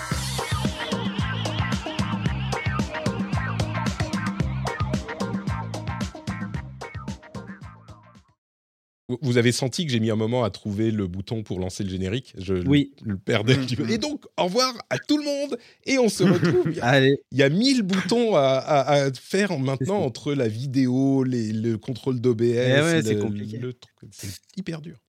Vous avez senti que j'ai mis un moment à trouver le bouton pour lancer le générique? Je oui. le, perdais Et donc, au revoir à tout le monde et on se retrouve. Il y a, Allez. Il y a mille boutons à, faire maintenant entre la vidéo, les, le contrôle d'OBS. Eh ouais, c'est compliqué. C'est hyper dur.